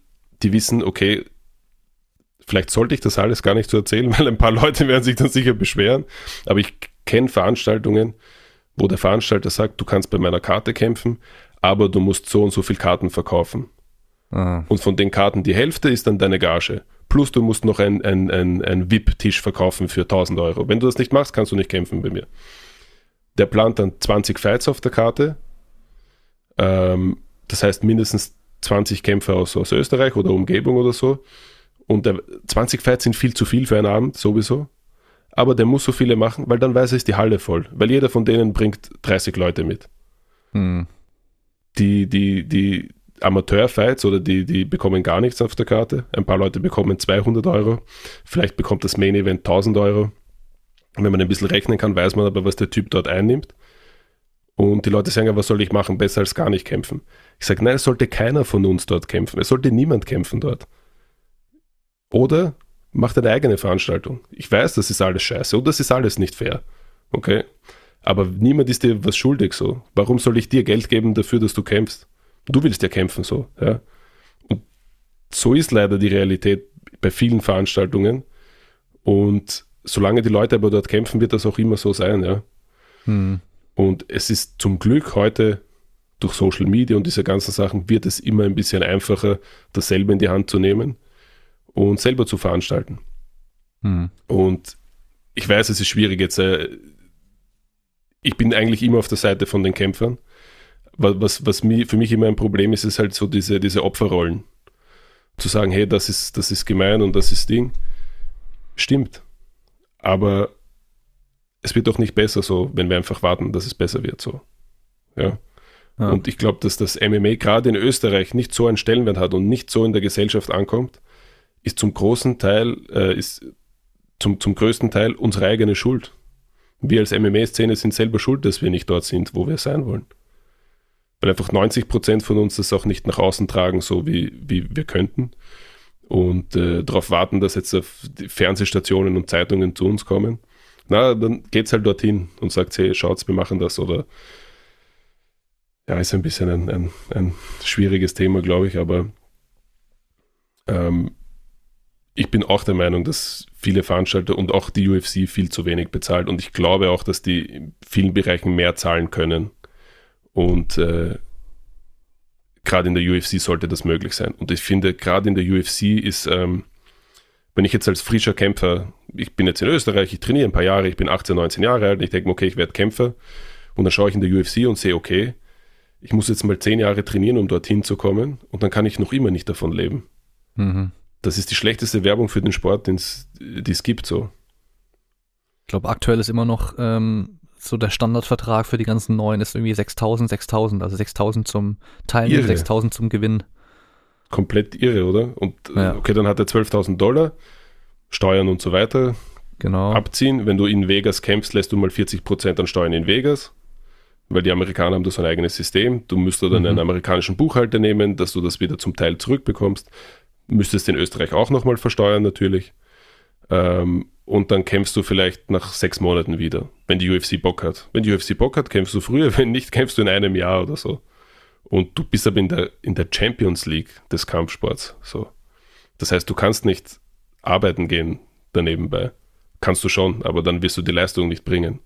die wissen, okay, vielleicht sollte ich das alles gar nicht so erzählen, *laughs* weil ein paar Leute werden sich dann sicher beschweren. Aber ich kenne Veranstaltungen, wo der Veranstalter sagt, du kannst bei meiner Karte kämpfen, aber du musst so und so viel Karten verkaufen. Aha. Und von den Karten die Hälfte ist dann deine Gage. Plus du musst noch ein, ein, ein, ein VIP-Tisch verkaufen für 1000 Euro. Wenn du das nicht machst, kannst du nicht kämpfen bei mir. Der plant dann 20 Fights auf der Karte. Ähm, das heißt mindestens 20 Kämpfer aus, aus Österreich oder Umgebung oder so. Und der, 20 Fights sind viel zu viel für einen Abend, sowieso. Aber der muss so viele machen, weil dann weiß er, ist die Halle voll. Weil jeder von denen bringt 30 Leute mit. Hm die, die, die Amateurfights oder die, die bekommen gar nichts auf der Karte. Ein paar Leute bekommen 200 Euro. Vielleicht bekommt das Main Event 1000 Euro. Wenn man ein bisschen rechnen kann, weiß man aber, was der Typ dort einnimmt. Und die Leute sagen ja, was soll ich machen? Besser als gar nicht kämpfen. Ich sage, nein, es sollte keiner von uns dort kämpfen. Es sollte niemand kämpfen dort. Oder macht eine eigene Veranstaltung. Ich weiß, das ist alles scheiße und das ist alles nicht fair. Okay? Aber niemand ist dir was schuldig so. Warum soll ich dir Geld geben dafür, dass du kämpfst? Du willst ja kämpfen so, ja. Und so ist leider die Realität bei vielen Veranstaltungen. Und solange die Leute aber dort kämpfen, wird das auch immer so sein, ja. Hm. Und es ist zum Glück heute durch Social Media und diese ganzen Sachen wird es immer ein bisschen einfacher, dasselbe in die Hand zu nehmen und selber zu veranstalten. Hm. Und ich weiß, es ist schwierig jetzt. Äh, ich bin eigentlich immer auf der Seite von den Kämpfern. Was, was, was mir, für mich immer ein Problem ist, ist halt so diese, diese Opferrollen. Zu sagen, hey, das ist, das ist gemein und das ist Ding. Stimmt. Aber es wird doch nicht besser so, wenn wir einfach warten, dass es besser wird so. Ja. Ja. Und ich glaube, dass das MMA gerade in Österreich nicht so einen Stellenwert hat und nicht so in der Gesellschaft ankommt, ist zum großen Teil, äh, ist zum, zum größten Teil unsere eigene Schuld wir als MMA-Szene sind selber schuld, dass wir nicht dort sind, wo wir sein wollen. Weil einfach 90 Prozent von uns das auch nicht nach außen tragen, so wie, wie wir könnten. Und äh, darauf warten, dass jetzt die Fernsehstationen und Zeitungen zu uns kommen. Na, dann geht's halt dorthin und sagt, hey, schaut's, wir machen das. Oder ja, ist ein bisschen ein, ein, ein schwieriges Thema, glaube ich, aber ähm, ich bin auch der Meinung, dass viele Veranstalter und auch die UFC viel zu wenig bezahlt. Und ich glaube auch, dass die in vielen Bereichen mehr zahlen können. Und äh, gerade in der UFC sollte das möglich sein. Und ich finde, gerade in der UFC ist, ähm, Wenn ich jetzt als frischer Kämpfer, ich bin jetzt in Österreich, ich trainiere ein paar Jahre, ich bin 18, 19 Jahre alt, ich denke okay, ich werde Kämpfer und dann schaue ich in der UFC und sehe, okay, ich muss jetzt mal zehn Jahre trainieren, um dorthin zu kommen und dann kann ich noch immer nicht davon leben. Mhm. Das ist die schlechteste Werbung für den Sport, die es gibt so. Ich glaube, aktuell ist immer noch ähm, so der Standardvertrag für die ganzen Neuen ist irgendwie 6000, 6000, also 6000 zum Teilnehmen, 6000 zum Gewinn. Komplett irre, oder? Und äh, ja. okay, dann hat er 12.000 Dollar, Steuern und so weiter genau. abziehen. Wenn du in Vegas kämpfst, lässt du mal 40% an Steuern in Vegas, weil die Amerikaner haben da so ein eigenes System. Du müsstest dann mhm. einen amerikanischen Buchhalter nehmen, dass du das wieder zum Teil zurückbekommst. Müsstest in Österreich auch nochmal versteuern natürlich. Ähm, und dann kämpfst du vielleicht nach sechs Monaten wieder, wenn die UFC Bock hat. Wenn die UFC Bock hat, kämpfst du früher, *laughs* wenn nicht, kämpfst du in einem Jahr oder so. Und du bist aber in der, in der Champions League des Kampfsports. So. Das heißt, du kannst nicht arbeiten gehen danebenbei. Kannst du schon, aber dann wirst du die Leistung nicht bringen.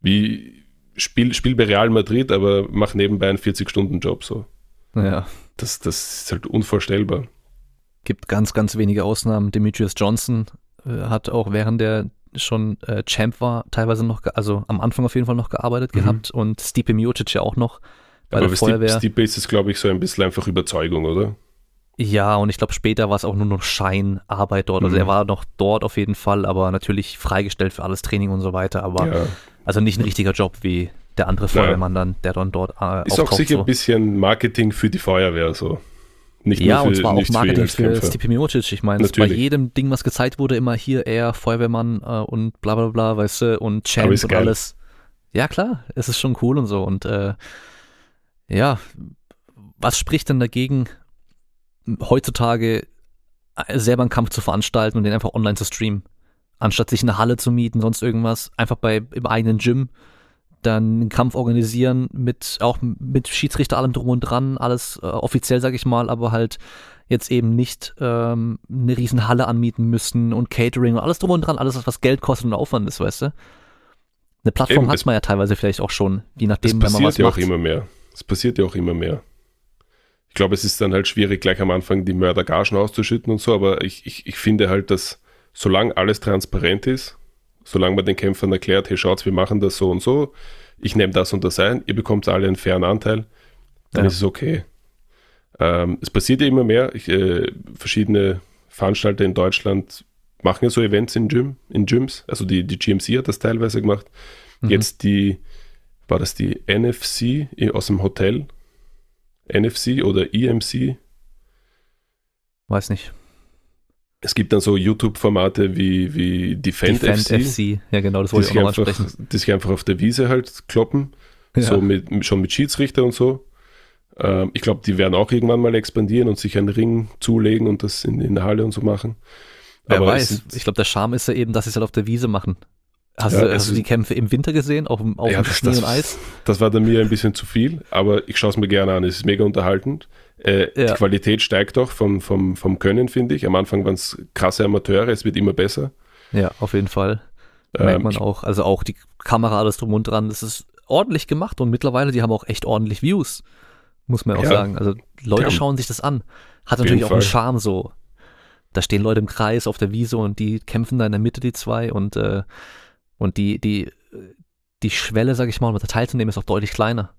Wie spiel, spiel bei Real Madrid, aber mach nebenbei einen 40-Stunden-Job so. Ja. Das, das ist halt unvorstellbar. Gibt ganz, ganz wenige Ausnahmen. Demetrius Johnson äh, hat auch während der schon äh, Champ war, teilweise noch, also am Anfang auf jeden Fall noch gearbeitet mhm. gehabt und Stipe Miocic ja auch noch bei Aber der Feuerwehr. Stipe ist es, glaube ich, so ein bisschen einfach Überzeugung, oder? Ja, und ich glaube, später war es auch nur noch Scheinarbeit dort. Also mhm. er war noch dort auf jeden Fall, aber natürlich freigestellt für alles Training und so weiter. Aber ja. Also nicht ein richtiger Job wie der andere Feuerwehrmann ja. dann, der dann dort äh, Ist auch sicher so. ein bisschen Marketing für die Feuerwehr so. Nicht ja, für, und zwar auch Marketing für, für Stipe Miocic. Ich meine, bei jedem Ding, was gezeigt wurde, immer hier er, Feuerwehrmann äh, und bla bla bla, weißt du, und Champs und geil. alles. Ja, klar, es ist schon cool und so. Und äh, ja, was spricht denn dagegen, heutzutage selber einen Kampf zu veranstalten und den einfach online zu streamen? Anstatt sich eine Halle zu mieten, sonst irgendwas, einfach bei im eigenen Gym dann einen Kampf organisieren mit auch mit Schiedsrichter allem drum und dran, alles äh, offiziell sag ich mal, aber halt jetzt eben nicht ähm, eine riesen Halle anmieten müssen und Catering und alles drum und dran, alles was Geld kostet und Aufwand ist, weißt du? Eine Plattform eben, hat man ja teilweise vielleicht auch schon, je nachdem, wenn man was ja macht. auch immer mehr. Es passiert ja auch immer mehr. Ich glaube, es ist dann halt schwierig, gleich am Anfang die Mördergagen auszuschütten und so, aber ich, ich, ich finde halt, dass solange alles transparent ist, solange man den Kämpfern erklärt, hey, schaut, wir machen das so und so, ich nehme das und das ein, ihr bekommt alle einen fairen Anteil, dann ja. ist es okay. Ähm, es passiert ja immer mehr. Ich, äh, verschiedene Veranstalter in Deutschland machen ja so Events in, Gym, in Gyms. Also die, die GMC hat das teilweise gemacht. Mhm. Jetzt die, war das die NFC aus dem Hotel? NFC oder EMC? Weiß nicht. Es gibt dann so YouTube-Formate wie, wie Defend, Defend FC, FC. Ja, genau, das wollte ich auch noch einfach, ansprechen. Die sich einfach auf der Wiese halt kloppen. Ja. So mit, schon mit Schiedsrichter und so. Ähm, ich glaube, die werden auch irgendwann mal expandieren und sich einen Ring zulegen und das in, in der Halle und so machen. Wer Aber weiß. Ich glaube, der Charme ist ja eben, dass sie es halt auf der Wiese machen. Hast, ja, du, hast du die Kämpfe im Winter gesehen, auf, auf ja, Schnee das, und Eis? Das war dann mir ein bisschen zu viel, aber ich schaue es mir gerne an. Es ist mega unterhaltend. Äh, ja. Die Qualität steigt auch vom, vom, vom Können, finde ich. Am Anfang waren es krasse Amateure, es wird immer besser. Ja, auf jeden Fall. Ähm, Merkt man auch. Also auch die Kamera, alles drum und dran. Das ist ordentlich gemacht und mittlerweile, die haben auch echt ordentlich Views. Muss man auch ja. sagen. Also Leute ja. schauen sich das an. Hat natürlich auch Fall. einen Charme so. Da stehen Leute im Kreis auf der Wiese und die kämpfen da in der Mitte, die zwei, und, äh, und die, die, die Schwelle, sag ich mal, um da teilzunehmen, ist auch deutlich kleiner.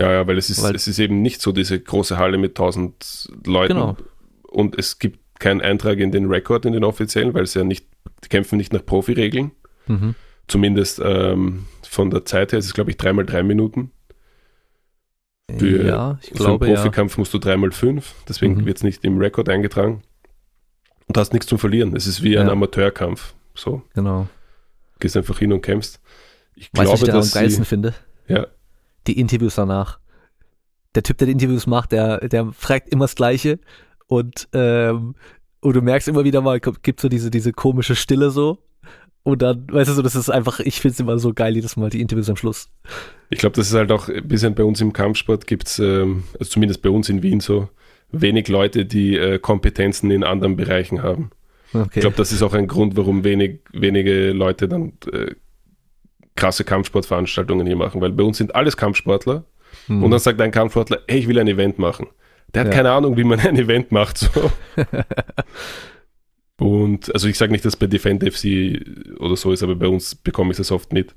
Ja, ja, weil es ist, weil, es ist eben nicht so diese große Halle mit tausend Leuten. Genau. Und es gibt keinen Eintrag in den Rekord, in den offiziellen, weil es ja nicht, die kämpfen nicht nach Profiregeln. Mhm. Zumindest ähm, von der Zeit her ist es, glaube ich, dreimal drei Minuten. Für, ja, ich glaube, für einen Profikampf ja. musst du dreimal fünf, deswegen mhm. wird es nicht im Rekord eingetragen. Und hast nichts zum Verlieren. Es ist wie ja. ein Amateurkampf. So. Genau. Gehst einfach hin und kämpfst. Ich weißt, glaube, was ich da am geilsten finde? Ja die Interviews danach. Der Typ, der die Interviews macht, der, der fragt immer das Gleiche und, ähm, und du merkst immer wieder mal, gibt so diese, diese komische Stille so. Und dann, weißt du so, das ist einfach, ich finde es immer so geil, jedes Mal die Interviews am Schluss. Ich glaube, das ist halt auch ein bisschen bei uns im Kampfsport gibt es, ähm, also zumindest bei uns in Wien so, wenig Leute, die äh, Kompetenzen in anderen Bereichen haben. Okay. Ich glaube, das ist auch ein Grund, warum wenig, wenige Leute dann äh, krasse Kampfsportveranstaltungen hier machen, weil bei uns sind alles Kampfsportler hm. und dann sagt ein Kampfsportler, hey, ich will ein Event machen. Der hat ja. keine Ahnung, wie man ein Event macht. So. *laughs* Und also ich sage nicht, dass bei Defend FC oder so ist, aber bei uns bekomme ich das oft mit.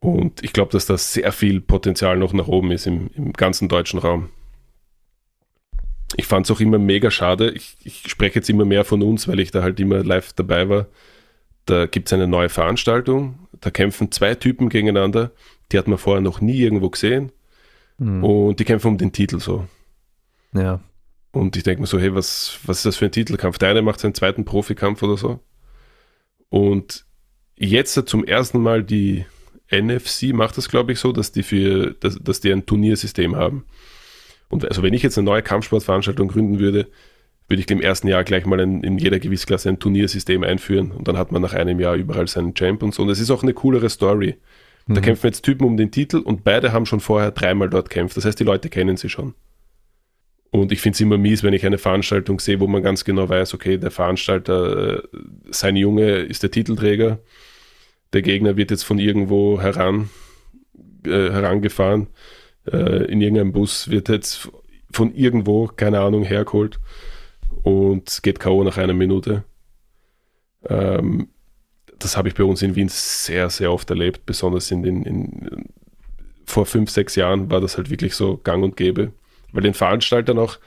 Und ich glaube, dass da sehr viel Potenzial noch nach oben ist im, im ganzen deutschen Raum. Ich fand es auch immer mega schade. Ich, ich spreche jetzt immer mehr von uns, weil ich da halt immer live dabei war. Da gibt es eine neue Veranstaltung. Da kämpfen zwei Typen gegeneinander. Die hat man vorher noch nie irgendwo gesehen. Mhm. Und die kämpfen um den Titel so. Ja. Und ich denke mir so, hey, was, was ist das für ein Titelkampf? Der eine macht seinen zweiten Profikampf oder so. Und jetzt zum ersten Mal die NFC macht das, glaube ich, so, dass die für, dass, dass die ein Turniersystem haben. Und also wenn ich jetzt eine neue Kampfsportveranstaltung gründen würde, würde ich im ersten Jahr gleich mal ein, in jeder Gewichtsklasse ein Turniersystem einführen und dann hat man nach einem Jahr überall seinen Champ und so. Und es ist auch eine coolere Story. Da mhm. kämpfen jetzt Typen um den Titel und beide haben schon vorher dreimal dort kämpft. Das heißt, die Leute kennen sie schon. Und ich finde es immer mies, wenn ich eine Veranstaltung sehe, wo man ganz genau weiß, okay, der Veranstalter, äh, sein Junge ist der Titelträger der Gegner wird jetzt von irgendwo heran, äh, herangefahren, äh, in irgendeinem Bus, wird jetzt von irgendwo, keine Ahnung, hergeholt und geht K.O. nach einer Minute. Ähm, das habe ich bei uns in Wien sehr, sehr oft erlebt, besonders in den, in, vor fünf, sechs Jahren war das halt wirklich so gang und gäbe. Weil den Veranstaltern auch,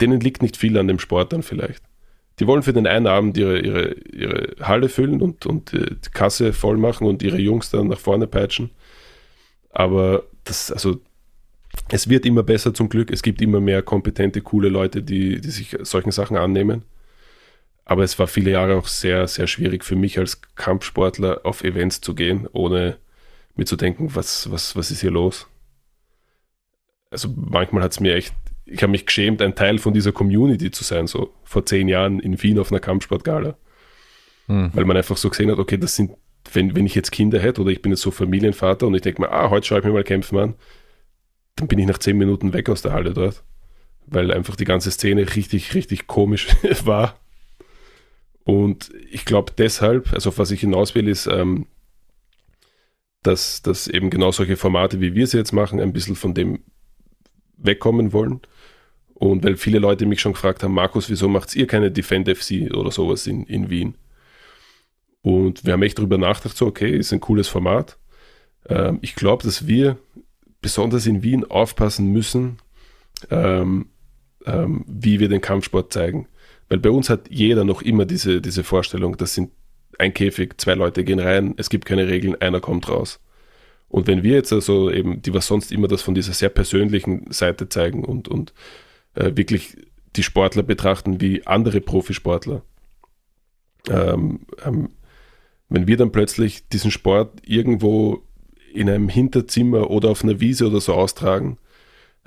denen liegt nicht viel an dem Sport dann vielleicht. Die wollen für den einen Abend ihre, ihre, ihre Halle füllen und, und die Kasse voll machen und ihre Jungs dann nach vorne peitschen. Aber das, also, es wird immer besser zum Glück. Es gibt immer mehr kompetente, coole Leute, die, die sich solchen Sachen annehmen. Aber es war viele Jahre auch sehr, sehr schwierig für mich als Kampfsportler auf Events zu gehen, ohne mir zu denken, was, was, was ist hier los? Also manchmal hat es mir echt ich habe mich geschämt, ein Teil von dieser Community zu sein, so vor zehn Jahren in Wien auf einer Kampfsportgala. Hm. Weil man einfach so gesehen hat, okay, das sind, wenn, wenn ich jetzt Kinder hätte oder ich bin jetzt so Familienvater und ich denke mir, ah, heute schaue ich mir mal Kämpfen an, dann bin ich nach zehn Minuten weg aus der Halle dort. Weil einfach die ganze Szene richtig, richtig komisch *laughs* war. Und ich glaube deshalb, also auf was ich hinaus will, ist, ähm, dass, dass eben genau solche Formate, wie wir sie jetzt machen, ein bisschen von dem wegkommen wollen. Und weil viele Leute mich schon gefragt haben, Markus, wieso macht ihr keine Defend FC oder sowas in, in Wien? Und wir haben echt darüber nachgedacht, so, okay, ist ein cooles Format. Ähm, ich glaube, dass wir besonders in Wien aufpassen müssen, ähm, ähm, wie wir den Kampfsport zeigen. Weil bei uns hat jeder noch immer diese, diese Vorstellung, das sind ein Käfig, zwei Leute gehen rein, es gibt keine Regeln, einer kommt raus. Und wenn wir jetzt also eben, die was sonst immer das von dieser sehr persönlichen Seite zeigen und, und äh, wirklich die Sportler betrachten wie andere Profisportler, ähm, ähm, wenn wir dann plötzlich diesen Sport irgendwo in einem Hinterzimmer oder auf einer Wiese oder so austragen,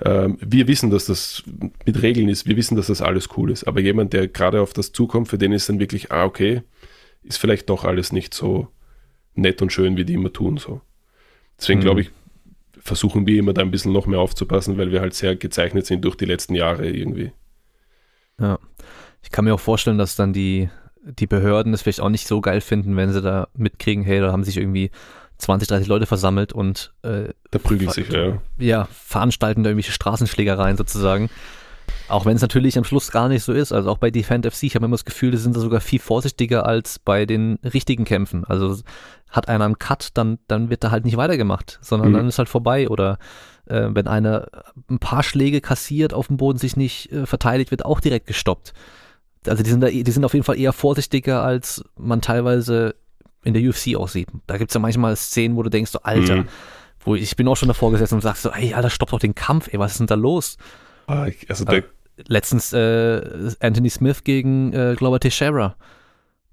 ähm, wir wissen, dass das mit Regeln ist, wir wissen, dass das alles cool ist, aber jemand, der gerade auf das zukommt, für den ist dann wirklich, ah, okay, ist vielleicht doch alles nicht so nett und schön, wie die immer tun, so. Deswegen mhm. glaube ich, versuchen wir immer da ein bisschen noch mehr aufzupassen, weil wir halt sehr gezeichnet sind durch die letzten Jahre irgendwie. Ja, ich kann mir auch vorstellen, dass dann die, die Behörden es vielleicht auch nicht so geil finden, wenn sie da mitkriegen, hey, da haben sich irgendwie 20, 30 Leute versammelt und äh, da prügeln sich, ja. Ja, veranstalten da irgendwelche Straßenschlägereien sozusagen. Auch wenn es natürlich am Schluss gar nicht so ist. Also auch bei Defend FC, ich habe immer das Gefühl, die sind da sogar viel vorsichtiger als bei den richtigen Kämpfen. Also hat einer einen Cut, dann, dann wird da halt nicht weitergemacht, sondern mhm. dann ist halt vorbei. Oder äh, wenn einer ein paar Schläge kassiert, auf dem Boden sich nicht äh, verteidigt, wird auch direkt gestoppt. Also die sind da, die sind auf jeden Fall eher vorsichtiger, als man teilweise in der UFC aussieht. Da gibt es ja manchmal Szenen, wo du denkst, so, Alter, mhm. wo ich, bin auch schon davor gesessen und sagst so, ey, Alter, stopp doch den Kampf, ey, was ist denn da los? Ah, also der, letztens äh, Anthony Smith gegen äh, Glover Teixeira.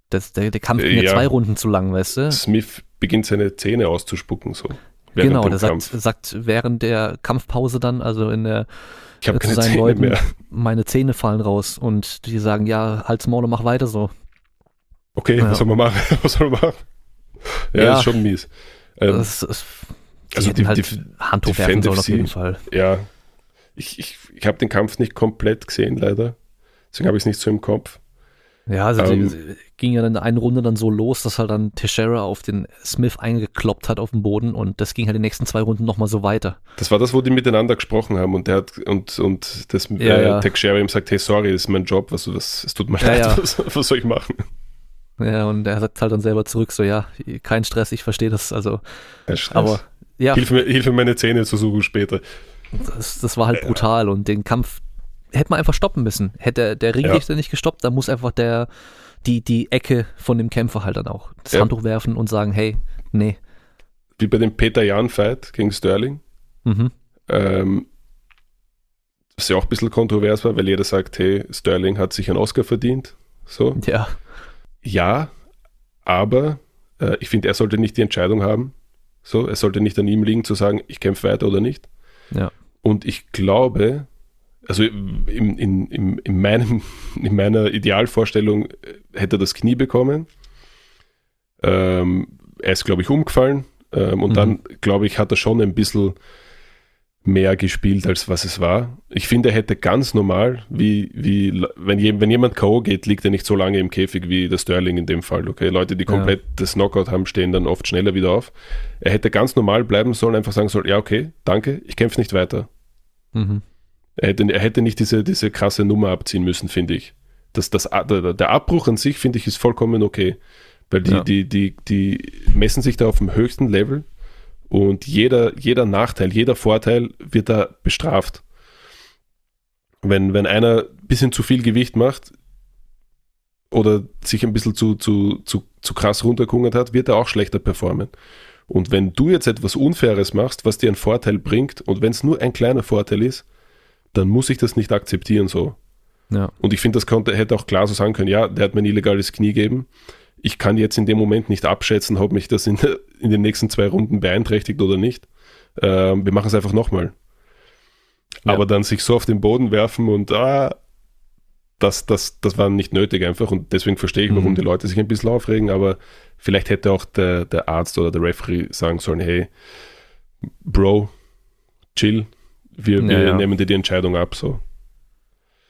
Das, der, der Kampf ging ja, zwei Runden zu lang, weißt du? Smith beginnt seine Zähne auszuspucken, so. Genau, der sagt, sagt, während der Kampfpause dann, also in der ich habe keine Zähne Leuten, mehr. meine Zähne fallen raus und die sagen, ja, halt's Maul und mach weiter so. Okay, ja. was soll man machen? *laughs* was soll man machen? Ja, ja das ist schon mies. Ähm, das ist, die also die, halt die, Handtuch werfen sollen auf jeden Fall. Ja, ich, ich, ich habe den Kampf nicht komplett gesehen, leider. Deswegen habe ich es nicht so im Kopf. Ja, also ähm, die, ging ja dann in einer Runde dann so los, dass halt dann Teixeira auf den Smith eingekloppt hat auf den Boden und das ging halt die nächsten zwei Runden nochmal so weiter. Das war das, wo die miteinander gesprochen haben und der hat und, und das ja, äh, ja. Teixeira ihm sagt, hey sorry, das ist mein Job, was, was es tut mir ja, leid. *laughs* Was, was soll ich machen? Ja, und er sagt halt dann selber zurück, so ja, kein Stress, ich verstehe das, also aber ja. Hilf mir, hilf mir meine Zähne zu suchen später. Das, das war halt brutal und den Kampf hätte man einfach stoppen müssen. Hätte der Ringrichter ja. nicht gestoppt, dann muss einfach der, die, die Ecke von dem Kämpfer halt dann auch das ja. Handtuch werfen und sagen, hey, nee. Wie bei dem Peter Jan-Fight gegen Sterling. Mhm. Ähm, was ja auch ein bisschen kontrovers war, weil jeder sagt, hey, Sterling hat sich einen Oscar verdient. So. Ja. Ja, aber äh, ich finde, er sollte nicht die Entscheidung haben. So, es sollte nicht an ihm liegen zu sagen, ich kämpfe weiter oder nicht. Ja. Und ich glaube, also in, in, in, in, meinem, *laughs* in meiner Idealvorstellung äh, hätte er das Knie bekommen. Ähm, er ist, glaube ich, umgefallen. Ähm, und mhm. dann, glaube ich, hat er schon ein bisschen mehr gespielt, als was es war. Ich finde, er hätte ganz normal, wie, wie wenn, je, wenn jemand K.O. geht, liegt er nicht so lange im Käfig wie der Sterling in dem Fall. Okay, Leute, die komplett ja. das Knockout haben, stehen dann oft schneller wieder auf. Er hätte ganz normal bleiben sollen, einfach sagen sollen, ja, okay, danke, ich kämpfe nicht weiter. Mhm. Er hätte, er hätte nicht diese, diese krasse Nummer abziehen müssen, finde ich. Das, das, der, der Abbruch an sich, finde ich, ist vollkommen okay. Weil die, ja. die, die, die messen sich da auf dem höchsten Level und jeder, jeder Nachteil, jeder Vorteil wird da bestraft. Wenn, wenn einer ein bisschen zu viel Gewicht macht oder sich ein bisschen zu, zu, zu, zu krass runtergehungert hat, wird er auch schlechter performen. Und wenn du jetzt etwas Unfaires machst, was dir einen Vorteil bringt, und wenn es nur ein kleiner Vorteil ist, dann muss ich das nicht akzeptieren so. Ja. Und ich finde, das konnte, hätte auch klar so sagen können, ja, der hat mir ein illegales Knie gegeben. Ich kann jetzt in dem Moment nicht abschätzen, ob mich das in, in den nächsten zwei Runden beeinträchtigt oder nicht. Ähm, wir machen es einfach nochmal. Ja. Aber dann sich so auf den Boden werfen und ah, das, das, das war nicht nötig einfach und deswegen verstehe ich, warum mhm. die Leute sich ein bisschen aufregen, aber vielleicht hätte auch der, der Arzt oder der Referee sagen sollen, hey, Bro, chill, wir, wir ja, ja. nehmen dir die Entscheidung ab. So.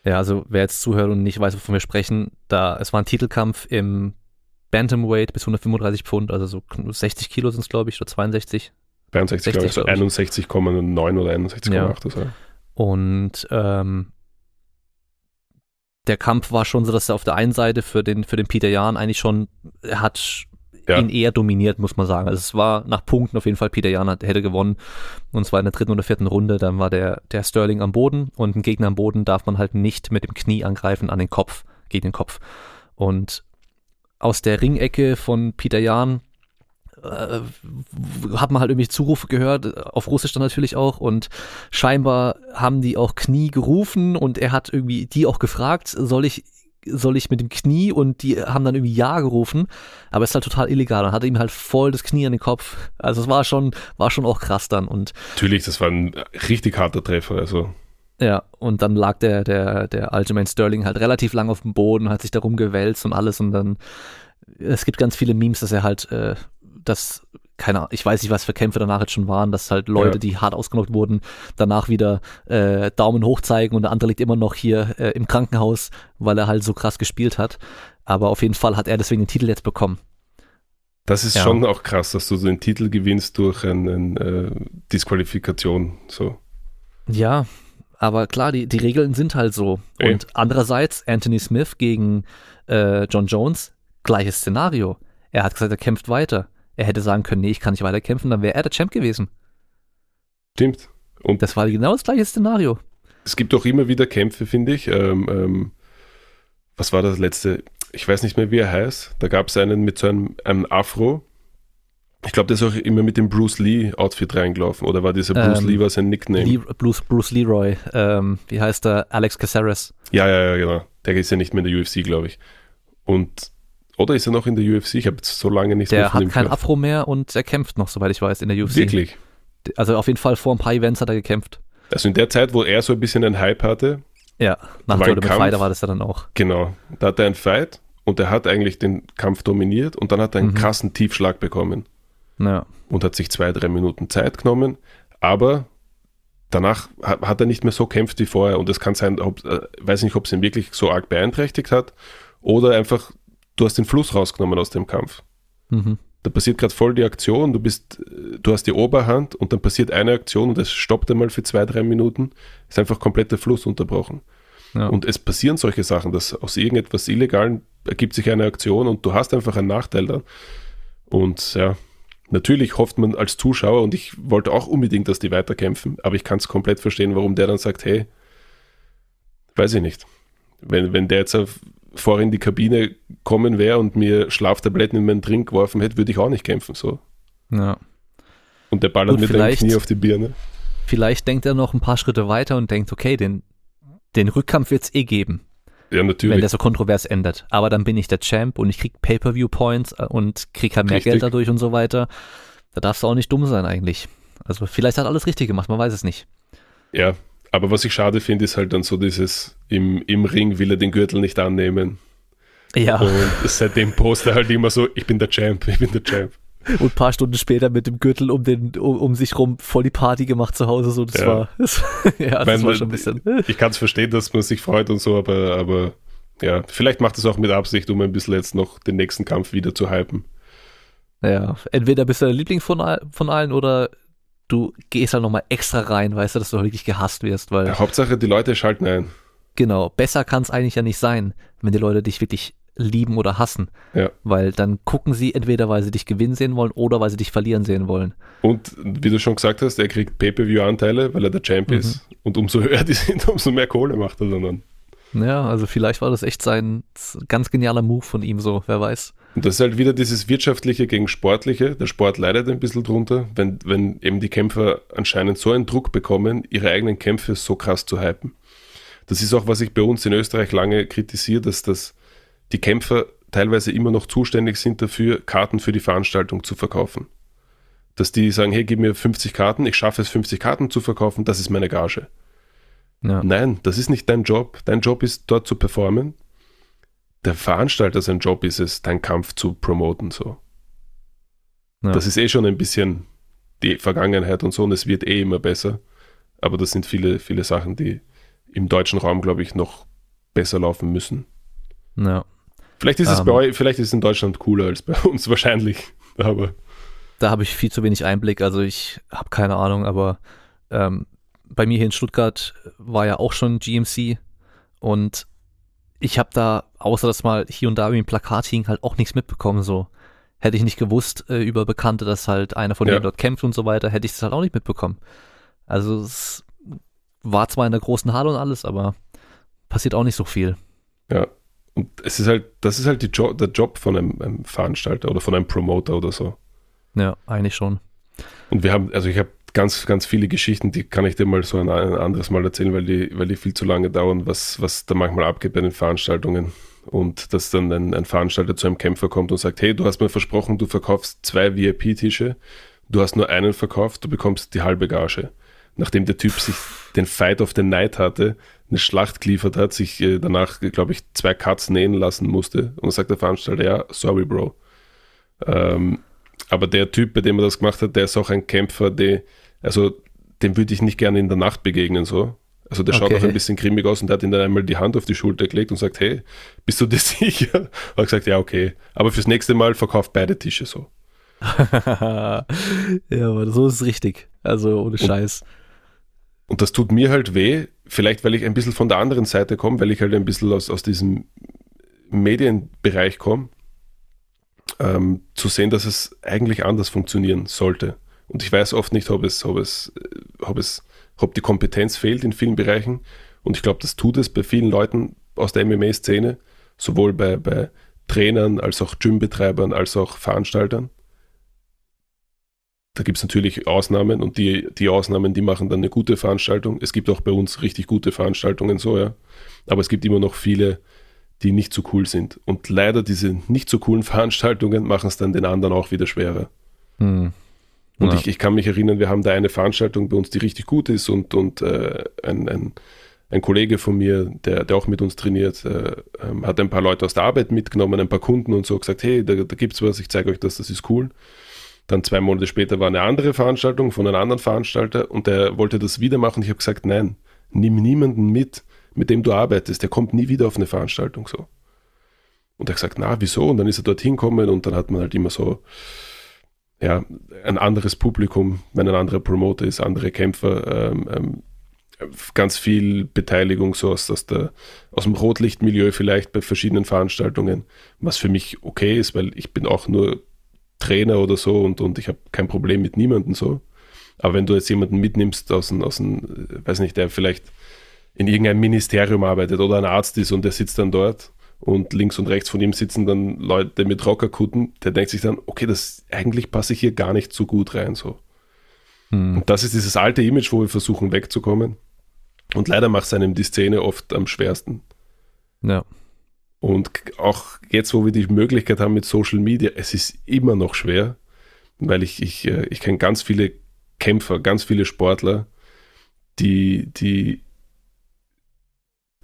Ja, also wer jetzt zuhört und nicht weiß, wovon wir sprechen, da es war ein Titelkampf im Bantamweight bis 135 Pfund, also so 60 Kilo sind es, glaube ich, oder 62. 62, 60, glaube ich, also 61,9 oder 61,8 ja. so. Und ähm, der Kampf war schon so, dass er auf der einen Seite für den, für den Peter Jan eigentlich schon, er hat ja. ihn eher dominiert, muss man sagen. Also es war nach Punkten auf jeden Fall, Peter Jan hätte gewonnen. Und zwar in der dritten oder vierten Runde, dann war der, der Sterling am Boden und ein Gegner am Boden darf man halt nicht mit dem Knie angreifen an den Kopf, gegen den Kopf. Und aus der Ringecke von Peter Jan äh, hat man halt irgendwie Zurufe gehört, auf Russisch dann natürlich auch und scheinbar haben die auch Knie gerufen und er hat irgendwie die auch gefragt, soll ich soll ich mit dem Knie und die haben dann irgendwie Ja gerufen, aber es ist halt total illegal. Dann hat er ihm halt voll das Knie an den Kopf. Also es war schon, war schon auch krass dann und. Natürlich, das war ein richtig harter Treffer, also. Ja, und dann lag der, der, der Aljamain Sterling halt relativ lang auf dem Boden, hat sich darum gewälzt und alles und dann, es gibt ganz viele Memes, dass er halt, äh, das keine Ahnung, ich weiß nicht, was für Kämpfe danach jetzt schon waren, dass halt Leute, ja. die hart ausgenockt wurden, danach wieder äh, Daumen hoch zeigen und der andere liegt immer noch hier äh, im Krankenhaus, weil er halt so krass gespielt hat. Aber auf jeden Fall hat er deswegen den Titel jetzt bekommen. Das ist ja. schon auch krass, dass du so den Titel gewinnst durch eine, eine äh, Disqualifikation. So. Ja, aber klar, die, die Regeln sind halt so. Ey. Und andererseits Anthony Smith gegen äh, John Jones, gleiches Szenario. Er hat gesagt, er kämpft weiter. Er hätte sagen können, nee, ich kann nicht weiterkämpfen, dann wäre er der Champ gewesen. Stimmt. Und das war genau das gleiche Szenario. Es gibt auch immer wieder Kämpfe, finde ich. Ähm, ähm, was war das letzte? Ich weiß nicht mehr, wie er heißt. Da gab es einen mit so einem, einem Afro. Ich glaube, der ist auch immer mit dem Bruce Lee-Outfit reingelaufen. Oder war dieser Bruce ähm, Lee war sein Nickname? Lee, Bruce, Bruce Leroy. Ähm, wie heißt der? Alex Caceres. Ja, ja, ja, genau. Der ist ja nicht mehr in der UFC, glaube ich. Und oder ist er noch in der UFC? Ich habe jetzt so lange nichts der mehr von Der hat kein Afro mehr und er kämpft noch, soweit ich weiß, in der UFC. Wirklich? Also auf jeden Fall vor ein paar Events hat er gekämpft. Also in der Zeit, wo er so ein bisschen einen Hype hatte. Ja, nach der Fighter war das ja dann auch. Genau. Da hat er einen Fight und er hat eigentlich den Kampf dominiert und dann hat er einen mhm. krassen Tiefschlag bekommen. Ja. Und hat sich zwei, drei Minuten Zeit genommen. Aber danach hat er nicht mehr so kämpft wie vorher und es kann sein, ob, äh, weiß nicht, ob es ihn wirklich so arg beeinträchtigt hat Oder einfach, du hast den Fluss rausgenommen aus dem Kampf. Mhm. Da passiert gerade voll die Aktion, du bist, du hast die Oberhand und dann passiert eine Aktion und es stoppt einmal für zwei, drei Minuten, ist einfach komplett der Fluss unterbrochen. Ja. Und es passieren solche Sachen, dass aus irgendetwas Illegalen ergibt sich eine Aktion und du hast einfach einen Nachteil dann. Und ja, natürlich hofft man als Zuschauer, und ich wollte auch unbedingt, dass die weiterkämpfen, aber ich kann es komplett verstehen, warum der dann sagt, hey, weiß ich nicht. Wenn, wenn der jetzt vor in die Kabine kommen wäre und mir Schlaftabletten in meinen Drink geworfen hätte, würde ich auch nicht kämpfen. So. Ja. Und der ballert Gut, mit dem Knie auf die Birne. Vielleicht denkt er noch ein paar Schritte weiter und denkt, okay, den, den Rückkampf wird es eh geben. Ja, natürlich. Wenn der so kontrovers ändert. Aber dann bin ich der Champ und ich krieg Pay-Per-View-Points äh, und krieg halt mehr richtig. Geld dadurch und so weiter. Da darfst du auch nicht dumm sein eigentlich. Also vielleicht hat alles richtig gemacht, man weiß es nicht. Ja, aber was ich schade finde, ist halt dann so dieses, im, im Ring will er den Gürtel nicht annehmen. Ja. Und seitdem postet er halt immer so, ich bin der Champ, ich bin der Champ. Und ein paar Stunden später mit dem Gürtel um, den, um, um sich rum voll die Party gemacht zu Hause. So, das ja. war, *laughs* das, ja, das war schon ein bisschen. Ich kann es verstehen, dass man sich freut und so, aber, aber ja, vielleicht macht es auch mit Absicht, um ein bisschen jetzt noch den nächsten Kampf wieder zu hypen. Ja, entweder bist du der Liebling von, von allen oder du gehst halt nochmal extra rein, weißt du, dass du wirklich gehasst wirst, weil. Ja, Hauptsache, die Leute schalten ein. Genau, besser kann es eigentlich ja nicht sein, wenn die Leute dich wirklich lieben oder hassen. Ja. Weil dann gucken sie entweder, weil sie dich gewinnen sehen wollen oder weil sie dich verlieren sehen wollen. Und wie du schon gesagt hast, er kriegt Pay-Per-View-Anteile, weil er der Champ mhm. ist. Und umso *laughs* höher die sind, umso mehr Kohle macht er dann. Ja, also vielleicht war das echt sein ganz genialer Move von ihm so, wer weiß. Und das ist halt wieder dieses Wirtschaftliche gegen Sportliche. Der Sport leidet ein bisschen drunter, wenn, wenn eben die Kämpfer anscheinend so einen Druck bekommen, ihre eigenen Kämpfe so krass zu hypen. Das ist auch, was ich bei uns in Österreich lange kritisiere, dass das die Kämpfer teilweise immer noch zuständig sind dafür, Karten für die Veranstaltung zu verkaufen. Dass die sagen, hey, gib mir 50 Karten, ich schaffe es, 50 Karten zu verkaufen, das ist meine Gage. Ja. Nein, das ist nicht dein Job. Dein Job ist dort zu performen. Der Veranstalter sein Job ist es, deinen Kampf zu promoten. So. Ja. Das ist eh schon ein bisschen die Vergangenheit und so und es wird eh immer besser. Aber das sind viele, viele Sachen, die im deutschen Raum, glaube ich, noch besser laufen müssen. Ja. Vielleicht ist es um, bei ähm. euch, vielleicht ist es in Deutschland cooler als bei *laughs* uns wahrscheinlich, aber. Da habe ich viel zu wenig Einblick, also ich habe keine Ahnung, aber ähm, bei mir hier in Stuttgart war ja auch schon GMC und ich habe da, außer dass mal hier und da irgendwie ein Plakat hing, halt auch nichts mitbekommen. So hätte ich nicht gewusst äh, über Bekannte, dass halt einer von ja. denen dort kämpft und so weiter, hätte ich das halt auch nicht mitbekommen. Also es war zwar in der großen Halle und alles, aber passiert auch nicht so viel. Ja, und es ist halt, das ist halt jo der Job von einem, einem, Veranstalter oder von einem Promoter oder so. Ja, eigentlich schon. Und wir haben, also ich habe ganz, ganz viele Geschichten, die kann ich dir mal so ein, ein, anderes Mal erzählen, weil die, weil die viel zu lange dauern, was, was da manchmal abgeht bei den Veranstaltungen. Und dass dann ein, ein Veranstalter zu einem Kämpfer kommt und sagt, hey, du hast mir versprochen, du verkaufst zwei VIP-Tische, du hast nur einen verkauft, du bekommst die halbe Gage. Nachdem der Typ sich den Fight of the Night hatte, eine Schlacht geliefert hat, sich äh, danach, glaube ich, zwei Cuts nähen lassen musste. Und dann sagt der Veranstalter, ja, sorry, Bro. Ähm, aber der Typ, bei dem er das gemacht hat, der ist auch ein Kämpfer, der, also dem würde ich nicht gerne in der Nacht begegnen, so. Also der schaut okay. auch ein bisschen grimmig aus und der hat ihm dann einmal die Hand auf die Schulter gelegt und sagt, hey, bist du dir *laughs* sicher? Und er gesagt, ja, okay. Aber fürs nächste Mal verkauft beide Tische so. *laughs* ja, aber so ist es richtig. Also ohne Scheiß. Und, und das tut mir halt weh, vielleicht weil ich ein bisschen von der anderen Seite komme, weil ich halt ein bisschen aus, aus diesem Medienbereich komme, ähm, zu sehen, dass es eigentlich anders funktionieren sollte. Und ich weiß oft nicht, ob es, ob es, äh, ob es, ob die Kompetenz fehlt in vielen Bereichen. Und ich glaube, das tut es bei vielen Leuten aus der MMA-Szene, sowohl bei, bei Trainern als auch Gymbetreibern als auch Veranstaltern. Da gibt es natürlich Ausnahmen und die, die Ausnahmen, die machen dann eine gute Veranstaltung. Es gibt auch bei uns richtig gute Veranstaltungen, so ja. Aber es gibt immer noch viele, die nicht so cool sind. Und leider diese nicht so coolen *laughs* Veranstaltungen machen es dann den anderen auch wieder schwerer. Hm. Und ja. ich, ich kann mich erinnern, wir haben da eine Veranstaltung bei uns, die richtig gut ist und, und äh, ein, ein, ein Kollege von mir, der, der auch mit uns trainiert, äh, äh, hat ein paar Leute aus der Arbeit mitgenommen, ein paar Kunden und so gesagt, hey, da, da es was, ich zeige euch das, das ist cool. Dann zwei Monate später war eine andere Veranstaltung von einem anderen Veranstalter und der wollte das wieder machen. Ich habe gesagt, nein, nimm niemanden mit, mit dem du arbeitest. Der kommt nie wieder auf eine Veranstaltung so. Und er hat gesagt, na, wieso? Und dann ist er dorthin gekommen und dann hat man halt immer so, ja, ein anderes Publikum, wenn ein anderer Promoter ist, andere Kämpfer, ähm, ähm, ganz viel Beteiligung so aus, aus, der, aus dem Rotlichtmilieu vielleicht bei verschiedenen Veranstaltungen, was für mich okay ist, weil ich bin auch nur Trainer oder so und, und ich habe kein Problem mit niemandem so. Aber wenn du jetzt jemanden mitnimmst aus dem, aus dem, weiß nicht, der vielleicht in irgendeinem Ministerium arbeitet oder ein Arzt ist und der sitzt dann dort und links und rechts von ihm sitzen dann Leute mit Rockerkutten, der denkt sich dann, okay, das eigentlich passe ich hier gar nicht so gut rein so. Hm. Und das ist dieses alte Image, wo wir versuchen wegzukommen. Und leider macht es einem die Szene oft am schwersten. Ja. Und auch jetzt, wo wir die Möglichkeit haben mit Social Media, es ist immer noch schwer, weil ich, ich, äh, ich kenne ganz viele Kämpfer, ganz viele Sportler, die, die,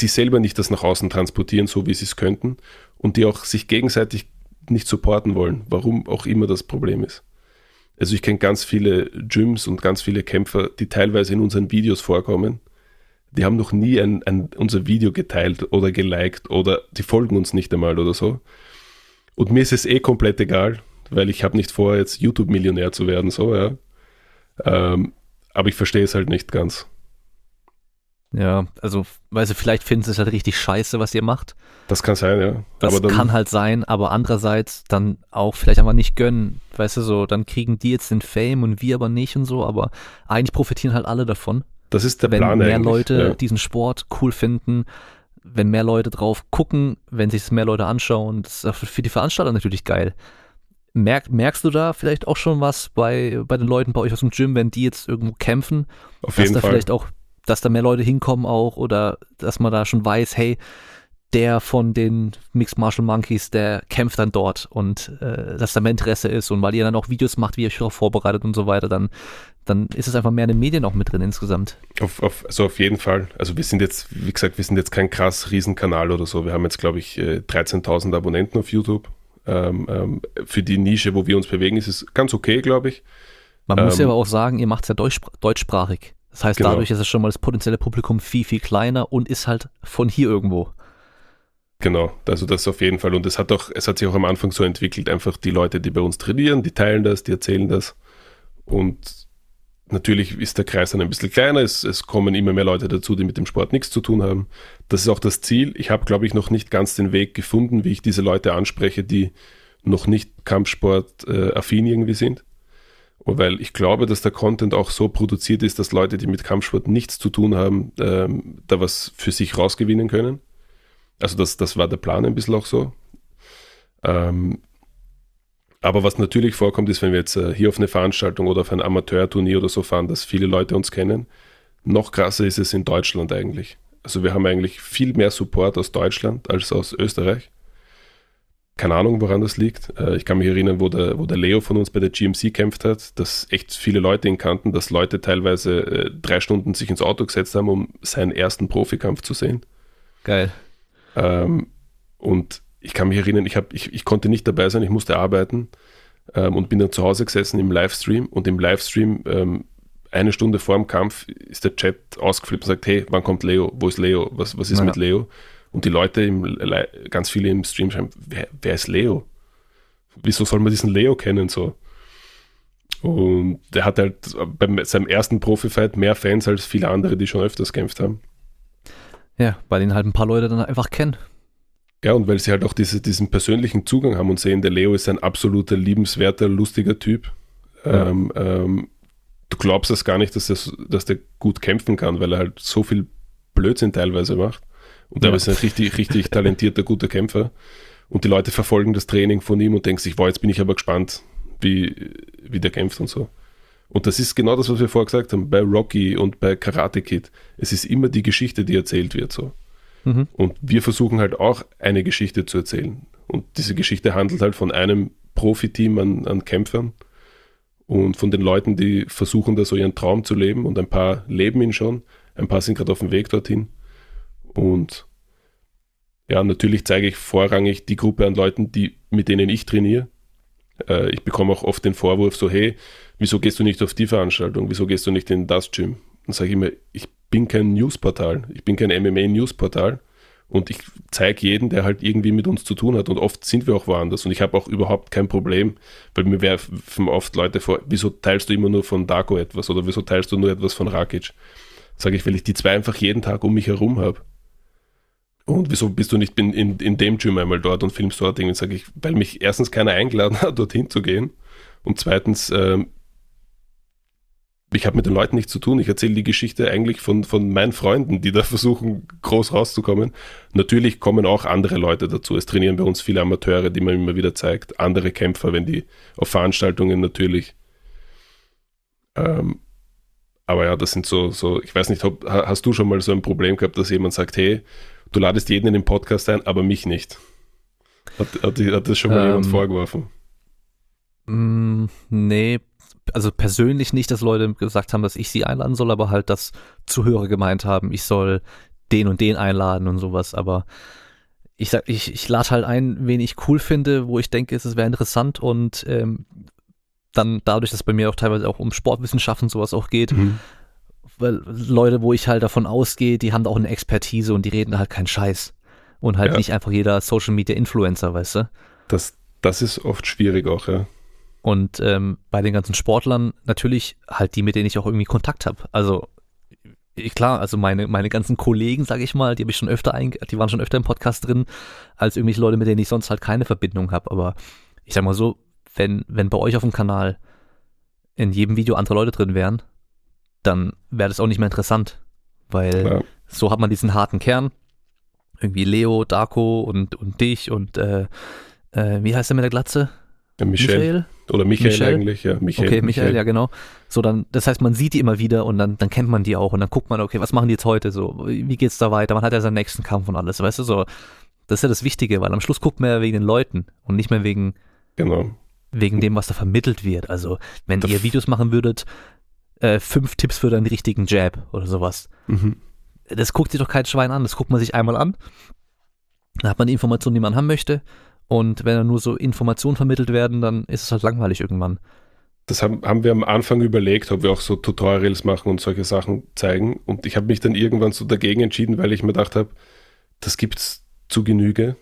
die selber nicht das nach außen transportieren, so wie sie es könnten, und die auch sich gegenseitig nicht supporten wollen, warum auch immer das Problem ist. Also ich kenne ganz viele Gyms und ganz viele Kämpfer, die teilweise in unseren Videos vorkommen, die haben noch nie ein, ein, unser Video geteilt oder geliked oder die folgen uns nicht einmal oder so. Und mir ist es eh komplett egal, weil ich habe nicht vor, jetzt YouTube-Millionär zu werden, so, ja. Ähm, aber ich verstehe es halt nicht ganz. Ja, also, weißt du, vielleicht finden sie es halt richtig scheiße, was ihr macht. Das kann sein, ja. Das aber dann, kann halt sein, aber andererseits dann auch vielleicht einfach nicht gönnen. Weißt du, so, dann kriegen die jetzt den Fame und wir aber nicht und so, aber eigentlich profitieren halt alle davon. Das ist der wenn Plan mehr Leute ja. diesen Sport cool finden, wenn mehr Leute drauf gucken, wenn sich mehr Leute anschauen, das ist für die Veranstalter natürlich geil. Merk, merkst du da vielleicht auch schon was bei, bei den Leuten bei euch aus dem Gym, wenn die jetzt irgendwo kämpfen? Auf dass da Fall. vielleicht auch, dass da mehr Leute hinkommen auch oder dass man da schon weiß, hey, der von den Mixed Martial Monkeys, der kämpft dann dort und äh, dass da mehr Interesse ist und weil ihr dann auch Videos macht, wie ihr euch darauf vorbereitet und so weiter, dann, dann ist es einfach mehr in den Medien auch mit drin insgesamt. Auf, auf, also auf jeden Fall. Also wir sind jetzt, wie gesagt, wir sind jetzt kein krass Riesenkanal oder so. Wir haben jetzt, glaube ich, 13.000 äh, Abonnenten auf YouTube. Ähm, ähm, für die Nische, wo wir uns bewegen, ist es ganz okay, glaube ich. Man ähm, muss ja aber auch sagen, ihr macht es ja deutsch, deutschsprachig. Das heißt, genau. dadurch ist es schon mal das potenzielle Publikum viel, viel kleiner und ist halt von hier irgendwo. Genau, also das auf jeden Fall. Und es hat auch, es hat sich auch am Anfang so entwickelt, einfach die Leute, die bei uns trainieren, die teilen das, die erzählen das. Und natürlich ist der Kreis dann ein bisschen kleiner. Es, es kommen immer mehr Leute dazu, die mit dem Sport nichts zu tun haben. Das ist auch das Ziel. Ich habe, glaube ich, noch nicht ganz den Weg gefunden, wie ich diese Leute anspreche, die noch nicht Kampfsport äh, irgendwie sind. Weil ich glaube, dass der Content auch so produziert ist, dass Leute, die mit Kampfsport nichts zu tun haben, ähm, da was für sich rausgewinnen können. Also das, das war der Plan ein bisschen auch so. Ähm, aber was natürlich vorkommt, ist, wenn wir jetzt äh, hier auf eine Veranstaltung oder auf ein Amateurturnier oder so fahren, dass viele Leute uns kennen. Noch krasser ist es in Deutschland eigentlich. Also wir haben eigentlich viel mehr Support aus Deutschland als aus Österreich. Keine Ahnung, woran das liegt. Äh, ich kann mich erinnern, wo der, wo der Leo von uns bei der GMC kämpft hat, dass echt viele Leute ihn kannten, dass Leute teilweise äh, drei Stunden sich ins Auto gesetzt haben, um seinen ersten Profikampf zu sehen. Geil. Ähm, und ich kann mich erinnern, ich, hab, ich, ich konnte nicht dabei sein, ich musste arbeiten ähm, und bin dann zu Hause gesessen im Livestream und im Livestream ähm, eine Stunde vor dem Kampf ist der Chat ausgeflippt und sagt, hey, wann kommt Leo? Wo ist Leo? Was, was ist ja. mit Leo? Und die Leute, im, ganz viele im Stream schreiben, wer, wer ist Leo? Wieso soll man diesen Leo kennen so? Und der hat halt bei seinem ersten Profi-Fight mehr Fans als viele andere, die schon öfters gekämpft haben. Ja, weil ihn halt ein paar Leute dann einfach kennen. Ja, und weil sie halt auch diese, diesen persönlichen Zugang haben und sehen, der Leo ist ein absoluter, liebenswerter, lustiger Typ. Ja. Ähm, ähm, du glaubst es gar nicht, dass, das, dass der gut kämpfen kann, weil er halt so viel Blödsinn teilweise macht. Und er ja. ist ein richtig, richtig *laughs* talentierter, guter Kämpfer. Und die Leute verfolgen das Training von ihm und denken sich, wow, jetzt bin ich aber gespannt, wie, wie der kämpft und so. Und das ist genau das, was wir vorher gesagt haben, bei Rocky und bei Karate Kid. Es ist immer die Geschichte, die erzählt wird so. Mhm. Und wir versuchen halt auch eine Geschichte zu erzählen. Und diese Geschichte handelt halt von einem Profiteam an, an Kämpfern und von den Leuten, die versuchen, da so ihren Traum zu leben. Und ein paar leben ihn schon, ein paar sind gerade auf dem Weg dorthin. Und ja, natürlich zeige ich vorrangig die Gruppe an Leuten, die, mit denen ich trainiere. Äh, ich bekomme auch oft den Vorwurf so, hey, wieso gehst du nicht auf die Veranstaltung? Wieso gehst du nicht in das Gym? Dann sage ich immer, ich bin kein Newsportal. Ich bin kein MMA-Newsportal. Und ich zeige jeden, der halt irgendwie mit uns zu tun hat. Und oft sind wir auch woanders. Und ich habe auch überhaupt kein Problem, weil mir werfen oft Leute vor, wieso teilst du immer nur von Dago etwas oder wieso teilst du nur etwas von Rakic? Sage ich, weil ich die zwei einfach jeden Tag um mich herum habe. Und wieso bist du nicht in, in, in dem Gym einmal dort und filmst dort Dinge? Sage ich, weil mich erstens keiner eingeladen hat, *laughs* dorthin zu gehen. Und zweitens, ähm, ich habe mit den Leuten nichts zu tun. Ich erzähle die Geschichte eigentlich von, von meinen Freunden, die da *laughs* versuchen, groß rauszukommen. Natürlich kommen auch andere Leute dazu. Es trainieren bei uns viele Amateure, die man immer wieder zeigt. Andere Kämpfer, wenn die auf Veranstaltungen natürlich. Ähm, aber ja, das sind so, so, ich weiß nicht, ob, hast du schon mal so ein Problem gehabt, dass jemand sagt, hey, du ladest jeden in den Podcast ein, aber mich nicht? Hat, hat, hat das schon mal ähm, jemand vorgeworfen? Mm, nee, also persönlich nicht, dass Leute gesagt haben, dass ich sie einladen soll, aber halt, dass Zuhörer gemeint haben, ich soll den und den einladen und sowas. Aber ich sag, ich, ich lade halt ein, wen ich cool finde, wo ich denke, es wäre interessant und ähm, dann dadurch, dass bei mir auch teilweise auch um Sportwissenschaften sowas auch geht, mhm. Weil Leute, wo ich halt davon ausgehe, die haben da auch eine Expertise und die reden halt keinen Scheiß. Und halt ja. nicht einfach jeder Social Media Influencer, weißt du? Das, das ist oft schwierig auch, ja. Und ähm, bei den ganzen Sportlern natürlich halt die, mit denen ich auch irgendwie Kontakt habe. Also klar, also meine, meine ganzen Kollegen, sage ich mal, die habe ich schon öfter ein, die waren schon öfter im Podcast drin, als irgendwelche Leute, mit denen ich sonst halt keine Verbindung habe. Aber ich sag mal so, wenn, wenn bei euch auf dem Kanal in jedem Video andere Leute drin wären, dann wäre das auch nicht mehr interessant. Weil ja. so hat man diesen harten Kern. Irgendwie Leo, Darko und, und dich und äh, äh, wie heißt der mit der Glatze? Ja, Michel. Michael? Oder Michael, Michael, eigentlich, ja. Michael, okay, Michael, Michael, ja, genau. So, dann, das heißt, man sieht die immer wieder und dann, dann kennt man die auch und dann guckt man, okay, was machen die jetzt heute so? Wie geht's da weiter? Wann hat er seinen nächsten Kampf und alles? Weißt du, so. Das ist ja das Wichtige, weil am Schluss guckt man ja wegen den Leuten und nicht mehr wegen, genau. wegen dem, was da vermittelt wird. Also, wenn das ihr Videos machen würdet, äh, fünf Tipps für deinen richtigen Jab oder sowas. Mhm. Das guckt sich doch kein Schwein an. Das guckt man sich einmal an. Dann hat man die Informationen, die man haben möchte und wenn dann nur so Informationen vermittelt werden, dann ist es halt langweilig irgendwann. Das haben, haben wir am Anfang überlegt, ob wir auch so Tutorials machen und solche Sachen zeigen. Und ich habe mich dann irgendwann so dagegen entschieden, weil ich mir gedacht habe, das gibt's zu Genüge.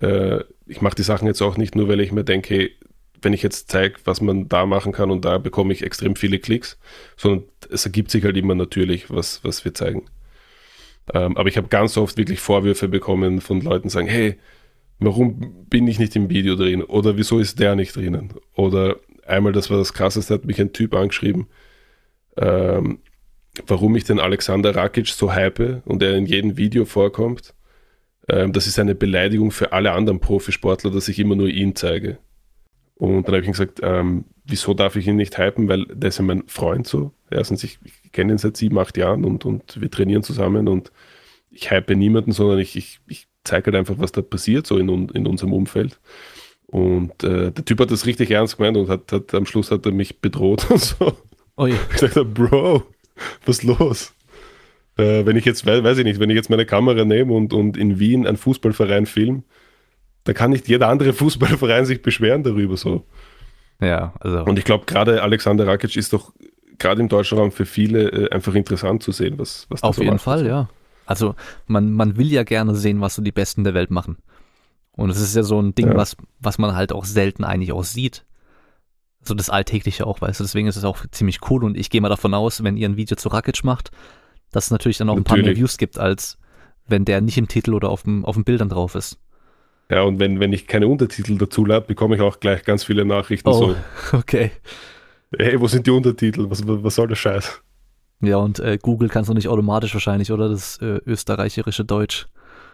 Äh, ich mache die Sachen jetzt auch nicht nur, weil ich mir denke, wenn ich jetzt zeige, was man da machen kann und da bekomme ich extrem viele Klicks, sondern es ergibt sich halt immer natürlich, was, was wir zeigen. Ähm, aber ich habe ganz oft wirklich Vorwürfe bekommen von Leuten, sagen, hey, warum bin ich nicht im Video drin? Oder wieso ist der nicht drinnen? Oder einmal, das war das Krasseste, hat mich ein Typ angeschrieben, ähm, warum ich den Alexander Rakic so hype und er in jedem Video vorkommt. Ähm, das ist eine Beleidigung für alle anderen Profisportler, dass ich immer nur ihn zeige. Und dann habe ich ihm gesagt, ähm, wieso darf ich ihn nicht hypen? Weil der ist ja mein Freund so. Erstens, ich, ich kenne ihn seit sieben, acht Jahren und, und wir trainieren zusammen und ich hype niemanden, sondern ich, ich, ich zeige halt einfach, was da passiert, so in, in unserem Umfeld. Und äh, der Typ hat das richtig ernst gemeint und hat, hat am Schluss hat er mich bedroht *laughs* und so. Oh ja. Ich dachte, Bro, was ist los? Äh, wenn ich jetzt, weiß, weiß ich nicht, wenn ich jetzt meine Kamera nehme und, und in Wien einen Fußballverein film, da kann nicht jeder andere Fußballverein sich beschweren darüber so. Ja, also. Und ich glaube, gerade Alexander Rakic ist doch gerade im deutschen Raum für viele äh, einfach interessant zu sehen, was, was da Auf so jeden Fall, ja. Also man, man will ja gerne sehen, was so die Besten der Welt machen. Und es ist ja so ein Ding, ja. was, was man halt auch selten eigentlich auch sieht. So das Alltägliche auch, weißt du. Deswegen ist es auch ziemlich cool und ich gehe mal davon aus, wenn ihr ein Video zu Rakic macht, dass es natürlich dann auch natürlich. ein paar mehr Views gibt, als wenn der nicht im Titel oder auf dem, auf dem Bildern drauf ist. Ja, und wenn, wenn ich keine Untertitel dazu lade, bekomme ich auch gleich ganz viele Nachrichten oh, so. *laughs* Okay. Hey, wo sind die Untertitel? Was, was soll der Scheiß? Ja, und äh, Google kannst du nicht automatisch wahrscheinlich, oder? Das äh, österreichische Deutsch.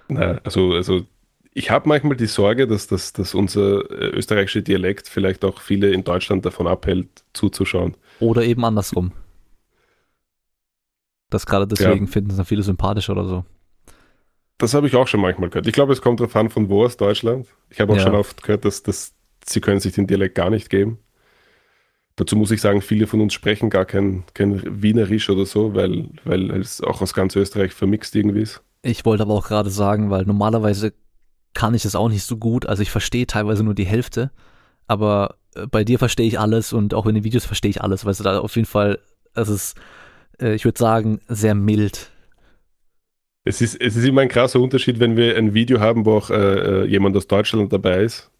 Na, also, also ich habe manchmal die Sorge, dass, dass, dass unser äh, österreichischer Dialekt vielleicht auch viele in Deutschland davon abhält, zuzuschauen. Oder eben andersrum. Das gerade deswegen ja. finden es dann viele sympathisch oder so. Das habe ich auch schon manchmal gehört. Ich glaube, es kommt darauf an, von wo aus Deutschland. Ich habe auch ja. schon oft gehört, dass, dass sie können sich den Dialekt gar nicht geben. Dazu muss ich sagen, viele von uns sprechen gar kein, kein Wienerisch oder so, weil, weil es auch aus ganz Österreich vermixt irgendwie ist. Ich wollte aber auch gerade sagen, weil normalerweise kann ich es auch nicht so gut. Also ich verstehe teilweise nur die Hälfte, aber äh, bei dir verstehe ich alles und auch in den Videos verstehe ich alles. Weißt du, da auf jeden Fall, es ist, äh, ich würde sagen, sehr mild. Es ist, es ist immer ein krasser Unterschied, wenn wir ein Video haben, wo auch äh, äh jemand aus Deutschland dabei ist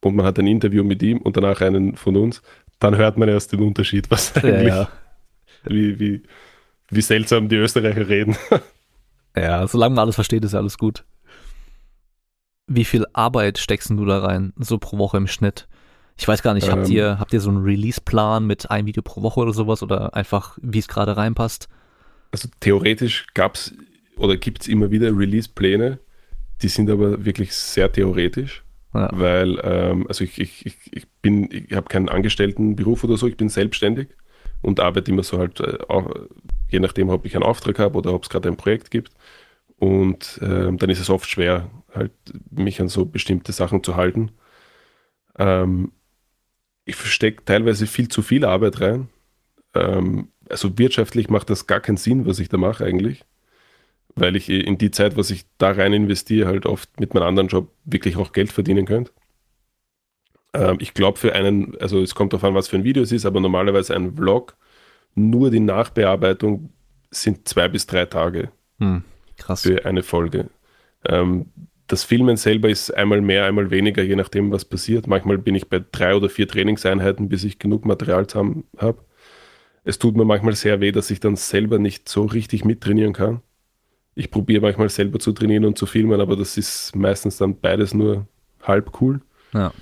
und man hat ein Interview mit ihm und danach einen von uns, dann hört man erst den Unterschied, was eigentlich, ja, ja. Wie, wie, wie seltsam die Österreicher reden. *laughs* Ja, solange man alles versteht, ist ja alles gut. Wie viel Arbeit steckst du da rein, so pro Woche im Schnitt? Ich weiß gar nicht, habt ähm, ihr, habt ihr so einen Release-Plan mit einem Video pro Woche oder sowas oder einfach, wie es gerade reinpasst? Also theoretisch gab es oder gibt es immer wieder Release-Pläne, die sind aber wirklich sehr theoretisch. Ja. Weil, ähm, also ich, ich, ich, ich bin, ich habe keinen Angestelltenberuf oder so, ich bin selbstständig und arbeite immer so halt, äh, auch, je nachdem, ob ich einen Auftrag habe oder ob es gerade ein Projekt gibt. Und ähm, dann ist es oft schwer, halt mich an so bestimmte Sachen zu halten. Ähm, ich verstecke teilweise viel zu viel Arbeit rein. Ähm, also wirtschaftlich macht das gar keinen Sinn, was ich da mache eigentlich weil ich in die Zeit, was ich da rein investiere, halt oft mit meinem anderen Job wirklich auch Geld verdienen könnte. Ähm, ich glaube für einen, also es kommt darauf an, was für ein Video es ist, aber normalerweise ein Vlog, nur die Nachbearbeitung sind zwei bis drei Tage hm, krass. für eine Folge. Ähm, das Filmen selber ist einmal mehr, einmal weniger, je nachdem, was passiert. Manchmal bin ich bei drei oder vier Trainingseinheiten, bis ich genug Material habe. Es tut mir manchmal sehr weh, dass ich dann selber nicht so richtig mittrainieren kann ich probiere manchmal selber zu trainieren und zu filmen, aber das ist meistens dann beides nur halb cool. Ja.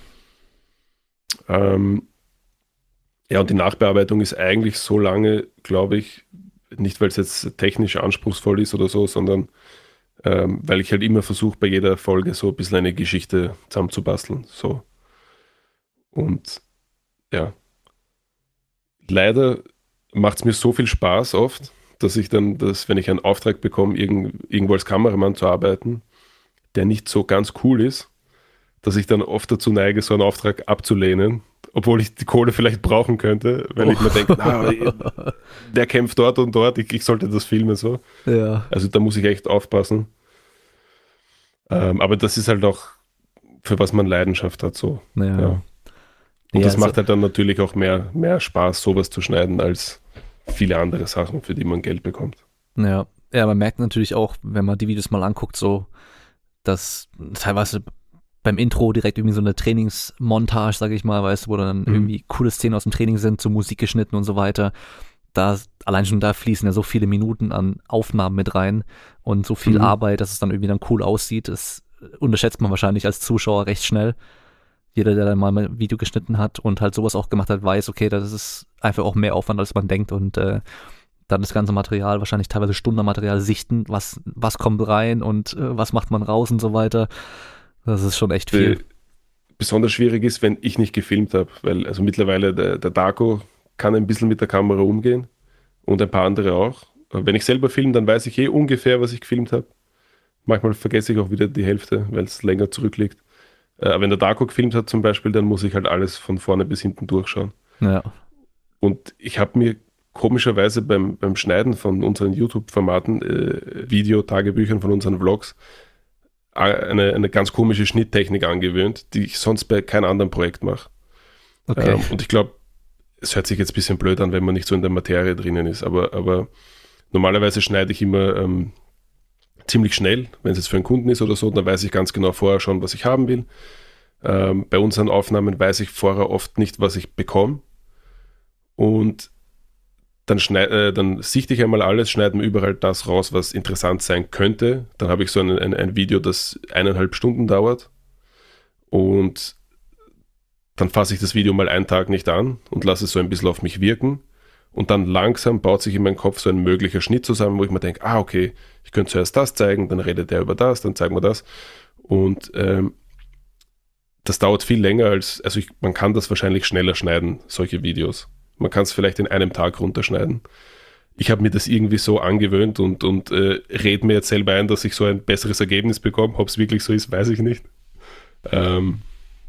Ähm, ja, und die Nachbearbeitung ist eigentlich so lange, glaube ich, nicht weil es jetzt technisch anspruchsvoll ist oder so, sondern ähm, weil ich halt immer versuche, bei jeder Folge so ein bisschen eine Geschichte zusammenzubasteln. So. Und ja, leider macht es mir so viel Spaß oft, dass ich dann, dass, wenn ich einen Auftrag bekomme, irgend, irgendwo als Kameramann zu arbeiten, der nicht so ganz cool ist, dass ich dann oft dazu neige, so einen Auftrag abzulehnen, obwohl ich die Kohle vielleicht brauchen könnte, weil oh. ich mir denke, *laughs* na, der kämpft dort und dort, ich, ich, sollte das filmen so. Ja. Also da muss ich echt aufpassen. Ähm, aber das ist halt auch, für was man Leidenschaft hat, so. Ja. ja. Und ja, das also, macht halt dann natürlich auch mehr, mehr Spaß, sowas zu schneiden, als viele andere Sachen, für die man Geld bekommt. Ja, ja, man merkt natürlich auch, wenn man die Videos mal anguckt, so, dass teilweise beim Intro direkt irgendwie so eine Trainingsmontage, sage ich mal, weißt du, wo dann mhm. irgendwie coole Szenen aus dem Training sind, zur Musik geschnitten und so weiter. Da, allein schon da fließen ja so viele Minuten an Aufnahmen mit rein und so viel mhm. Arbeit, dass es dann irgendwie dann cool aussieht. Das unterschätzt man wahrscheinlich als Zuschauer recht schnell jeder, der dann mal ein Video geschnitten hat und halt sowas auch gemacht hat, weiß, okay, das ist einfach auch mehr Aufwand, als man denkt und äh, dann das ganze Material, wahrscheinlich teilweise Stundenmaterial sichten, was, was kommt rein und äh, was macht man raus und so weiter. Das ist schon echt viel. Besonders schwierig ist, wenn ich nicht gefilmt habe, weil also mittlerweile der, der Darko kann ein bisschen mit der Kamera umgehen und ein paar andere auch. Wenn ich selber filme, dann weiß ich eh ungefähr, was ich gefilmt habe. Manchmal vergesse ich auch wieder die Hälfte, weil es länger zurückliegt. Äh, wenn der Darko gefilmt hat zum Beispiel, dann muss ich halt alles von vorne bis hinten durchschauen. Ja. Und ich habe mir komischerweise beim, beim Schneiden von unseren YouTube-Formaten, äh, Videotagebüchern von unseren Vlogs, eine, eine ganz komische Schnitttechnik angewöhnt, die ich sonst bei keinem anderen Projekt mache. Okay. Ähm, und ich glaube, es hört sich jetzt ein bisschen blöd an, wenn man nicht so in der Materie drinnen ist, aber, aber normalerweise schneide ich immer ähm, ziemlich schnell. Wenn es jetzt für einen Kunden ist oder so, dann weiß ich ganz genau vorher schon, was ich haben will. Ähm, bei unseren Aufnahmen weiß ich vorher oft nicht, was ich bekomme. Und dann, äh, dann sichte ich einmal alles, schneide mir überall das raus, was interessant sein könnte. Dann habe ich so ein, ein, ein Video, das eineinhalb Stunden dauert. Und dann fasse ich das Video mal einen Tag nicht an und lasse es so ein bisschen auf mich wirken. Und dann langsam baut sich in meinem Kopf so ein möglicher Schnitt zusammen, wo ich mir denke, ah, okay, ich könnte zuerst das zeigen, dann redet der über das, dann zeigen wir das. Und ähm, das dauert viel länger als, also ich, man kann das wahrscheinlich schneller schneiden, solche Videos. Man kann es vielleicht in einem Tag runterschneiden. Ich habe mir das irgendwie so angewöhnt und, und äh, red mir jetzt selber ein, dass ich so ein besseres Ergebnis bekomme. Ob es wirklich so ist, weiß ich nicht. Ähm,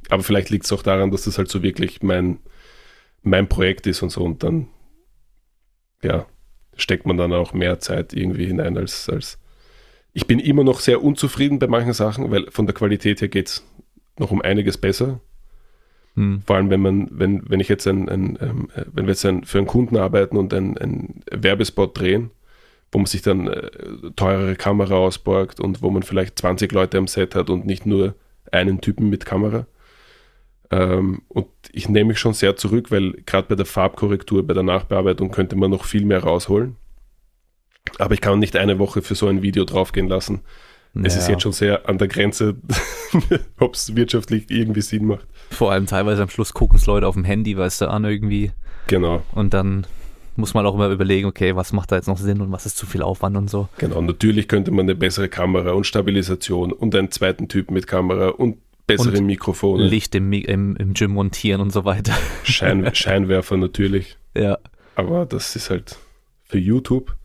aber vielleicht liegt es auch daran, dass das halt so wirklich mein, mein Projekt ist und so. Und dann ja, steckt man dann auch mehr Zeit irgendwie hinein als, als ich bin immer noch sehr unzufrieden bei manchen Sachen, weil von der Qualität her geht es noch um einiges besser. Hm. Vor allem, wenn man, wenn, wenn ich jetzt ein, ein, ähm, wenn wir jetzt ein, für einen Kunden arbeiten und einen, einen Werbespot drehen, wo man sich dann äh, teurere Kamera ausborgt und wo man vielleicht 20 Leute am Set hat und nicht nur einen Typen mit Kamera. Ähm, und ich nehme mich schon sehr zurück, weil gerade bei der Farbkorrektur, bei der Nachbearbeitung könnte man noch viel mehr rausholen. Aber ich kann nicht eine Woche für so ein Video draufgehen lassen. Ja. Es ist jetzt schon sehr an der Grenze, *laughs* ob es wirtschaftlich irgendwie Sinn macht. Vor allem teilweise am Schluss gucken es Leute auf dem Handy, weißt du, an irgendwie. Genau. Und dann muss man auch immer überlegen, okay, was macht da jetzt noch Sinn und was ist zu viel Aufwand und so. Genau, natürlich könnte man eine bessere Kamera und Stabilisation und einen zweiten Typ mit Kamera und bessere Mikrofone. Licht im, im, im Gym montieren und so weiter. Schein, *laughs* Scheinwerfer natürlich. Ja. Aber das ist halt für YouTube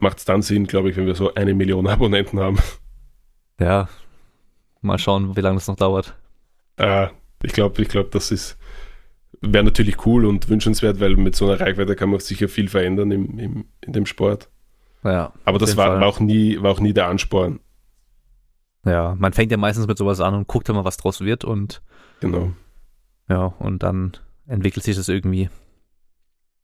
macht es dann Sinn, glaube ich, wenn wir so eine Million Abonnenten haben. Ja, mal schauen, wie lange das noch dauert. Äh, ich glaube, ich glaube, das ist wäre natürlich cool und wünschenswert, weil mit so einer Reichweite kann man sicher viel verändern im, im, in dem Sport. Ja, Aber das war, war, auch nie, war auch nie der Ansporn. Ja, man fängt ja meistens mit sowas an und guckt immer, was draus wird und genau. Ja, und dann entwickelt sich das irgendwie.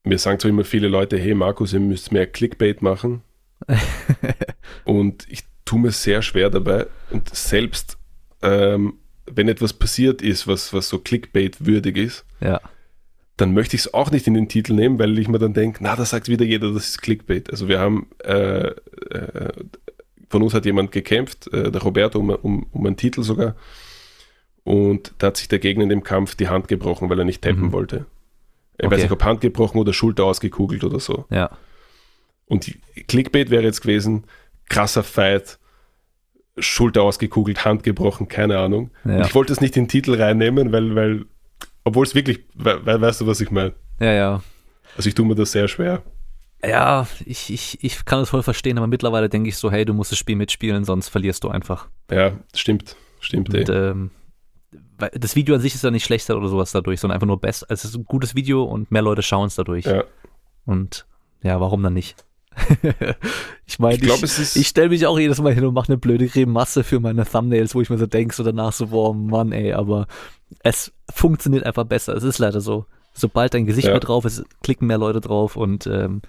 Mir sagen zwar immer viele Leute, hey Markus, ihr müsst mehr Clickbait machen. *laughs* und ich tue mir sehr schwer dabei. Und selbst ähm, wenn etwas passiert ist, was, was so Clickbait-würdig ist, ja. dann möchte ich es auch nicht in den Titel nehmen, weil ich mir dann denke, na, da sagt wieder jeder, das ist Clickbait. Also wir haben, äh, äh, von uns hat jemand gekämpft, äh, der Roberto, um, um, um einen Titel sogar. Und da hat sich der Gegner in dem Kampf die Hand gebrochen, weil er nicht tappen mhm. wollte. Ich okay. weiß nicht, ob Hand gebrochen oder Schulter ausgekugelt oder so. Ja. Und Clickbait wäre jetzt gewesen, krasser Fight, Schulter ausgekugelt, Hand gebrochen, keine Ahnung. Ja. Und ich wollte es nicht in den Titel reinnehmen, weil, weil, obwohl es wirklich, we, weißt du, was ich meine? Ja, ja. Also ich tue mir das sehr schwer. Ja, ich, ich, ich kann das voll verstehen, aber mittlerweile denke ich so, hey, du musst das Spiel mitspielen, sonst verlierst du einfach. Ja, stimmt. Stimmt, Und, ähm, das Video an sich ist ja nicht schlechter oder sowas dadurch, sondern einfach nur besser. Es ist ein gutes Video und mehr Leute schauen es dadurch. Ja. Und ja, warum dann nicht? *laughs* ich meine, ich, glaub, ich, ich stelle mich auch jedes Mal hin und mache eine blöde Creme-Masse für meine Thumbnails, wo ich mir so denke, so danach so, boah, Mann, ey, aber es funktioniert einfach besser. Es ist leider so. Sobald dein Gesicht ja. mehr drauf ist, klicken mehr Leute drauf und, ähm,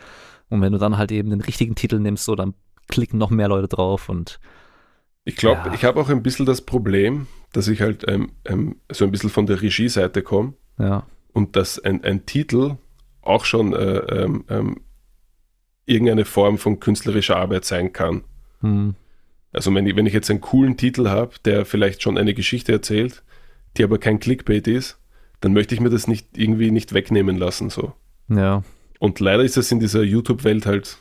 und wenn du dann halt eben den richtigen Titel nimmst, so, dann klicken noch mehr Leute drauf und ich glaube, ja. ich habe auch ein bisschen das Problem, dass ich halt ähm, ähm, so ein bisschen von der Regie-Seite komme ja. und dass ein, ein Titel auch schon äh, ähm, ähm irgendeine Form von künstlerischer Arbeit sein kann. Hm. Also wenn ich, wenn ich jetzt einen coolen Titel habe, der vielleicht schon eine Geschichte erzählt, die aber kein Clickbait ist, dann möchte ich mir das nicht irgendwie nicht wegnehmen lassen. So. Ja. Und leider ist es in dieser YouTube-Welt halt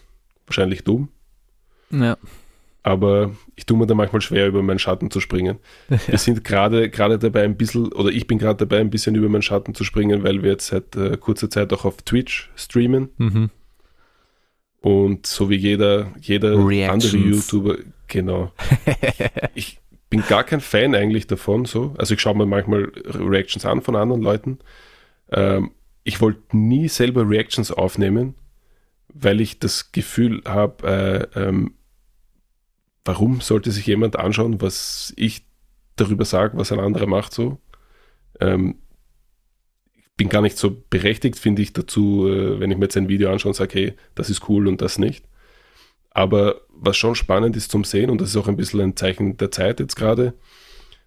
wahrscheinlich dumm. Ja. Aber ich tue mir da manchmal schwer, über meinen Schatten zu springen. *laughs* Ja. Wir sind gerade gerade dabei ein bisschen, oder ich bin gerade dabei, ein bisschen über meinen Schatten zu springen, weil wir jetzt seit äh, kurzer Zeit auch auf Twitch streamen. Mhm. Und so wie jeder, jeder andere YouTuber, genau. *laughs* ich bin gar kein Fan eigentlich davon, so. Also ich schaue mir manchmal Reactions an von anderen Leuten. Ähm, ich wollte nie selber Reactions aufnehmen, weil ich das Gefühl habe, äh, ähm, warum sollte sich jemand anschauen, was ich darüber sage, was ein anderer macht, so. Ähm, bin gar nicht so berechtigt, finde ich, dazu, äh, wenn ich mir jetzt ein Video anschaue und sage, hey, das ist cool und das nicht. Aber was schon spannend ist zum Sehen, und das ist auch ein bisschen ein Zeichen der Zeit jetzt gerade,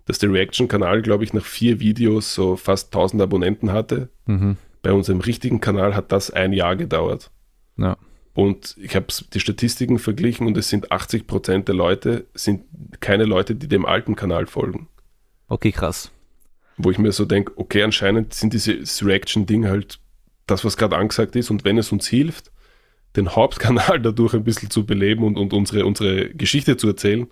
dass der Reaction-Kanal, glaube ich, nach vier Videos so fast 1000 Abonnenten hatte. Mhm. Bei unserem richtigen Kanal hat das ein Jahr gedauert. Ja. Und ich habe die Statistiken verglichen und es sind 80 Prozent der Leute, sind keine Leute, die dem alten Kanal folgen. Okay, krass wo ich mir so denke, okay, anscheinend sind diese Reaction-Ding halt das, was gerade angesagt ist und wenn es uns hilft, den Hauptkanal *laughs* dadurch ein bisschen zu beleben und, und unsere, unsere Geschichte zu erzählen,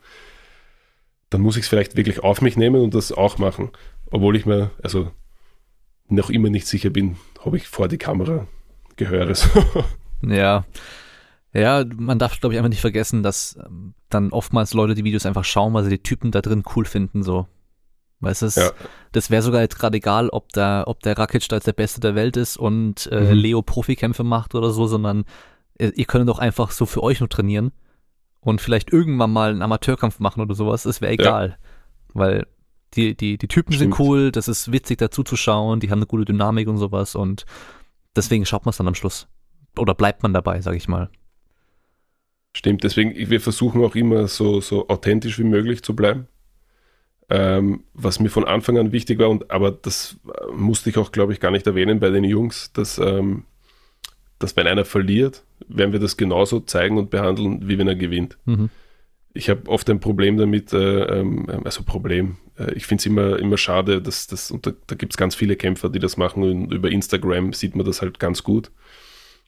dann muss ich es vielleicht wirklich auf mich nehmen und das auch machen. Obwohl ich mir, also noch immer nicht sicher bin, ob ich vor die Kamera gehöre. *laughs* ja. Ja, man darf, glaube ich, einfach nicht vergessen, dass ähm, dann oftmals Leute die Videos einfach schauen, weil sie die Typen da drin cool finden, so. Weißt du, ja. das wäre sogar jetzt gerade egal, ob der, ob der Rakic da jetzt der Beste der Welt ist und äh, mhm. Leo Profikämpfe macht oder so, sondern ihr könnt doch einfach so für euch nur trainieren und vielleicht irgendwann mal einen Amateurkampf machen oder sowas. Es wäre egal. Ja. Weil die, die, die Typen Stimmt. sind cool, das ist witzig dazu zu schauen, die haben eine gute Dynamik und sowas und deswegen schaut man es dann am Schluss. Oder bleibt man dabei, sag ich mal. Stimmt, deswegen, wir versuchen auch immer so, so authentisch wie möglich zu bleiben. Ähm, was mir von Anfang an wichtig war, und aber das äh, musste ich auch, glaube ich, gar nicht erwähnen bei den Jungs, dass, ähm, dass wenn einer verliert, werden wir das genauso zeigen und behandeln, wie wenn er gewinnt. Mhm. Ich habe oft ein Problem damit, äh, ähm, also Problem, äh, ich finde es immer, immer schade, dass das, und da, da gibt es ganz viele Kämpfer, die das machen und über Instagram sieht man das halt ganz gut.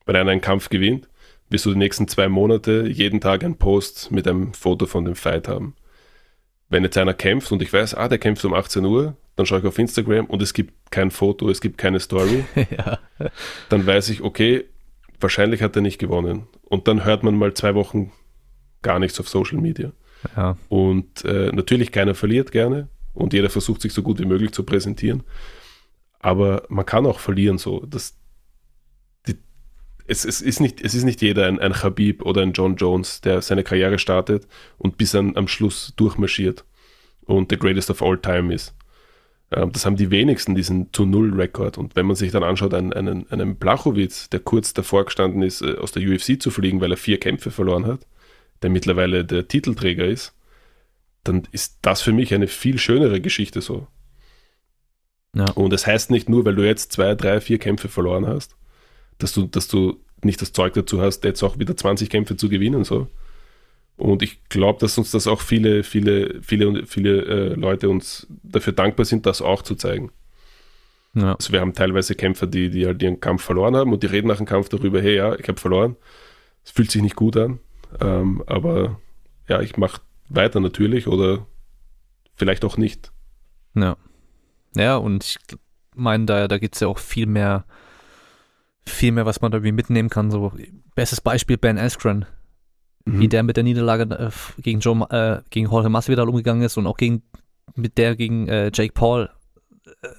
Wenn einer einen Kampf gewinnt, wirst du die nächsten zwei Monate jeden Tag einen Post mit einem Foto von dem Fight haben wenn jetzt einer kämpft und ich weiß, ah, der kämpft um 18 Uhr, dann schaue ich auf Instagram und es gibt kein Foto, es gibt keine Story, *laughs* ja. dann weiß ich, okay, wahrscheinlich hat er nicht gewonnen. Und dann hört man mal zwei Wochen gar nichts auf Social Media. Ja. Und äh, natürlich keiner verliert gerne und jeder versucht sich so gut wie möglich zu präsentieren. Aber man kann auch verlieren so. Das, die, es, es, ist nicht, es ist nicht jeder ein, ein Khabib oder ein John Jones, der seine Karriere startet und bis an, am Schluss durchmarschiert und the greatest of all time ist. Ähm, das haben die wenigsten, diesen zu Null-Rekord. Und wenn man sich dann anschaut, einen, einen, einen Blachowitz, der kurz davor gestanden ist, äh, aus der UFC zu fliegen, weil er vier Kämpfe verloren hat, der mittlerweile der Titelträger ist, dann ist das für mich eine viel schönere Geschichte so. Ja. Und es das heißt nicht nur, weil du jetzt zwei, drei, vier Kämpfe verloren hast, dass du, dass du nicht das Zeug dazu hast, jetzt auch wieder 20 Kämpfe zu gewinnen. So. Und ich glaube, dass uns das auch viele, viele, viele, viele äh, Leute uns dafür dankbar sind, das auch zu zeigen. Ja. Also wir haben teilweise Kämpfer, die, die halt ihren Kampf verloren haben und die reden nach dem Kampf darüber, hey ja, ich habe verloren. Es fühlt sich nicht gut an. Ähm, aber ja, ich mache weiter natürlich oder vielleicht auch nicht. Ja. Ja, und ich meine, da, da gibt es ja auch viel mehr viel mehr, was man da irgendwie mitnehmen kann. So, bestes Beispiel Ben Askren, mhm. wie der mit der Niederlage äh, gegen Joe, äh, gegen Jorge Masvidal umgegangen ist und auch gegen, mit der gegen äh, Jake Paul.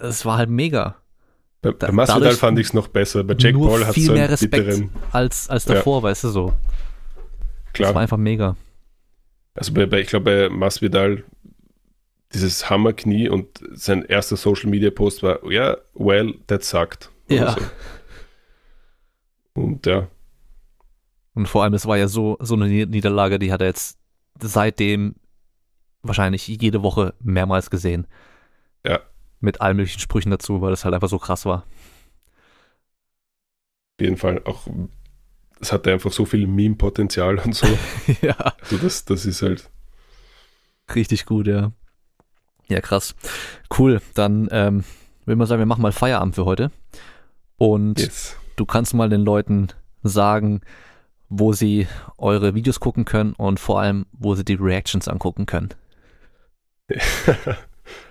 Es war halt mega. Bei, bei Masvidal fand ich es noch besser. Bei Jake Paul hat es so mehr Respekt bitteren, als, als davor, ja. weißt du so. Klar. Das war einfach mega. Also bei, bei ich glaube, bei Masvidal dieses Hammerknie und sein erster Social Media Post war, ja, yeah, well, that sucked. Ja. So. Und ja. Und vor allem, es war ja so, so eine Niederlage, die hat er jetzt seitdem wahrscheinlich jede Woche mehrmals gesehen. Ja. Mit allen möglichen Sprüchen dazu, weil das halt einfach so krass war. Auf jeden Fall. Auch es hatte einfach so viel Meme-Potenzial und so. *laughs* ja. Also das, das ist halt. Richtig gut, ja. Ja, krass. Cool. Dann ähm, will man sagen, wir machen mal Feierabend für heute. Und yes du kannst mal den Leuten sagen, wo sie eure Videos gucken können und vor allem, wo sie die Reactions angucken können. *laughs*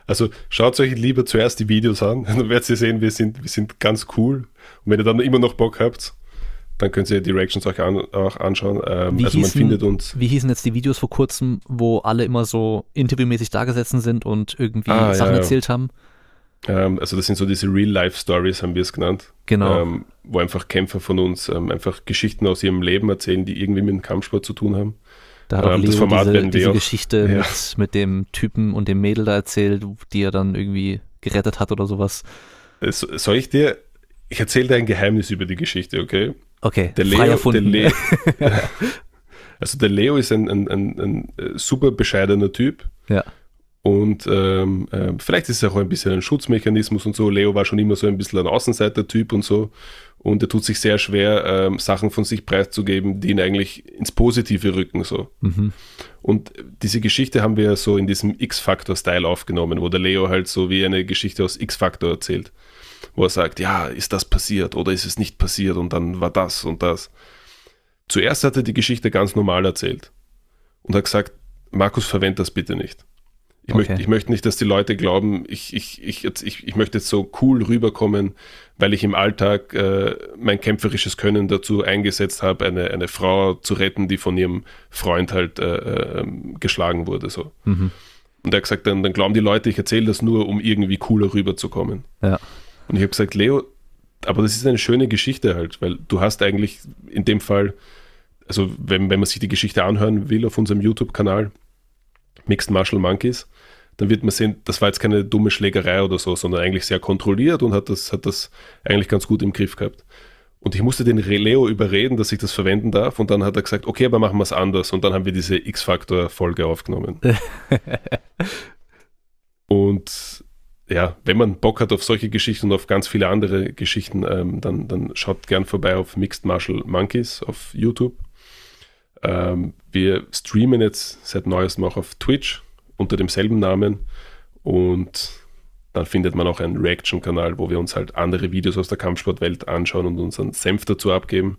Also schaut euch lieber zuerst die Videos an, *laughs* dann werdet ihr sehen, wir sind, wir sind ganz cool. Und wenn ihr dann immer noch Bock habt, dann könnt ihr die Reactions euch an, auch anschauen. Ähm, also hießen, man findet uns. Wie hießen jetzt die Videos vor kurzem, wo alle immer so interviewmäßig da gesessen sind und irgendwie ah, Sachen ja, ja. erzählt haben? Ähm, also das sind so diese Real-Life-Stories, haben wir es genannt. Genau. Ähm, wo einfach Kämpfer von uns ähm, einfach Geschichten aus ihrem Leben erzählen, die irgendwie mit dem Kampfsport zu tun haben. Da hat auch ähm, Leo das Format diese, diese Geschichte ja. mit, mit dem Typen und dem Mädel da erzählt, die er dann irgendwie gerettet hat oder sowas. Äh, soll ich dir, ich erzähle dir ein Geheimnis über die Geschichte, okay? Okay, der Leo, der Leo *laughs* *laughs* also der Leo ist ein, ein, ein, ein äh, super bescheidener Typ. Ja. Und ähm, äh, vielleicht ist es auch ein bisschen ein Schutzmechanismus und so. Leo war schon immer so ein bisschen ein Außenseiter-Typ und so. Und er tut sich sehr schwer, ähm, Sachen von sich preiszugeben, die ihn eigentlich ins Positive rücken. So. Mhm. Und diese Geschichte haben wir so in diesem X-Factor-Style aufgenommen, wo der Leo halt so wie eine Geschichte aus X-Factor erzählt. Wo er sagt, ja, ist das passiert oder ist es nicht passiert und dann war das und das. Zuerst hat er die Geschichte ganz normal erzählt und hat gesagt, Markus, verwend das bitte nicht. Ich, okay. möchte, ich möchte nicht, dass die Leute glauben, ich, ich, ich, jetzt, ich, ich möchte jetzt so cool rüberkommen, weil ich im Alltag äh, mein kämpferisches Können dazu eingesetzt habe, eine, eine Frau zu retten, die von ihrem Freund halt äh, äh, geschlagen wurde. So. Mhm. Und er hat gesagt, dann, dann glauben die Leute, ich erzähle das nur, um irgendwie cooler rüberzukommen. Ja. Und ich habe gesagt, Leo, aber das ist eine schöne Geschichte halt, weil du hast eigentlich in dem Fall, also wenn, wenn man sich die Geschichte anhören will auf unserem YouTube-Kanal, Mixed Martial Monkeys, dann wird man sehen, das war jetzt keine dumme Schlägerei oder so, sondern eigentlich sehr kontrolliert und hat das, hat das eigentlich ganz gut im Griff gehabt. Und ich musste den Leo überreden, dass ich das verwenden darf. Und dann hat er gesagt, okay, aber machen wir es anders. Und dann haben wir diese X-Factor-Folge aufgenommen. *laughs* und ja, wenn man Bock hat auf solche Geschichten und auf ganz viele andere Geschichten, ähm, dann, dann schaut gern vorbei auf Mixed Martial Monkeys auf YouTube. Ähm, wir streamen jetzt seit neuestem auch auf Twitch unter demselben Namen und dann findet man auch einen Reaction-Kanal, wo wir uns halt andere Videos aus der Kampfsportwelt anschauen und unseren Senf dazu abgeben.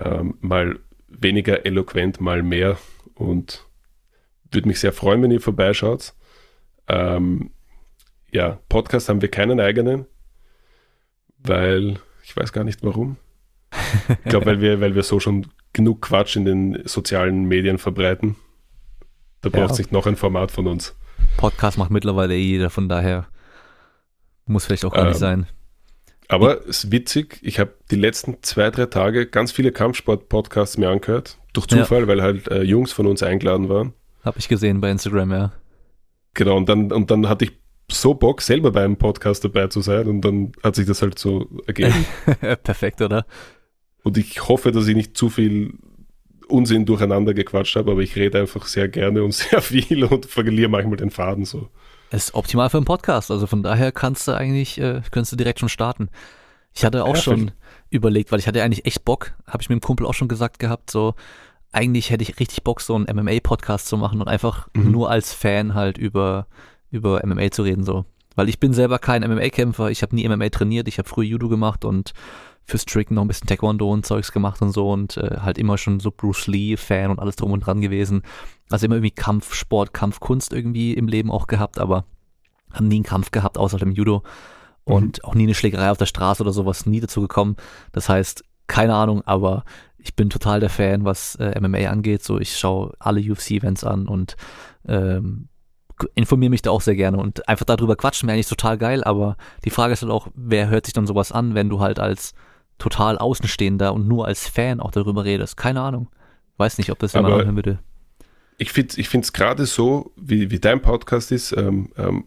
Ähm, mal weniger eloquent, mal mehr und würde mich sehr freuen, wenn ihr vorbeischaut. Ähm, ja, Podcast haben wir keinen eigenen, weil ich weiß gar nicht warum. Ich glaube, weil wir, weil wir so schon genug Quatsch in den sozialen Medien verbreiten. Da braucht es nicht noch ein Format von uns. Podcast macht mittlerweile eh jeder, von daher muss vielleicht auch gar ähm, nicht sein. Aber es ist witzig, ich habe die letzten zwei, drei Tage ganz viele Kampfsport-Podcasts mir angehört. Durch Zufall, ja. weil halt äh, Jungs von uns eingeladen waren. Habe ich gesehen bei Instagram, ja. Genau, und dann, und dann hatte ich so Bock, selber bei einem Podcast dabei zu sein und dann hat sich das halt so ergeben. *laughs* Perfekt, oder? Und ich hoffe, dass ich nicht zu viel Unsinn durcheinander gequatscht habe, aber ich rede einfach sehr gerne und *laughs* sehr viel und verliere manchmal den Faden so. Es ist optimal für einen Podcast, also von daher kannst du eigentlich, äh, kannst du direkt schon starten. Ich hatte auch ja, schon überlegt, weil ich hatte eigentlich echt Bock, habe ich mit dem Kumpel auch schon gesagt gehabt, so eigentlich hätte ich richtig Bock, so einen MMA-Podcast zu machen und einfach mhm. nur als Fan halt über über MMA zu reden, so. Weil ich bin selber kein MMA-Kämpfer, ich habe nie MMA trainiert, ich habe früher Judo gemacht und fürs Tricken noch ein bisschen Taekwondo und Zeugs gemacht und so und äh, halt immer schon so Bruce Lee-Fan und alles drum und dran gewesen. Also immer irgendwie Kampfsport, Kampfkunst irgendwie im Leben auch gehabt, aber haben nie einen Kampf gehabt, außer dem Judo. Und mhm. auch nie eine Schlägerei auf der Straße oder sowas, nie dazu gekommen. Das heißt, keine Ahnung, aber ich bin total der Fan, was äh, MMA angeht. So, ich schaue alle UFC-Events an und ähm, informiere mich da auch sehr gerne und einfach darüber quatschen wäre eigentlich total geil, aber die Frage ist halt auch, wer hört sich dann sowas an, wenn du halt als total Außenstehender und nur als Fan auch darüber redest? Keine Ahnung. Weiß nicht, ob das jemand anhören würde. Ich finde ich es gerade so, wie, wie dein Podcast ist, ähm, ähm,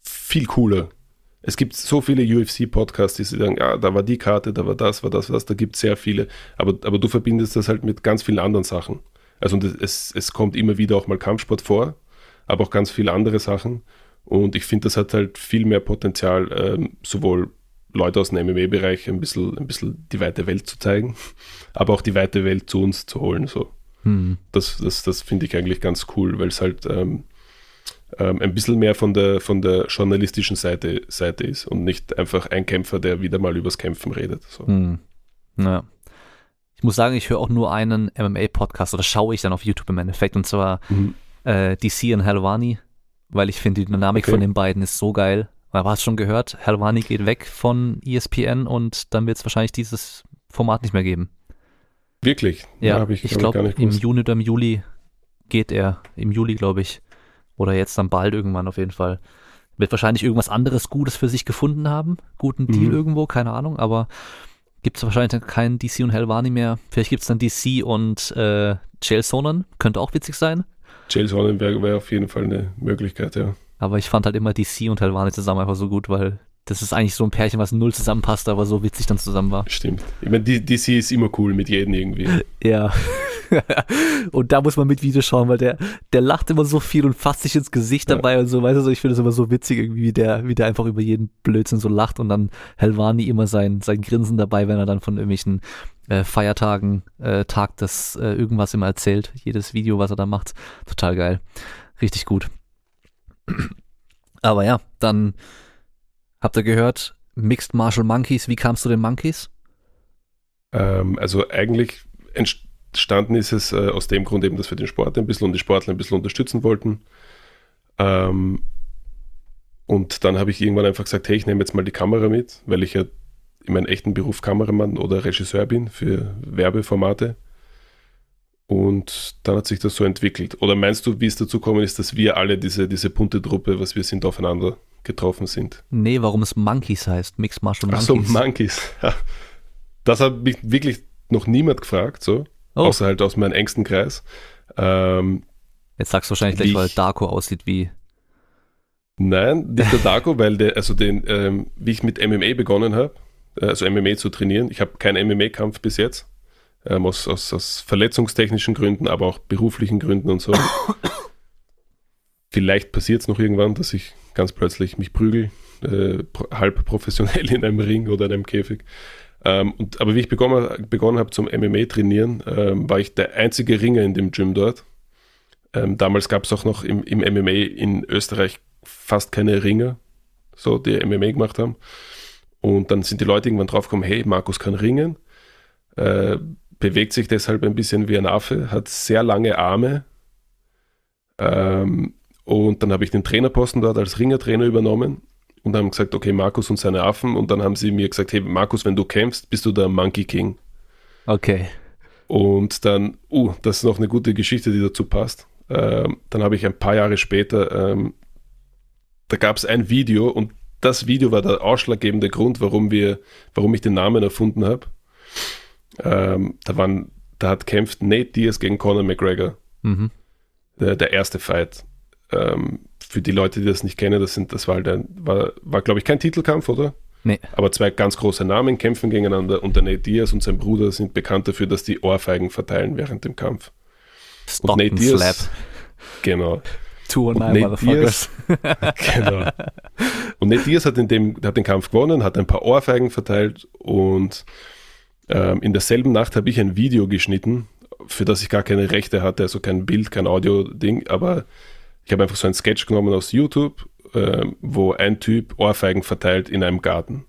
viel cooler. Es gibt so viele UFC-Podcasts, die sagen, ja, da war die Karte, da war das, war das, war das, da gibt es sehr viele, aber, aber du verbindest das halt mit ganz vielen anderen Sachen. Also es, es kommt immer wieder auch mal Kampfsport vor, aber auch ganz viele andere Sachen. Und ich finde, das hat halt viel mehr Potenzial, ähm, sowohl Leute aus dem MMA-Bereich ein bisschen, ein bisschen die weite Welt zu zeigen, aber auch die weite Welt zu uns zu holen. So. Hm. Das, das, das finde ich eigentlich ganz cool, weil es halt ähm, ähm, ein bisschen mehr von der, von der journalistischen Seite, Seite ist und nicht einfach ein Kämpfer, der wieder mal übers Kämpfen redet. So. Hm. Ja. Ich muss sagen, ich höre auch nur einen MMA-Podcast oder schaue ich dann auf YouTube im Endeffekt und zwar mhm äh, DC und Helwani, weil ich finde, die Dynamik okay. von den beiden ist so geil. Aber hast schon gehört, Helwani geht weg von ESPN und dann wird es wahrscheinlich dieses Format nicht mehr geben. Wirklich? Ja, ja ich, ich glaube, im Juni oder im Juli geht er. Im Juli, glaube ich. Oder jetzt dann bald irgendwann auf jeden Fall. Wird wahrscheinlich irgendwas anderes Gutes für sich gefunden haben. Guten Deal mhm. irgendwo, keine Ahnung. Aber gibt es wahrscheinlich dann keinen DC und Helwani mehr. Vielleicht gibt es dann DC und äh, Chael Sonnen. Könnte auch witzig sein. Jail Sonnenberg wäre auf jeden Fall eine Möglichkeit, ja. Aber ich fand halt immer DC und Helvani zusammen einfach so gut, weil das ist eigentlich so ein Pärchen, was null zusammenpasst, aber so witzig dann zusammen war. Stimmt. Ich meine, DC ist immer cool mit jedem irgendwie. *laughs* Ja. *laughs* und da muss man mit Video schauen, weil der, der lacht immer so viel und fasst sich ins Gesicht dabei ja. und so, weißt du, ich finde es immer so witzig irgendwie, wie der, wie der einfach über jeden Blödsinn so lacht und dann Helvani immer sein, sein Grinsen dabei, wenn er dann von irgendwelchen äh, Feiertagen, äh, Tag des äh, irgendwas immer erzählt. Jedes Video, was er da macht. Total geil. Richtig gut. *clears throat* Aber ja, dann habt ihr gehört, Mixed Martial Monkeys. Wie kamst du den Monkeys? Ähm, also eigentlich entstanden ist es äh, aus dem Grund eben, dass wir den Sport ein bisschen und die Sportler ein bisschen unterstützen wollten. Ähm, und dann habe ich irgendwann einfach gesagt, hey, ich nehme jetzt mal die Kamera mit, weil ich ja in meinem echten Beruf Kameramann oder Regisseur bin für Werbeformate. Und dann hat sich das so entwickelt. Oder meinst du, wie es dazu gekommen ist, dass wir alle diese, diese bunte Truppe, was wir sind, aufeinander getroffen sind? Nee, warum es Monkeys heißt, Mixed Martial Monkeys. Ach so, Monkeys. *laughs* Das hat mich wirklich noch niemand gefragt, so. Oh. Außer halt aus meinem engsten Kreis. Ähm, Jetzt sagst du wahrscheinlich gleich, weil Darko aussieht wie. Nein, nicht der Darko, *laughs* weil der, also den, ähm, wie ich mit MMA begonnen habe, äh, also MMA zu trainieren. Ich habe keinen MMA-Kampf bis jetzt, ähm, aus, aus, aus verletzungstechnischen Gründen, aber auch beruflichen Gründen und so. Vielleicht passiert es noch irgendwann, dass ich ganz plötzlich mich prügel, äh, halb professionell in einem Ring oder in einem Käfig. Ähm, und, aber wie ich begonnen, begonnen habe zum MMA trainieren, ähm, war ich der einzige Ringer in dem Gym dort. Ähm, damals gab es auch noch im, im MMA in Österreich fast keine Ringer, so die MMA gemacht haben. Und dann sind die Leute irgendwann draufgekommen, hey, Markus kann ringen, äh, bewegt sich deshalb ein bisschen wie ein Affe, hat sehr lange Arme. Ähm, und dann habe ich den Trainerposten dort als Ringertrainer übernommen und haben gesagt, okay, Markus und seine Affen. Und dann haben sie mir gesagt, hey, Markus, wenn du kämpfst, bist du der Monkey King. Okay. Und dann, uh, das ist noch eine gute Geschichte, die dazu passt. Ähm, dann habe ich ein paar Jahre später, ähm, da gab es ein Video und das Video war der ausschlaggebende Grund, warum wir, warum ich den Namen erfunden habe. Ähm, da waren, da hat kämpft Nate Diaz gegen Conor McGregor. Mhm. Der, der erste Fight. Ähm, für die Leute, die das nicht kennen, das sind, das war halt ein, war, war glaube ich kein Titelkampf, oder? Nee. Aber zwei ganz große Namen kämpfen gegeneinander und der Nate Diaz und sein Bruder sind bekannt dafür, dass die Ohrfeigen verteilen während dem Kampf. Stop und Nate Diaz, Slap. Genau. Two or nine Motherfuckers. *laughs* genau. Und Nate Diaz hat, in dem, hat den Kampf gewonnen, hat ein paar Ohrfeigen verteilt und in derselben Nacht habe ich ein Video geschnitten, für das ich gar keine Rechte hatte, also kein Bild, kein Audio-Ding, aber ich habe einfach so einen Sketch genommen aus YouTube, äh, wo ein Typ Ohrfeigen verteilt in einem Garten.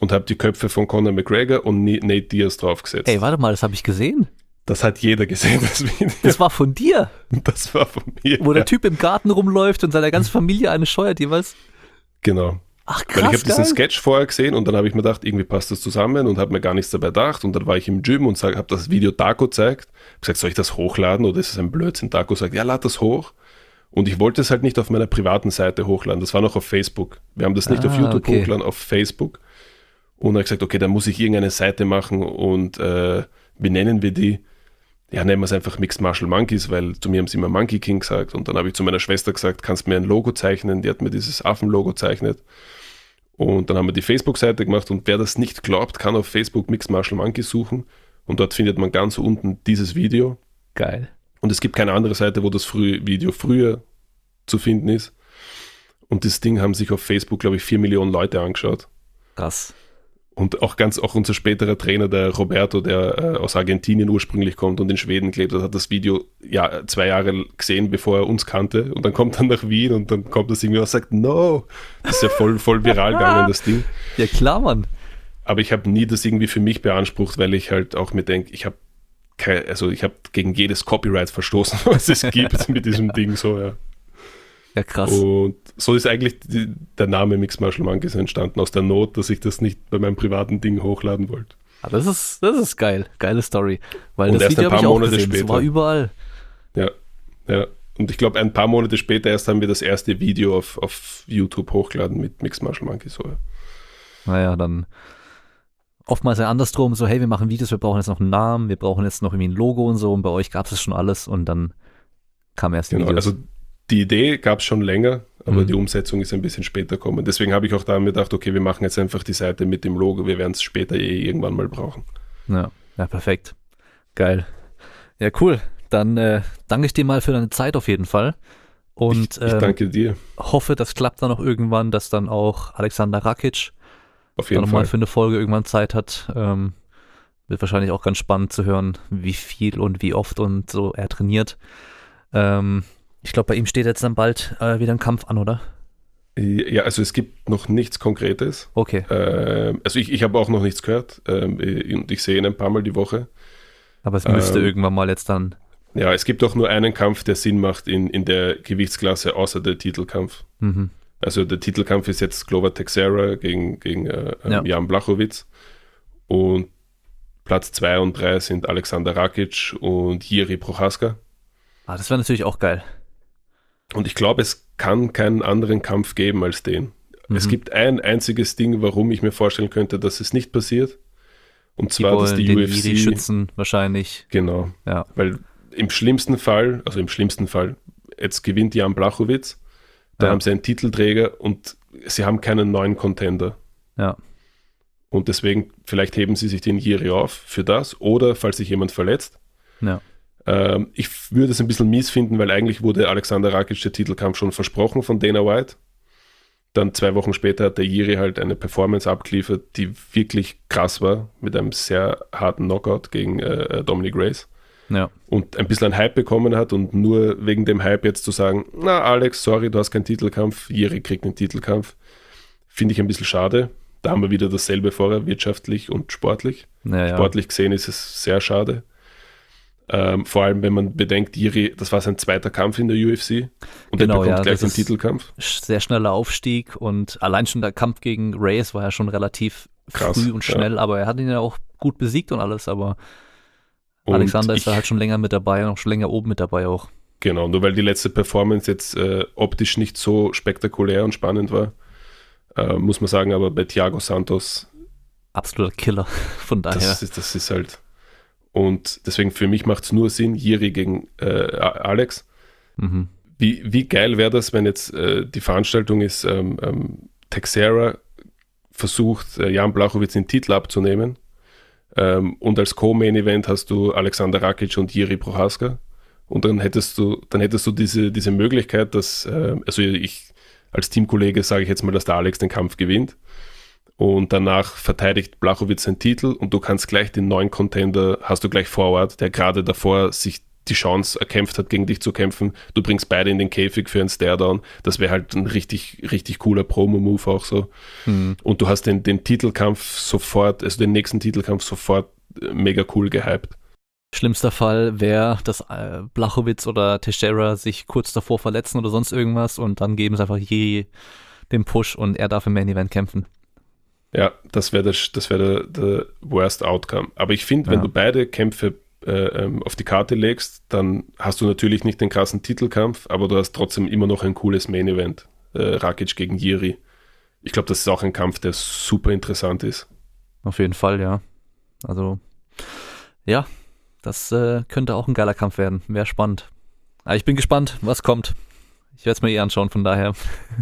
Und habe die Köpfe von Conor McGregor und Nate Diaz draufgesetzt. Ey, warte mal, das habe ich gesehen. Das hat jeder gesehen, *laughs* das Video. Das war von dir. Das war von mir. Wo der Typ im Garten rumläuft und seiner ganzen Familie eine scheuert jeweils. Genau. Ach krass. Weil ich habe diesen Sketch vorher gesehen und dann habe ich mir gedacht, irgendwie passt das zusammen und habe mir gar nichts dabei gedacht. Und dann war ich im Gym und habe das Video Taco gezeigt. Hab gesagt, soll ich das hochladen oder ist es ein Blödsinn? Taco sagt, ja, lad das hoch. Und ich wollte es halt nicht auf meiner privaten Seite hochladen. Das war noch auf Facebook. Wir haben das nicht ah, auf YouTube okay. hochladen, auf Facebook. Und dann habe ich gesagt, okay, dann muss ich irgendeine Seite machen und äh, wie nennen wir die? Ja, nennen wir es einfach Mixed Martial Monkeys, weil zu mir haben sie immer Monkey King gesagt. Und dann habe ich zu meiner Schwester gesagt, kannst du mir ein Logo zeichnen? Die hat mir dieses Affenlogo zeichnet. Und dann haben wir die Facebook-Seite gemacht und wer das nicht glaubt, kann auf Facebook Mixed Martial Monkeys suchen. Und dort findet man ganz unten dieses Video. Geil. Und es gibt keine andere Seite, wo das früh Video früher zu finden ist. Und das Ding haben sich auf Facebook, glaube ich, vier Millionen Leute angeschaut. Krass. Und auch ganz, auch unser späterer Trainer, der Roberto, der äh, aus Argentinien ursprünglich kommt und in Schweden gelebt hat, das Video ja, zwei Jahre gesehen, bevor er uns kannte. Und dann kommt er nach Wien und dann kommt das irgendwie und sagt, no. Das ist ja voll, voll viral gegangen, das Ding. Ja, klar, Mann. Aber ich habe nie das irgendwie für mich beansprucht, weil ich halt auch mir denke, ich habe also ich habe gegen jedes Copyright verstoßen, *laughs* was es gibt mit diesem Ding so, ja. Ja, krass. Und so ist eigentlich die, der Name Mix Martial Monkeys entstanden, aus der Not, dass ich das nicht bei meinem privaten Ding hochladen wollte. Ah, das ist, das ist geil. Geile Story. Weil und das Video habe ich auch Monate gesehen. Später. Das war überall. Ja, ja. Und ich glaube, ein paar Monate später erst haben wir das erste Video auf, auf YouTube hochgeladen mit Mix Martial Monkeys. So. Naja, dann oftmals ja andersrum, so hey, wir machen Videos, wir brauchen jetzt noch einen Namen, wir brauchen jetzt noch irgendwie ein Logo und so und bei euch gab es schon alles und dann kam erst genau, Videos. Also die Idee gab es schon länger, aber mhm. die Umsetzung ist ein bisschen später gekommen. Deswegen habe ich auch da mir gedacht, okay, wir machen jetzt einfach die Seite mit dem Logo, wir werden es später eh irgendwann mal brauchen. Ja, ja, perfekt. Geil. Ja, cool. Dann äh, danke ich dir mal für deine Zeit auf jeden Fall. Und ich, ich ähm, danke dir. hoffe, das klappt dann auch irgendwann, dass dann auch Alexander Rakic auf jeden dann Fall. nochmal für eine Folge irgendwann Zeit hat. Ähm, wird wahrscheinlich auch ganz spannend zu hören, wie viel und wie oft und so er trainiert. Ähm, ich glaube, bei ihm steht jetzt dann bald äh, wieder ein Kampf an, oder? Ja, also es gibt noch nichts Konkretes. Okay. Äh, also ich, ich habe auch noch nichts gehört ähm, und ich sehe ihn ein paar Mal die Woche. Aber es müsste ähm, irgendwann mal jetzt dann. Ja, es gibt auch nur einen Kampf, der Sinn macht in, in der Gewichtsklasse, außer der Titelkampf. Mhm. Also der Titelkampf ist jetzt Glover Texera gegen, gegen äh, ähm, ja. Jan Blachowitz. Und Platz 2 und 3 sind Alexander Rakic und Jiri Prochaska. Ah, das wäre natürlich auch geil. Und ich glaube, es kann keinen anderen Kampf geben als den. Mhm. Es gibt ein einziges Ding, warum ich mir vorstellen könnte, dass es nicht passiert. Und zwar, die dass die den UFC. Jiri schützen wahrscheinlich. Genau. Ja. Weil im schlimmsten Fall, also im schlimmsten Fall, jetzt gewinnt Jan Und deswegen, vielleicht heben sie sich den Jiri auf für das oder falls sich jemand verletzt. Ja. Ähm, ich würde es ein bisschen mies finden, weil eigentlich wurde Alexander Rakic der Titelkampf schon versprochen von Dana White. Dann zwei Wochen später hat der Jiri halt eine Performance abgeliefert, die wirklich krass war, mit einem sehr harten Knockout gegen äh, Dominic Reyes. Ja. Und ein bisschen ein Hype bekommen hat und nur wegen dem Hype jetzt zu sagen, na Alex, sorry, du hast keinen Titelkampf, Jiri kriegt einen Titelkampf, finde ich ein bisschen schade. Da haben wir wieder dasselbe vorher, wirtschaftlich und sportlich. Ja, ja. Sportlich gesehen ist es sehr schade. Ähm, vor allem, wenn man bedenkt, Jiri, das war sein zweiter Kampf in der UFC und Genau, er bekommt ja, gleich den Titelkampf. Sehr schneller Aufstieg und allein schon der Kampf gegen Reyes war ja schon relativ Krass, früh und ja. schnell, aber er hat ihn ja auch gut besiegt und alles, aber Und Alexander ist da halt schon länger mit dabei und auch schon länger oben mit dabei auch. Genau, nur weil die letzte Performance jetzt äh, optisch nicht so spektakulär und spannend war, äh, muss man sagen, aber bei Thiago Santos, Absoluter Killer. *laughs* Von daher. das, ist, das ist halt. Und deswegen für mich macht es nur Sinn, Jiri gegen äh, Alex. mhm. Wie, wie geil wäre das, wenn jetzt äh, die Veranstaltung ist, ähm, ähm, Texera versucht, äh, Jan Blachowitz den Titel abzunehmen. Ähm, und als Co-Main-Event hast du Alexander Rakic und Jiri Prohaska. Und dann hättest du, dann hättest du diese, diese Möglichkeit, dass, äh, also ich als Teamkollege sage ich jetzt mal, dass der Alex den Kampf gewinnt. Und danach verteidigt Blachowitz seinen Titel und du kannst gleich den neuen Contender, hast du gleich Ort, der gerade davor sich die Chance erkämpft hat, gegen dich zu kämpfen. Du bringst beide in den Käfig für einen Stare-Down. Das wäre halt ein richtig, richtig cooler Promo-Move auch so. Mhm. Und du hast den, den Titelkampf sofort, also den nächsten Titelkampf sofort äh, mega cool gehypt. Schlimmster Fall wäre, dass äh, Blachowitz oder Teixeira sich kurz davor verletzen oder sonst irgendwas und dann geben sie einfach je den Push und er darf im Main Event kämpfen. Ja, das wäre das, das wär der, der worst outcome. Aber ich finde, wenn Ja. du beide Kämpfe äh, ähm, auf die Karte legst, dann hast du natürlich nicht den krassen Titelkampf, aber du hast trotzdem immer noch ein cooles Main Event. Äh, Rakic gegen Jiri. Ich glaube, das ist auch ein Kampf, der super interessant ist. Auf jeden Fall, ja. Also, ja, das äh, könnte auch ein geiler Kampf werden. Wäre spannend. Aber ich bin gespannt, was kommt. Ich werde es mir eh anschauen, von daher.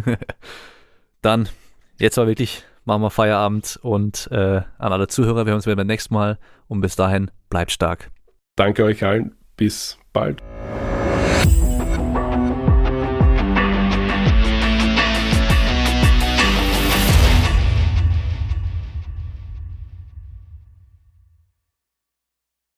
*laughs* Dann, jetzt war wirklich, machen wir Feierabend und äh, an alle Zuhörer, wir hören uns wieder beim nächsten Mal und bis dahin, bleibt stark. Danke euch allen. Bis bald.